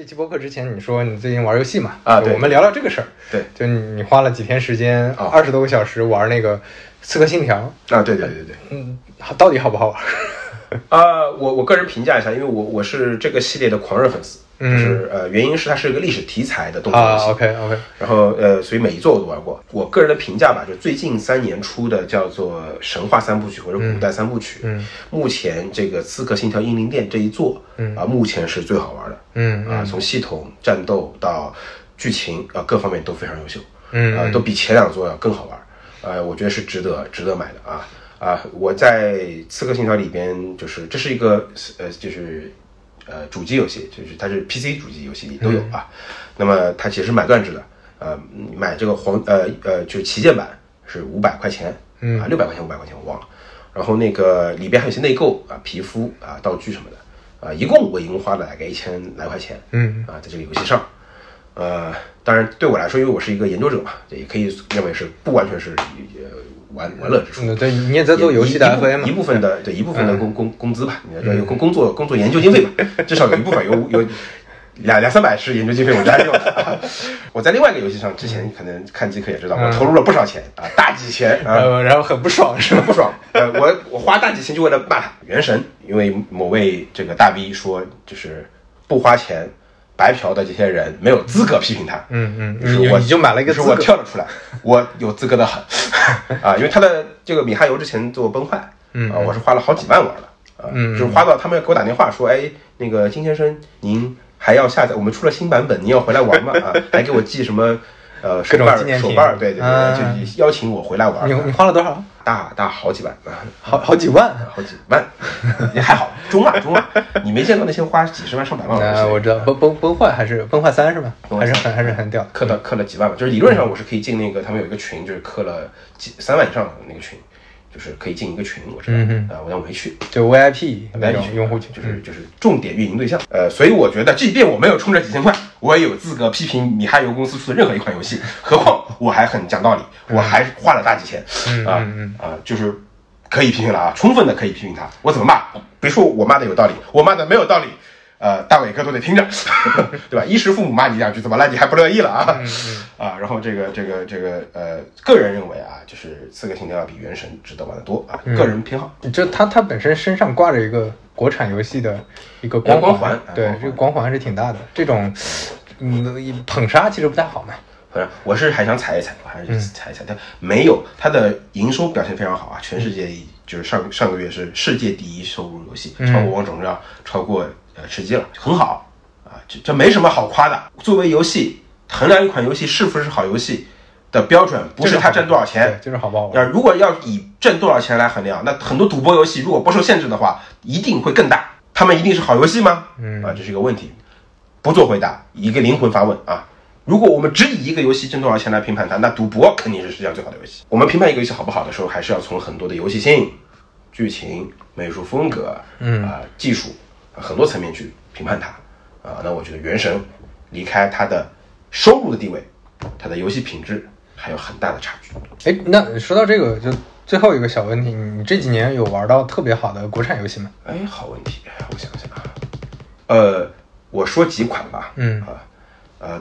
Speaker 2: 期播客之前，你说你最近玩游戏嘛？
Speaker 3: 啊对
Speaker 2: 我们聊聊这个事儿。
Speaker 3: 对，
Speaker 2: 就你你花了几天时间，
Speaker 3: 啊
Speaker 2: 二十多个小时玩那个《刺客信条》，
Speaker 3: 啊，对对对对。
Speaker 2: 嗯，好到底好不好玩？*laughs*
Speaker 3: 啊、我我个人评价一下，因为我我是这个系列的狂热粉丝就是呃，原因是它是一个历史题材的动作游
Speaker 2: 啊
Speaker 3: 戏。
Speaker 2: ，OK OK，
Speaker 3: 然后呃，所以每一座我都玩过。我个人的评价吧，就最近三年出的叫做神话三部曲或者古代三部曲，
Speaker 2: 嗯，
Speaker 3: 目前这个《刺客信条：英灵殿》这一座，嗯。啊，目前是最好玩的，
Speaker 2: 嗯
Speaker 3: 啊，从系统、战斗到剧情啊各方面都非常优秀，
Speaker 2: 嗯
Speaker 3: 啊，都比前两座要更好玩，呃，我觉得是值得值得买的。啊啊！我在《刺客信条》里边，就是这是一个呃，就是呃主机游戏，就是它是 PC 主机游戏里都有啊。那么它其实是买断制的，呃，买这个黄呃呃就是旗舰版是五百块钱，嗯啊六百块钱五百块钱我忘了。然后那个里边还有一些内购啊，皮肤啊、道具什么的啊，一共我一共花了大概一千来块钱，
Speaker 2: 嗯
Speaker 3: 啊，在这个游戏上。呃，当然对我来说，因为我是一个研究者嘛，也可以认为是不完全是呃玩玩乐之处。
Speaker 2: 嗯，对你也在做游戏的
Speaker 3: 一一部
Speaker 2: FA 嘛
Speaker 3: 一，部分的对一部分的工工工资吧，你要有工工作工作研究经费吧，至少有一部分有有两两三百是研究经费，我觉得还是有的。我在另外一个游戏上，之前可能看极客也知道，我投入了不少钱啊，大几千啊，
Speaker 2: 呃，然后很不爽是吧？
Speaker 3: 不爽。呃，我我花大几千就为了骂他《原神》，因为某位这个大 V 说，就是不花钱白嫖的这些人没有资格批评他。
Speaker 2: 嗯嗯，
Speaker 3: 就是我
Speaker 2: 你你就买了一个
Speaker 3: 是我跳了出来，我有资格的很 *laughs* 啊，因为他的这个米哈游之前做崩坏，
Speaker 2: 嗯
Speaker 3: 啊，我是花了好几万玩的啊，
Speaker 2: 嗯
Speaker 3: 就是花到他们给我打电话说，哎，那个金先生，您还要下载，我们出了新版本，您要回来玩吗？啊，还给我寄什么呃手办
Speaker 2: 各种纪念
Speaker 3: 手办，对对
Speaker 2: 啊
Speaker 3: 对，就邀请我回来玩
Speaker 2: 你，你花了多少？
Speaker 3: 大大好几万啊。
Speaker 2: 好好几万。
Speaker 3: 好几万，也还好，中啊中啊，你没见过那些花几十万上百万的
Speaker 2: 我知道，崩崩崩坏还是崩坏三是吧？还是很还是很屌的。
Speaker 3: 氪到氪了几万吧，就是理论上我是可以进那个，他们有一个群，就是氪了几三万以上的那个群，就是可以进一个群，我知道，
Speaker 2: 嗯
Speaker 3: 啊，我但我没去，
Speaker 2: 就 VIP 那种
Speaker 3: 没去
Speaker 2: 用户群，
Speaker 3: 就是就是重点运营对象，呃，所以我觉得，即便我没有充这几千块，我也有资格批评米哈游公司出的任何一款游戏，何况我还很讲道理，我还花了大几千，啊啊，就是可以批评了啊，充分的可以批评他，我怎么骂？别说我骂的有道理，我骂的没有道理。呃，大伟哥都得听着，*laughs* 对吧？衣食父母骂你两句，怎么了？你还不乐意了啊？*laughs* 啊，然后这个这个这个呃，个人认为啊，就是《刺客信条》要比《原神》值得玩的多啊，个人偏好。
Speaker 2: 就它它本身身上挂着一个国产游戏的一个光
Speaker 3: 光环啊光，环
Speaker 2: 对这个光环还是挺大的。这种嗯捧杀其实不太好嘛。
Speaker 3: 我是还想踩一踩，我还是踩一踩。它没有它的营收表现非常好啊，全世界就是上上个月是世界第一收入游戏，超过王者荣耀，超过呃吃鸡了，很好啊。这这没什么好夸的。作为游戏衡量一款游戏是不是好游戏的标准，不是它挣多少钱，，
Speaker 2: 就是好不好玩。
Speaker 3: 要如果要以挣多少钱来衡量，那很多赌博游戏如果不受限制的话，一定会更大。他们一定是好游戏吗？嗯啊，这是一个问题，不做回答，一个灵魂发问啊。如果我们只以一个游戏挣多少钱来评判它，那赌博肯定是世界上最好的游戏。我们评判一个游戏好不好的时候，还是要从很多的游戏性、剧情、美术风格，嗯啊、技术、啊很多层面去评判它啊。那我觉得《原神》离开它的收入的地位，它的游戏品质还有很大的差距。
Speaker 2: 哎，那说到这个，就最后一个小问题，你这几年有玩到特别好的国产游戏吗？
Speaker 3: 哎，好问题，我想想啊，呃，我说几款吧，
Speaker 2: 嗯
Speaker 3: 啊，呃，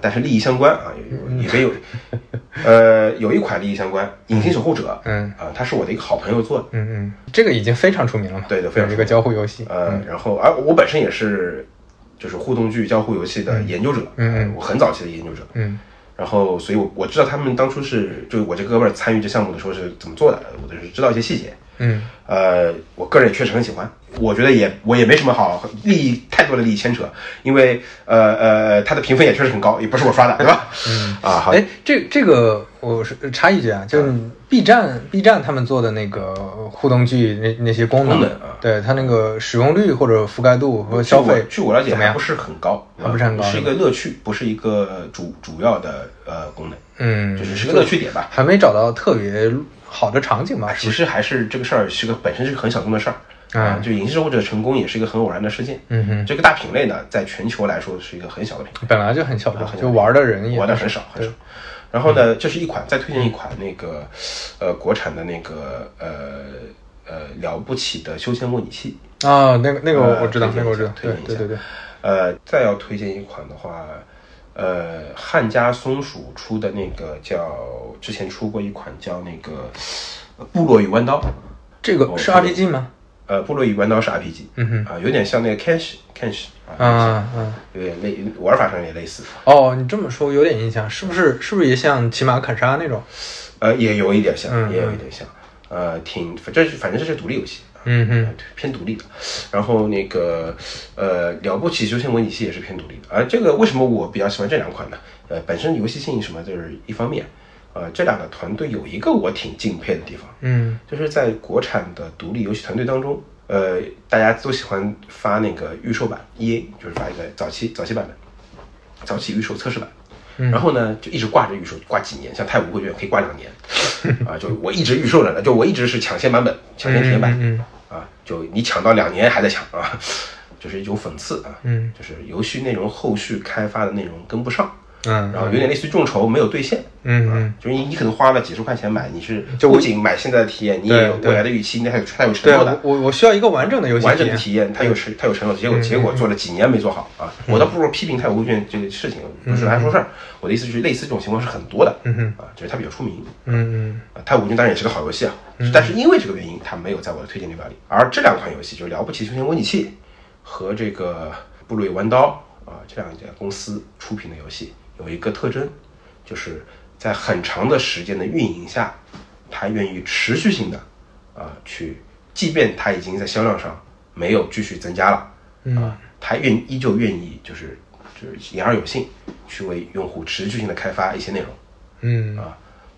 Speaker 3: 但是利益相关啊，有有里边有，*laughs* 呃，有一款利益相关，《隐形守护者》，
Speaker 2: 嗯。
Speaker 3: 啊，它是我的一个好朋友做的，
Speaker 2: 嗯嗯，这个已经非常出名了嘛。
Speaker 3: 对的非常
Speaker 2: 有这个交互游戏。
Speaker 3: 呃，然后而我本身也是就是互动剧交互游戏的研究者，
Speaker 2: 嗯嗯。
Speaker 3: 呃我很早期的研究者，
Speaker 2: 嗯。
Speaker 3: 然后所以我我知道他们当初是就我这哥们儿参与这项目的时候是怎么做的，我就是知道一些细节，
Speaker 2: 嗯
Speaker 3: 呃，我个人也确实很喜欢，我觉得也我也没什么好利益太多的利益牵扯，因为呃呃，它的评分也确实很高，也不是我刷的，对吧？嗯啊，好，
Speaker 2: 哎，这这个我是插一句啊，就是 B 站 B 站他们做的那个互动剧那那些功能，
Speaker 3: 啊
Speaker 2: 对它那个使用率或者覆盖度和消费，
Speaker 3: 据我了解还不？是很高，
Speaker 2: 还不是很高
Speaker 3: 啊是一个乐趣，不是一个主主要的呃功能，
Speaker 2: 嗯，
Speaker 3: 就是是个乐趣点吧。
Speaker 2: 还没找到特别好的场景吧？是
Speaker 3: 其实还是这个事儿是个本身是个很小众的事儿啊，就影视守护者成功也是一个很偶然的事件。
Speaker 2: 嗯哼，
Speaker 3: 这个大品类呢，在全球来说是一个很小的品类。
Speaker 2: 本来就很小就玩的人也
Speaker 3: 玩的很少很少。然后呢，这是一款，再推荐一款那个，呃，国产的那个呃呃了不起的修仙模拟器。
Speaker 2: 啊，那个那个我知道，那个我知道，
Speaker 3: 推荐一下
Speaker 2: 对对对对，
Speaker 3: 呃，再要推荐一款的话，呃，汉家松鼠出的那个叫之前出过一款叫那个呃《部落与弯刀》，
Speaker 2: 这个是
Speaker 3: 哦
Speaker 2: RPG 吗？
Speaker 3: 呃，部落与弯刀是 RPG，
Speaker 2: 嗯哼
Speaker 3: 啊，有点像那个 Kensh Kensh 啊，
Speaker 2: 嗯嗯。
Speaker 3: 有点类玩法上也类似，
Speaker 2: 哦，你这么说有点印象，是不是？是不是也像骑马砍杀那种？
Speaker 3: 呃，也有一点像，
Speaker 2: 嗯
Speaker 3: 也有一点像，呃，挺，这是反正这是独立游戏，
Speaker 2: 嗯哼，
Speaker 3: 偏独立的。然后那个呃，了不起休闲模拟器也是偏独立的。而这个为什么我比较喜欢这两款呢？呃，本身游戏性什么就是一方面，呃，这两个团队有一个我挺敬佩的地方，
Speaker 2: 嗯
Speaker 3: 就是在国产的独立游戏团队当中，呃，大家都喜欢发那个预售版，EA 就是发一个早期早期版本，早期预售测试版。然后呢，就一直挂着预售，挂几年，像太古汇卷可以挂两年，*laughs* 啊，就我一直预售着呢，就我一直是抢先版本、抢先体验版，
Speaker 2: 嗯
Speaker 3: 啊，就你抢到两年还在抢啊，*laughs* 就是一种讽刺啊，
Speaker 2: 嗯，
Speaker 3: 就是游戏内容后续开发的内容跟不上，
Speaker 2: 嗯
Speaker 3: 然后有点类似于众筹没有兑现，
Speaker 2: 嗯嗯，
Speaker 3: 就是你你可能花了几十块钱买，你是
Speaker 2: 就
Speaker 3: 不仅买现在的体验，你也有未来的预期，你还有还有承诺的
Speaker 2: 我。我我需要一个完整的游戏
Speaker 3: 完整的体验，它有承它有承诺，结果结果做了几年没做好啊！我倒不如批评太古汇卷这个事情，不是来说事儿。我的意思是，类似这种情况是很多的，
Speaker 2: 嗯
Speaker 3: 啊，就是它比较出名。
Speaker 2: 嗯
Speaker 3: 啊，它无菌当然也是个好游戏啊，但是因为这个原因，它没有在我的推荐列表里。而这两款游戏，就是了不起休闲模拟器和这个部落与弯刀啊这两家公司出品的游戏，有一个特征，就是在很长的时间的运营下，它愿意持续性的啊去，即便它已经在销量上没有继续增加了，啊，它愿依旧愿意就是就是言而有信，去为用户持续性的开发一些内容。
Speaker 2: 嗯
Speaker 3: 啊，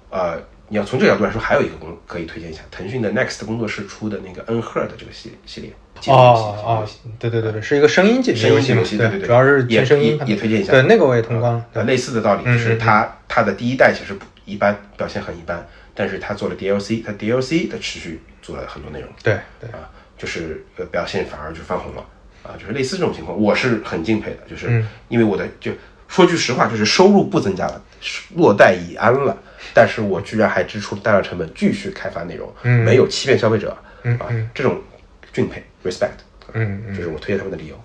Speaker 3: 呃，你要从这个角度来说，还有一个工可以推荐一下，腾讯的 Next 工作室出的那个 Unheard 这个系系列，
Speaker 2: 哦哦，对对对对，是一个声音解谜游戏
Speaker 3: 对对对，
Speaker 2: 主要是
Speaker 3: 也
Speaker 2: 声音
Speaker 3: 也也推荐一下，
Speaker 2: 对，那个我也通关了。
Speaker 3: 呃，类似的道理，就
Speaker 2: 嗯
Speaker 3: 是它它的第一代其实不一般，表现很一般，但是它做了 DLC，它 DLC 的持续做了很多内容，
Speaker 2: 对对，
Speaker 3: 啊，就是呃表现反而就翻红了。啊，就是类似这种情况，我是很敬佩的，就是
Speaker 2: 嗯。
Speaker 3: 因为我的就说句实话，就是收入不增加了，落袋已安了，但是我居然还支出了大量成本继续开发内容，
Speaker 2: 嗯。
Speaker 3: 没有欺骗消费者，
Speaker 2: 嗯
Speaker 3: 啊，这种敬佩 respect，
Speaker 2: 嗯嗯。
Speaker 3: 这是我推荐他们的理由。